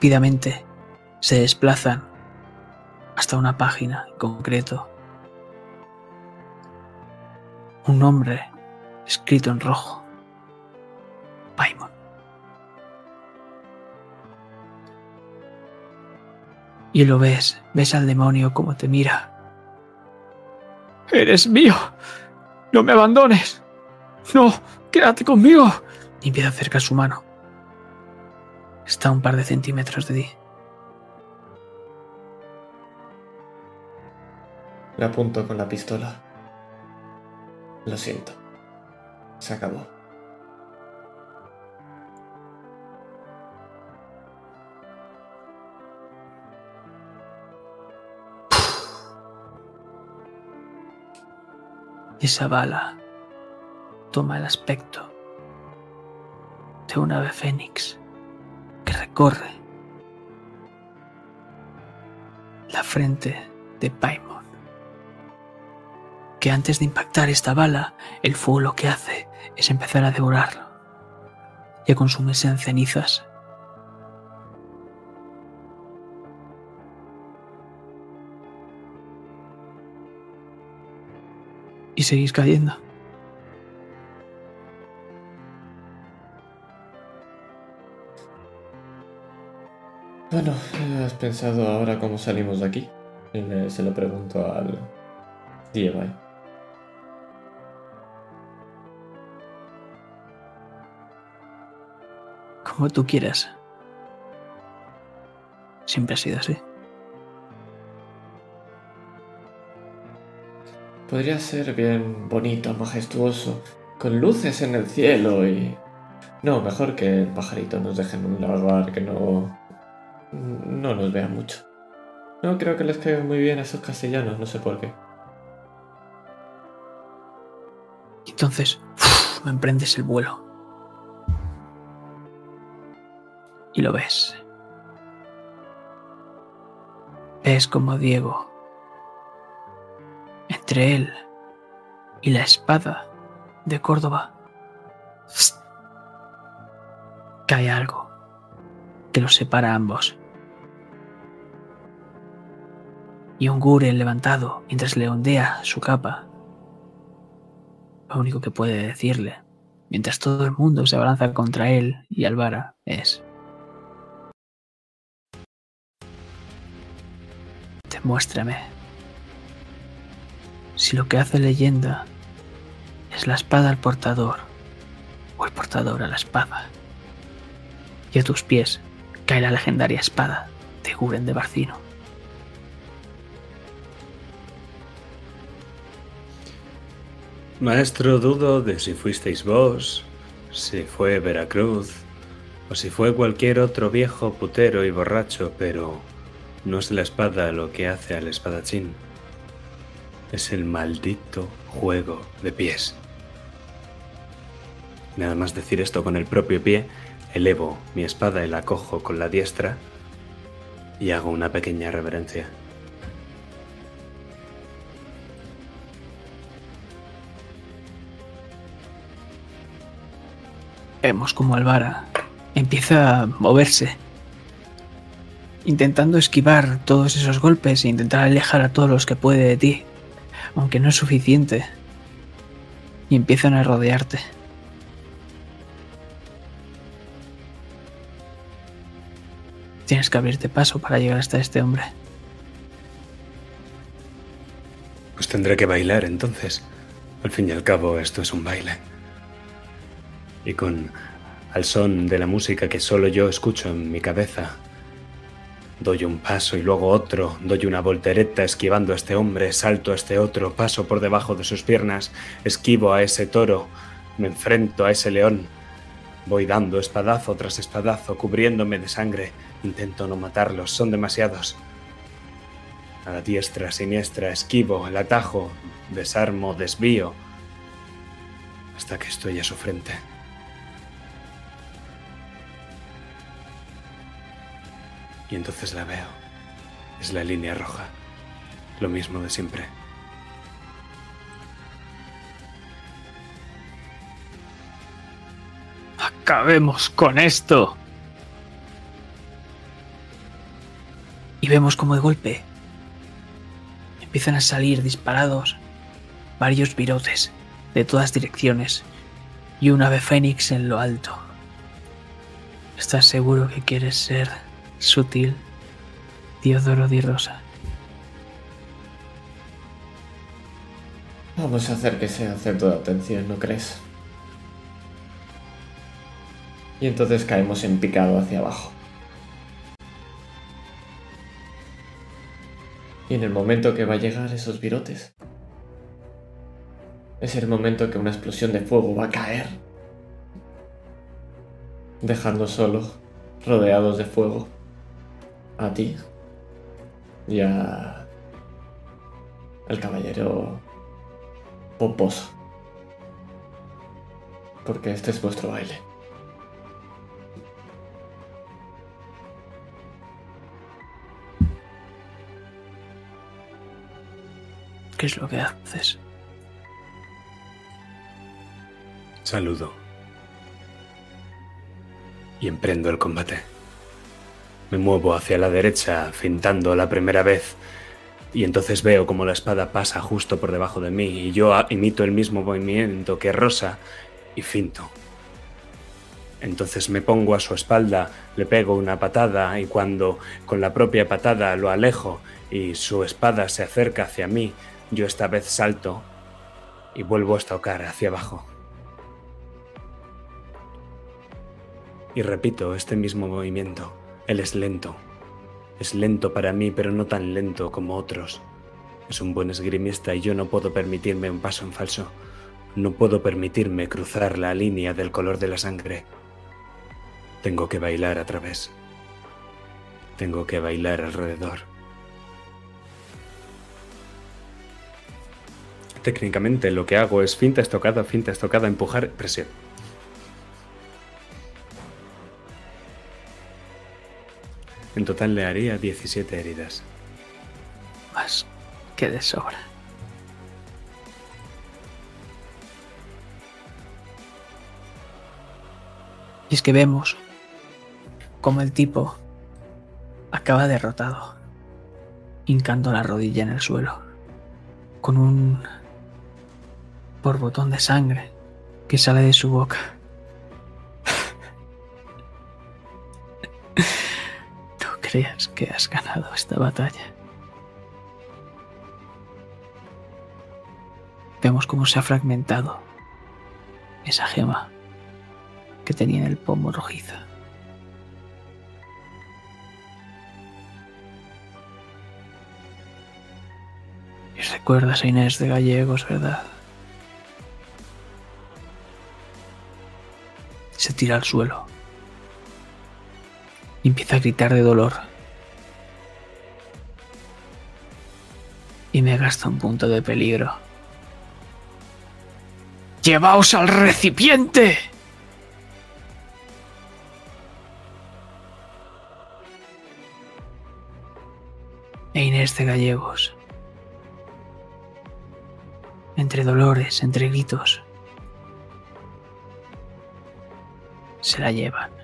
rápidamente se desplazan hasta una página en concreto. Un nombre escrito en rojo. Paimon. Y lo ves, ves al demonio como te mira. Eres mío. No me abandones. No, quédate conmigo. Y empieza a acercar su mano. Está a un par de centímetros de ti. Le apunto con la pistola. Lo siento. Se acabó. Esa bala toma el aspecto de un ave fénix que recorre la frente de Paimon. Que antes de impactar esta bala, el fuego lo que hace es empezar a devorarlo y a consumirse en cenizas. Y seguís cayendo. Bueno, ¿has pensado ahora cómo salimos de aquí? Y le- se lo pregunto al. ¿eh? Como tú quieras. Siempre ha sido así. Podría ser bien bonito, majestuoso, con luces en el cielo y... No, mejor que el pajarito nos deje en un lugar que no... no nos vea mucho. No creo que les caiga muy bien a esos castellanos, no sé por qué. Entonces, me emprendes el vuelo. Y lo ves. Ves como Diego, entre él y la espada de Córdoba, cae algo que los separa a ambos. Y un Guren levantado mientras le ondea su capa. Lo único que puede decirle, mientras todo el mundo se abalanza contra él y Alvara, es... Demuéstrame si lo que hace leyenda es la espada al portador o el portador a la espada. Y a tus pies cae la legendaria espada de Guren de Barcino. Maestro, dudo de si fuisteis vos, si fue Veracruz, o si fue cualquier otro viejo putero y borracho, pero no es la espada lo que hace al espadachín. Es el maldito juego de pies. Nada más decir esto con el propio pie, elevo mi espada y la cojo con la diestra y hago una pequeña reverencia. Vemos como Alvara empieza a moverse, intentando esquivar todos esos golpes e intentar alejar a todos los que puede de ti, aunque no es suficiente. Y empiezan a rodearte. Tienes que abrirte paso para llegar hasta este hombre. Pues tendré que bailar entonces. Al fin y al cabo, esto es un baile. Y con al son de la música que solo yo escucho en mi cabeza, doy un paso y luego otro, doy una voltereta esquivando a este hombre, salto a este otro, paso por debajo de sus piernas, esquivo a ese toro, me enfrento a ese león. Voy dando espadazo tras espadazo, cubriéndome de sangre. Intento no matarlos, son demasiados. A la diestra, siniestra, esquivo, el atajo, desarmo, desvío, hasta que estoy a su frente. Y entonces la veo. Es la línea roja. Lo mismo de siempre. Acabemos con esto. Y vemos como de golpe empiezan a salir disparados varios virotes de todas direcciones y un ave fénix en lo alto. ¿Estás seguro que quieres ser sutil Diodoro di Rosa? Vamos a hacer que sea centro de atención, ¿no crees? Y entonces caemos en picado hacia abajo. Y en el momento que va a llegar esos virotes, es el momento que una explosión de fuego va a caer, dejando solo, rodeados de fuego, a ti y a el caballero pomposo. Porque este es vuestro baile. ¿Qué es lo que haces? Saludo. Y emprendo el combate. Me muevo hacia la derecha, fintando la primera vez, y entonces veo como la espada pasa justo por debajo de mí, y yo imito el mismo movimiento que Rosa, y finto. Entonces me pongo a su espalda, le pego una patada, y cuando con la propia patada lo alejo y su espada se acerca hacia mí, Yo esta vez salto y vuelvo a estocar hacia abajo. Y repito este mismo movimiento. Él es lento. Es lento para mí, pero no tan lento como otros. Es un buen esgrimista y yo no puedo permitirme un paso en falso. No puedo permitirme cruzar la línea del color de la sangre. Tengo que bailar a través. Tengo que bailar alrededor. Técnicamente lo que hago es finta estocada, finta estocada, empujar, presión. En total le haría 17 heridas. Más que de sobra. Y es que vemos como el tipo acaba derrotado, hincando la rodilla en el suelo, con un borbotón de sangre que sale de su boca. ¿Tú crees que has ganado esta batalla? Vemos cómo se ha fragmentado esa gema que tenía en el pomo rojizo. Y recuerdas a Inés de Gallegos, ¿verdad? Se tira al suelo y empieza a gritar de dolor. Y me gasta un punto de peligro. ¡Llevaos al recipiente! E Inés de Gallegos. Entre dolores, entre gritos. Se la llevan.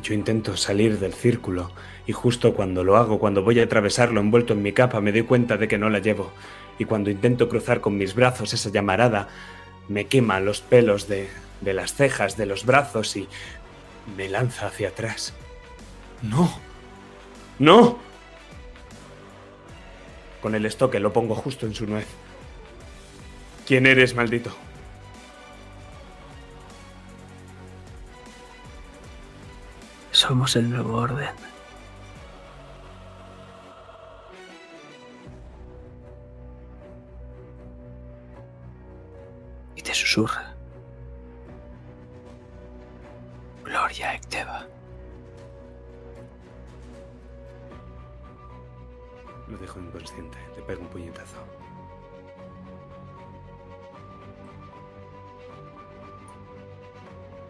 Yo intento salir del círculo y justo cuando lo hago, cuando voy a atravesarlo envuelto en mi capa, me doy cuenta de que no la llevo. Y cuando intento cruzar con mis brazos esa llamarada, me quema los pelos de, de las cejas, de los brazos y me lanza hacia atrás. No. No. Con el estoque lo pongo justo en su nuez. ¿Quién eres, maldito? Somos el nuevo orden. Y te susurra. Gloria Ecteva. Lo dejo inconsciente. Le pego un puñetazo.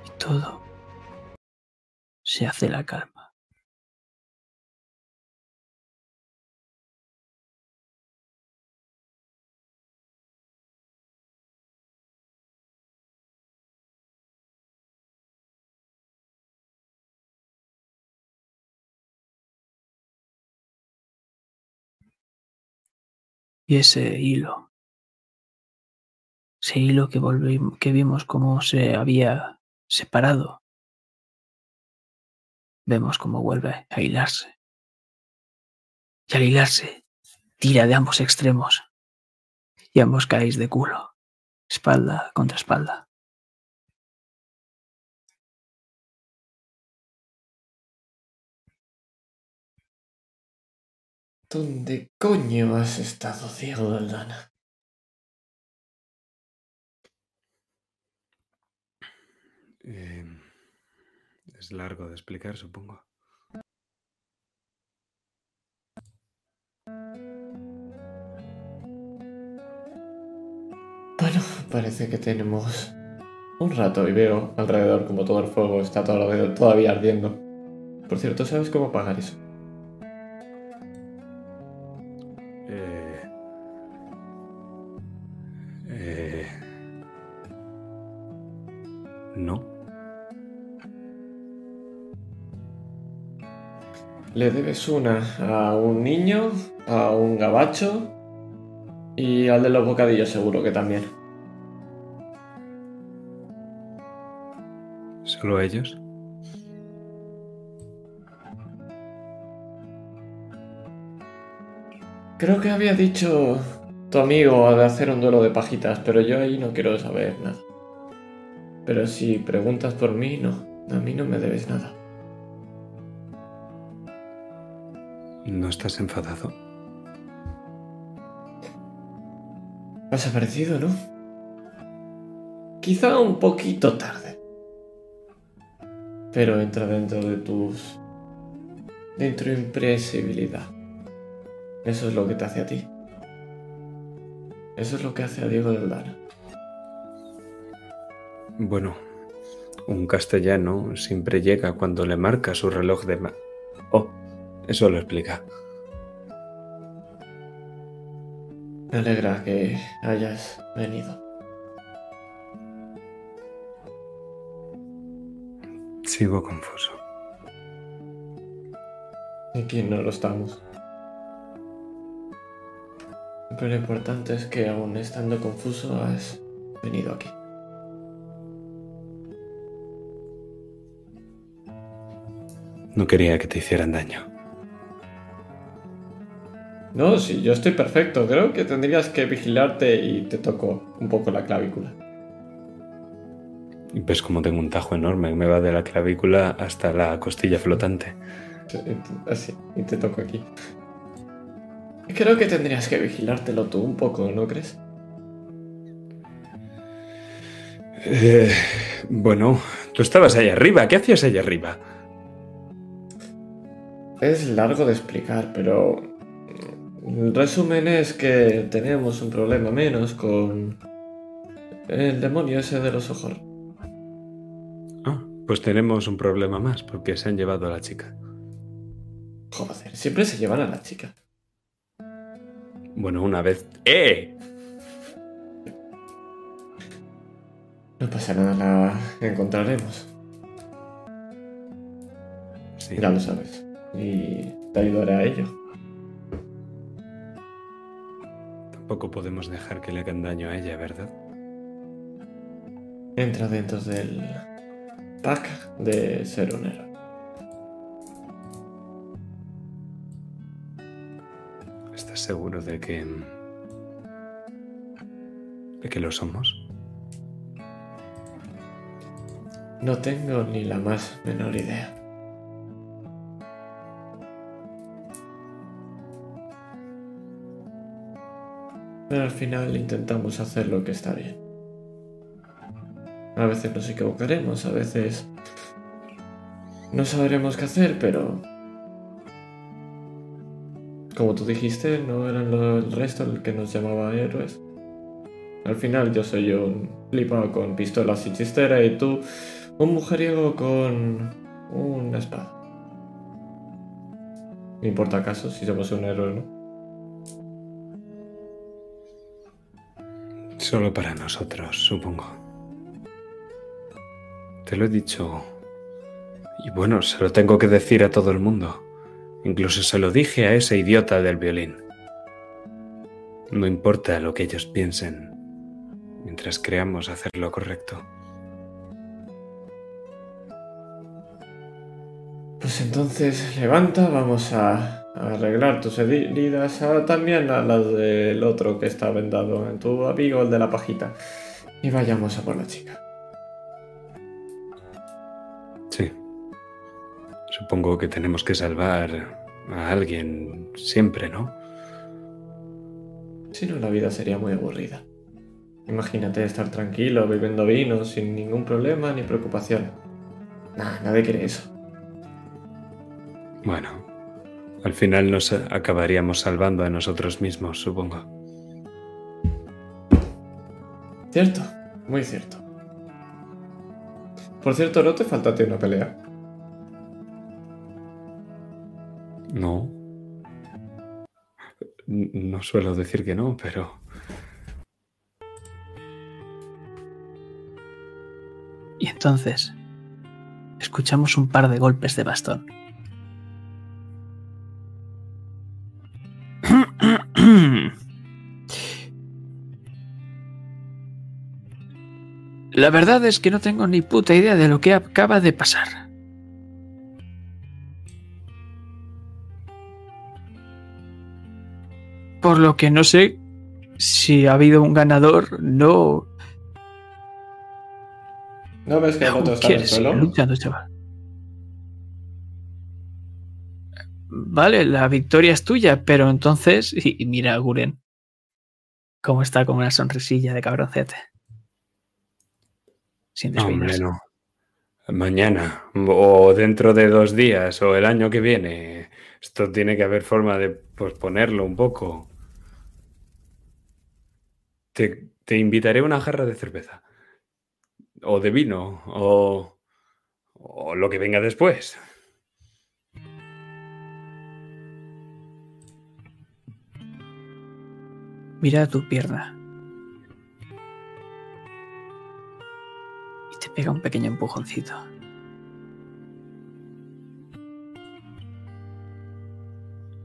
Y todo se hace la calma. Y ese hilo, ese hilo que, volvimos, que vimos cómo se había separado, vemos cómo vuelve a hilarse. Y al hilarse, tira de ambos extremos. Y ambos caéis de culo, espalda contra espalda. ¿Dónde coño has estado, Diego Daldana? Eh, es largo de explicar, supongo. Bueno, parece que tenemos un rato y veo alrededor como todo el fuego está todavía, ardiendo. Por cierto, ¿sabes cómo apagar eso? Le debes una a un niño, a un gabacho y al de los bocadillos seguro que también. ¿Solo ellos? Creo que había dicho tu amigo de hacer un duelo de pajitas, pero yo ahí no quiero saber nada. Pero si preguntas por mí, no. A mí no me debes nada. ¿No estás enfadado? Has aparecido, ¿no? Quizá un poquito tarde. Pero entra dentro de tus... Dentro de impresibilidad. Eso es lo que te hace a ti. Eso es lo que hace a Diego del Dana. Bueno, un castellano siempre llega cuando le marca su reloj de... Ma oh, eso lo explica. Me alegra que hayas venido. Sigo confuso. ¿Y quién no lo estamos? Pero lo importante es que aún estando confuso has venido aquí. No quería que te hicieran daño. No, sí, yo estoy perfecto. Creo que tendrías que vigilarte y te toco un poco la clavícula. Y ves como tengo un tajo enorme me va de la clavícula hasta la costilla flotante. Sí, Así, y te toco aquí. Creo que tendrías que vigilártelo tú un poco, ¿no crees? Eh, bueno, tú estabas ahí arriba. ¿Qué hacías ahí arriba? Es largo de explicar, pero el resumen es que tenemos un problema menos con el demonio ese de los ojos. Ah, pues tenemos un problema más porque se han llevado a la chica. Joder, siempre se llevan a la chica. Bueno, una vez... ¡Eh! No pasa nada, la encontraremos. Sí. Ya lo sabes. Y te ayudaré a ello. Tampoco podemos dejar que le hagan daño a ella, ¿verdad? Entra dentro del pack de ser un héroe. ¿Estás seguro de que... de que lo somos? No tengo ni la más menor idea. Pero al final intentamos hacer lo que está bien. A veces nos equivocaremos, a veces no sabremos qué hacer, pero... Como tú dijiste, no eran lo- el resto el que nos llamaba héroes. Al final yo soy un flipado con pistolas y chistera y tú un mujeriego con una espada. No importa acaso si somos un héroe no. Solo para nosotros, supongo. Te lo he dicho. Y bueno, se lo tengo que decir a todo el mundo. Incluso se lo dije a ese idiota del violín. No importa lo que ellos piensen, mientras creamos hacer lo correcto. Pues entonces levanta, vamos a arreglar tus heridas, a- también a las del otro que está vendado en tu amigo, el de la pajita. Y vayamos a por la chica. Sí. Supongo que tenemos que salvar a alguien siempre, ¿no? Si no, la vida sería muy aburrida. Imagínate estar tranquilo, bebiendo vino, sin ningún problema ni preocupación. Nah, nadie quiere eso. Bueno, al final nos acabaríamos salvando a nosotros mismos, supongo. ¿Cierto? Muy cierto. Por cierto, ¿no te falta a ti una pelea? No. No suelo decir que no, pero... Y entonces escuchamos un par de golpes de bastón. La verdad es que no tengo ni puta idea de lo que acaba de pasar. Por lo que no sé si ha habido un ganador, no. ¿No ves que el otro está en el ¿Quieres seguir suelo? luchando, chaval? Vale, la victoria es tuya, pero entonces. Y, mira a Guren. Cómo está con una sonrisilla de cabroncete. Sin No, hombre. Mañana, o dentro de dos días, o el año que viene. Esto tiene que haber forma de posponerlo un poco. Te, te invitaré una jarra de cerveza. O de vino, o, o lo que venga después. Mira tu pierna. Y te pega un pequeño empujoncito.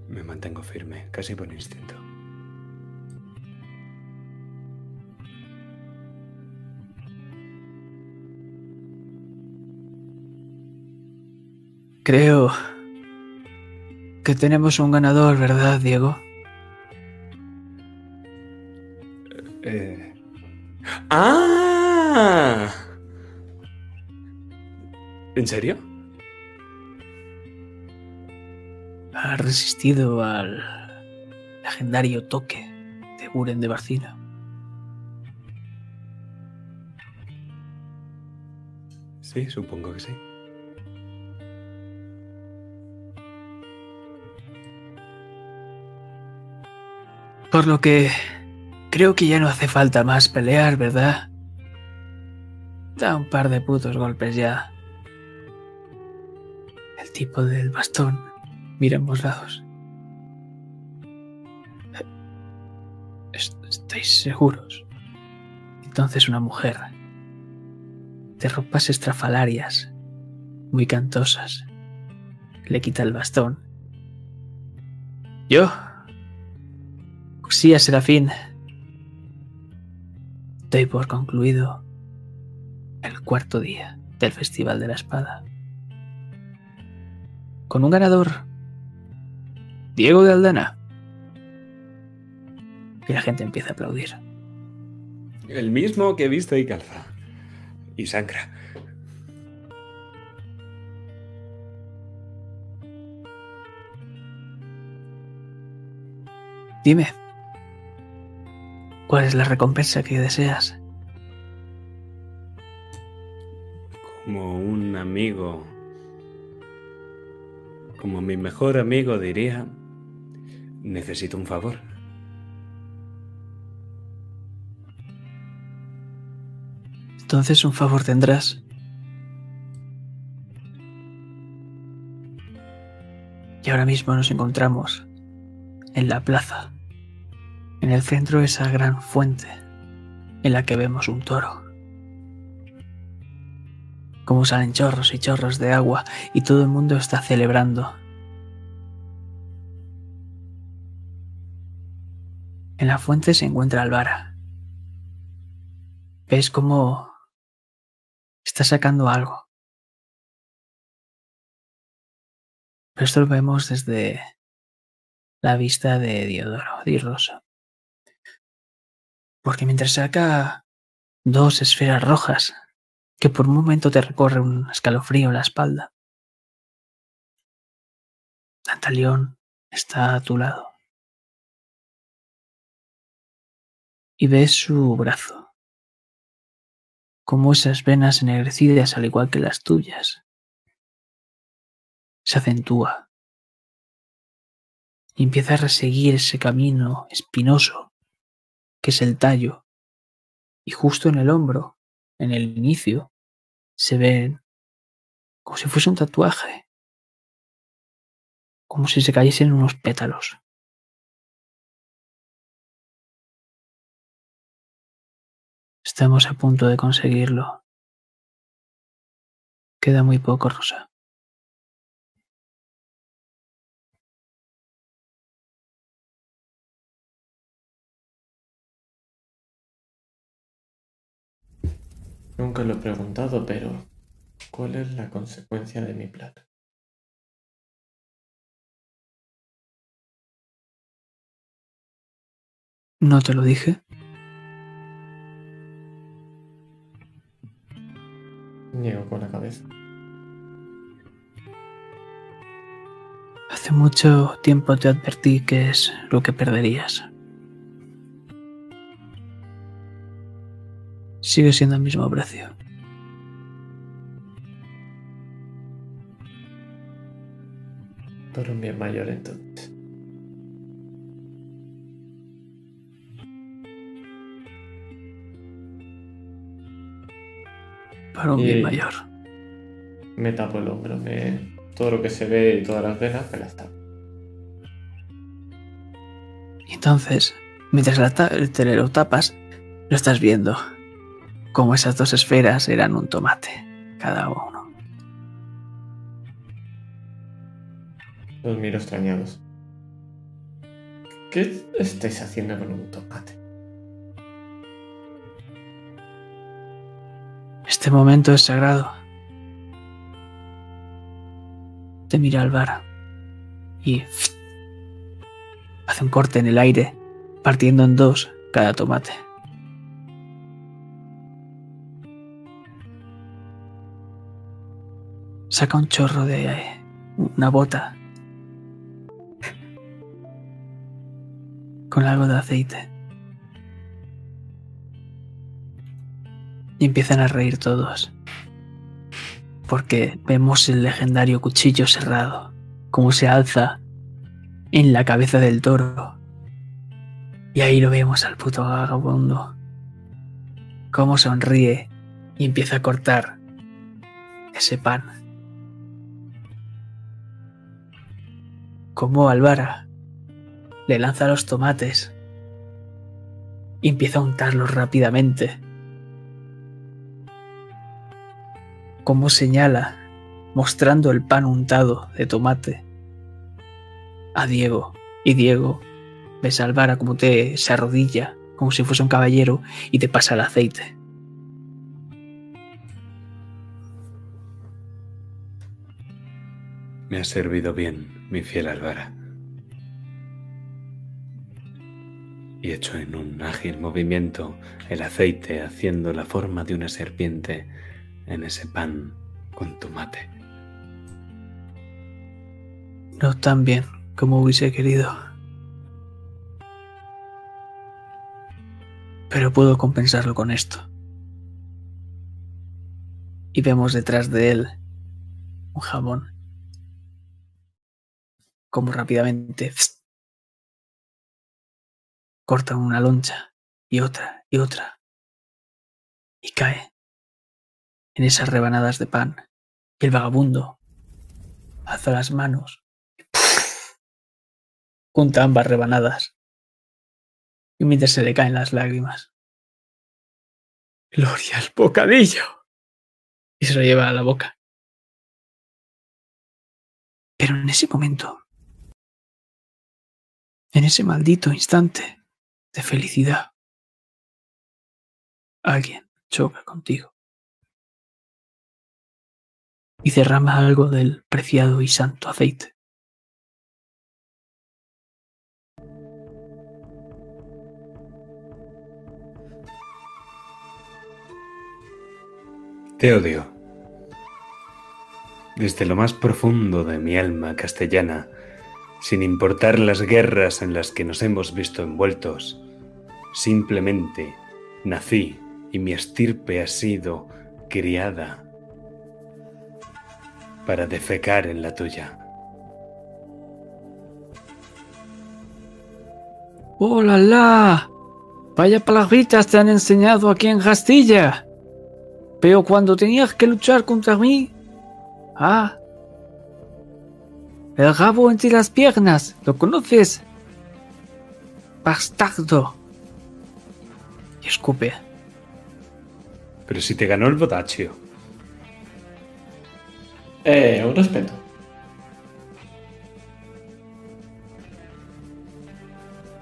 Me mantengo firme, casi por instinto. Creo que tenemos un ganador, ¿verdad, Diego? ¿En serio? Ha resistido al legendario toque de Buren de Barcino. Sí, supongo que sí. Por lo que creo que ya no hace falta más pelear, ¿verdad? Da un par de putos golpes ya. Tipo del bastón mira ambos lados. ¿Est- ¿Estáis seguros? Entonces una mujer de ropas estrafalarias, muy cantosas, le quita el bastón. Yo, Usía Serafín, doy por concluido el cuarto día del Festival de la Espada. Con un ganador, Diego de Aldana. Y la gente empieza a aplaudir. El mismo que viste y calza. Y sangra. Dime, ¿cuál es la recompensa que deseas? Como un amigo. Como mi mejor amigo diría. Necesito un favor. Entonces un favor tendrás. Y ahora mismo nos encontramos en la plaza, en el centro de esa gran fuente en la que vemos un toro. Como salen chorros y chorros de agua y todo el mundo está celebrando. En la fuente se encuentra Alvara. ¿Ves cómo está sacando algo? Pero esto lo vemos desde la vista de Diodoro, Di Rosa. Porque mientras saca dos esferas rojas, que por un momento te recorre un escalofrío en la espalda, Dantalión está a tu lado. Y ves su brazo, como esas venas ennegrecidas al igual que las tuyas, se acentúa y empieza a reseguir ese camino espinoso que es el tallo. Y justo en el hombro, en el inicio, se ven como si fuese un tatuaje, como si se cayesen unos pétalos. Estamos a punto de conseguirlo. Queda muy poco, Rosa. Nunca lo he preguntado, pero ¿cuál es la consecuencia de mi plato? ¿No te lo dije? Niego con la cabeza. Hace mucho tiempo te advertí que es lo que perderías. Sigue siendo el mismo precio. Por un bien mayor entonces. Para un bien mayor. Me tapo el hombro, me... todo lo que se ve y todas las venas me las tapo. Y entonces, mientras la ta- te lo tapas, lo estás viendo. Como esas dos esferas eran un tomate, cada uno. Los miro extrañados. ¿Qué estáis haciendo con un tomate? Este momento es sagrado. Te mira Alvara y hace un corte en el aire, partiendo en dos cada tomate. Saca un chorro de eh, una bota con algo de aceite. Y empiezan a reír todos. Porque vemos el legendario cuchillo cerrado, como se alza en la cabeza del toro. Y ahí lo vemos al puto vagabundo. Cómo sonríe y empieza a cortar ese pan. Como Alvara le lanza los tomates y empieza a untarlos rápidamente. Como señala, mostrando el pan untado de tomate a Diego. Y Diego ves a Alvara como te se arrodilla, como si fuese un caballero, y te pasa el aceite. Me ha servido bien, mi fiel Álvara. Y echo en un ágil movimiento el aceite haciendo la forma de una serpiente en ese pan con tomate. No tan bien como hubiese querido. Pero puedo compensarlo con esto. Y vemos detrás de él un jamón. Como rápidamente corta una loncha y otra y otra. Y cae en esas rebanadas de pan. Y el vagabundo alza las manos junta ambas rebanadas. Y mientras se le caen las lágrimas. Gloria al bocadillo. Y se lo lleva a la boca. Pero en ese momento, en ese maldito instante de felicidad, alguien choca contigo y derrama algo del preciado y santo aceite. Te odio. Desde lo más profundo de mi alma castellana, sin importar las guerras en las que nos hemos visto envueltos, simplemente nací y mi estirpe ha sido criada para defecar en la tuya. ¡Oh, la, la! Vaya palabritas te han enseñado aquí en Castilla. Pero cuando tenías que luchar contra mí... Ah. El rabo entre las piernas. ¿Lo conoces? Bastardo. Y escupe. Pero si te ganó el botaccio. Eh, un respeto.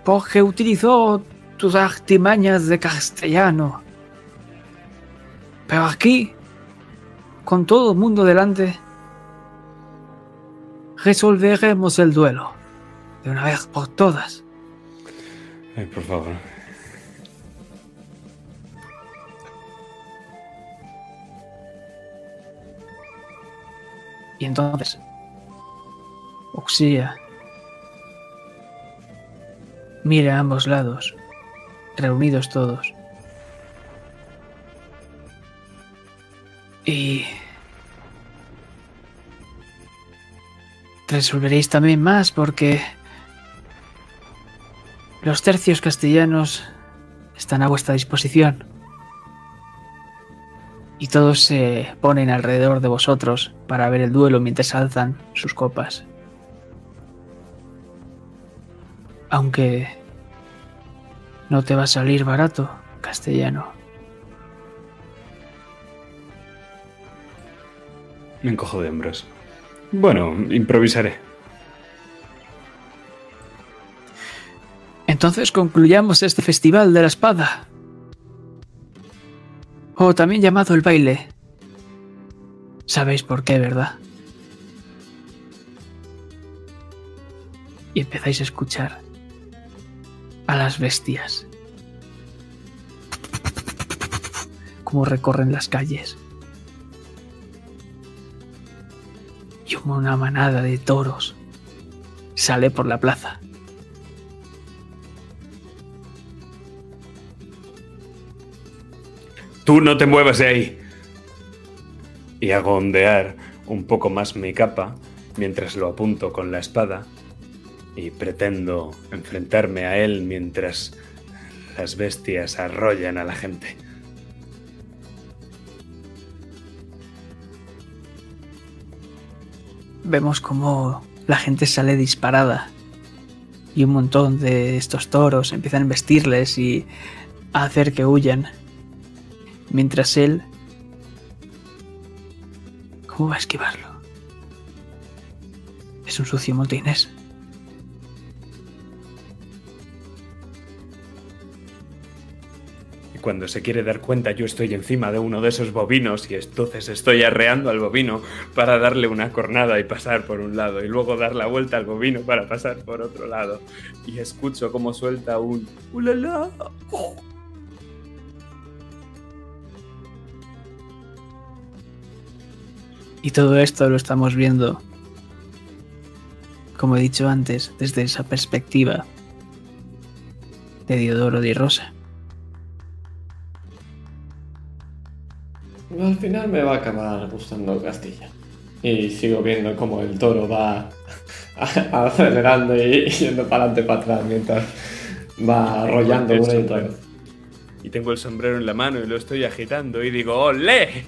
Porque utilizó tus artimañas de castellano. Pero aquí, con todo el mundo delante, resolveremos el duelo. De una vez por todas. Ay, por favor. Y entonces, Oxía mira a ambos lados, reunidos todos. Y resolveréis también más porque los tercios castellanos están a vuestra disposición. Y todos se ponen alrededor de vosotros para ver el duelo mientras alzan sus copas. Aunque no te va a salir barato, castellano. Me encojo de hombros. Bueno, improvisaré. Entonces concluyamos este festival de la espada. O también llamado el baile. Sabéis por qué, ¿verdad? Y empezáis a escuchar a las bestias. Cómo recorren las calles. Y una manada de toros sale por la plaza. Tú no te muevas de ahí. Y hago ondear un poco más mi capa mientras lo apunto con la espada y pretendo enfrentarme a él mientras las bestias arrollan a la gente. Vemos como la gente sale disparada y un montón de estos toros empiezan a embestirles y a hacer que huyan. Mientras él... ¿Cómo va a esquivarlo? Es un sucio montainés. Cuando se quiere dar cuenta yo estoy encima de uno de esos bovinos y entonces estoy arreando al bovino para darle una cornada y pasar por un lado y luego dar la vuelta al bovino para pasar por otro lado. Y escucho cómo suelta un ¡Ulala! Y todo esto lo estamos viendo, como he dicho antes, desde esa perspectiva de Diodoro de Rosa. Al final me va a acabar gustando Castilla. Y sigo viendo cómo el toro va acelerando y yendo para adelante para atrás mientras va arrollando una y otra sombrero. vez. Y tengo el sombrero en la mano y lo estoy agitando y digo ¡Olé!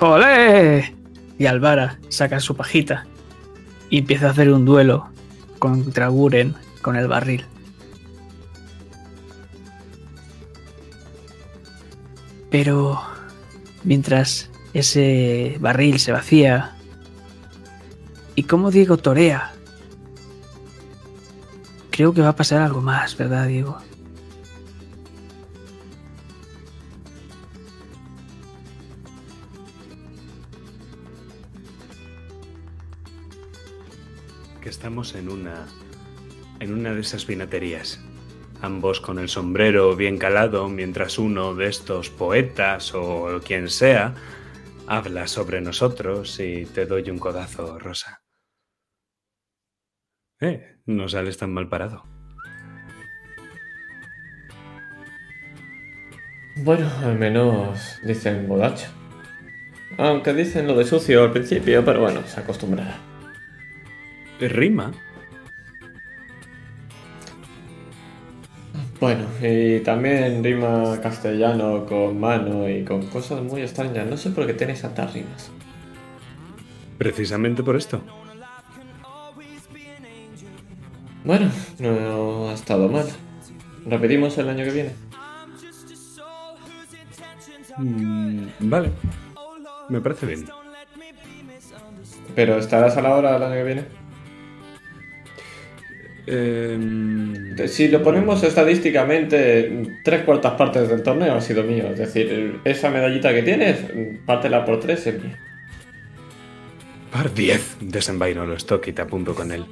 ¡Olé! Y Alvara saca su pajita y empieza a hacer un duelo contra Guren con el barril. Pero mientras ese barril se vacía y como Diego torea, creo que va a pasar algo más, ¿verdad, Diego? que estamos en una en una de esas vinaterías. Ambos con el sombrero bien calado, mientras uno de estos poetas o quien sea habla sobre nosotros y te doy un codazo, Rosa. Eh, no sales tan mal parado. Bueno, al menos dicen bodacho. Aunque dicen lo de sucio al principio, pero bueno, se acostumbrará. Rima. Bueno, y también rima castellano con mano y con cosas muy extrañas. No sé por qué tenéis tantas rimas. Precisamente por esto. Bueno, no ha estado mal. ¿Repetimos el año que viene? Mm, vale. Me parece bien. ¿Pero estarás a la hora el año que viene? Em, Si lo ponemos estadísticamente, tres cuartas partes del torneo ha sido mío. Es decir, esa medallita que tienes, pártela por tres es mía. Par 10. Desenvaino los stock y te apunto con él.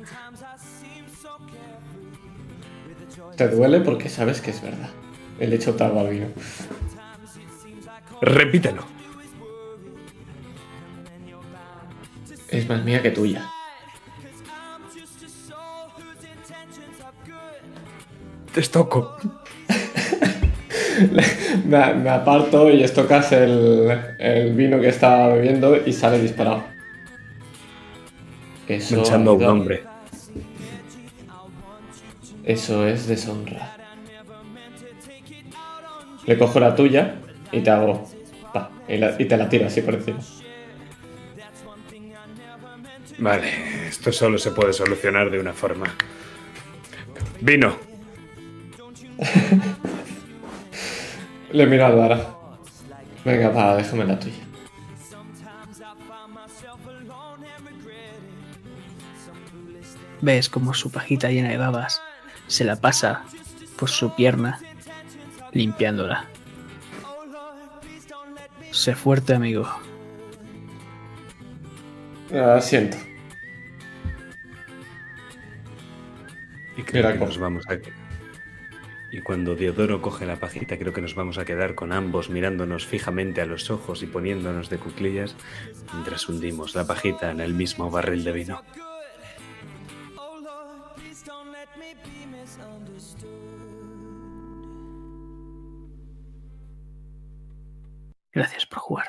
Te duele porque sabes que es verdad. El hecho al vino. Repítelo. Es más mía que tuya. Estoco. me, me aparto y estocas el, el vino que estaba bebiendo y sale disparado. Eso, Manchando a un hombre. Eso es deshonra. Le cojo la tuya y te hago. pa, y, la- y te la tiro así por encima. Vale, esto solo se puede solucionar de una forma. Vino. Le miro a Dara. Venga, va, déjame la tuya. Ves como su pajita llena de babas se la pasa por su pierna, limpiándola. Sé fuerte, amigo. Ah, siento. Y creo Mira que cómo. nos vamos a... Y cuando Diodoro coge la pajita, creo que nos vamos a quedar con ambos mirándonos fijamente a los ojos y poniéndonos de cuclillas mientras hundimos la pajita en el mismo barril de vino. Gracias por jugar.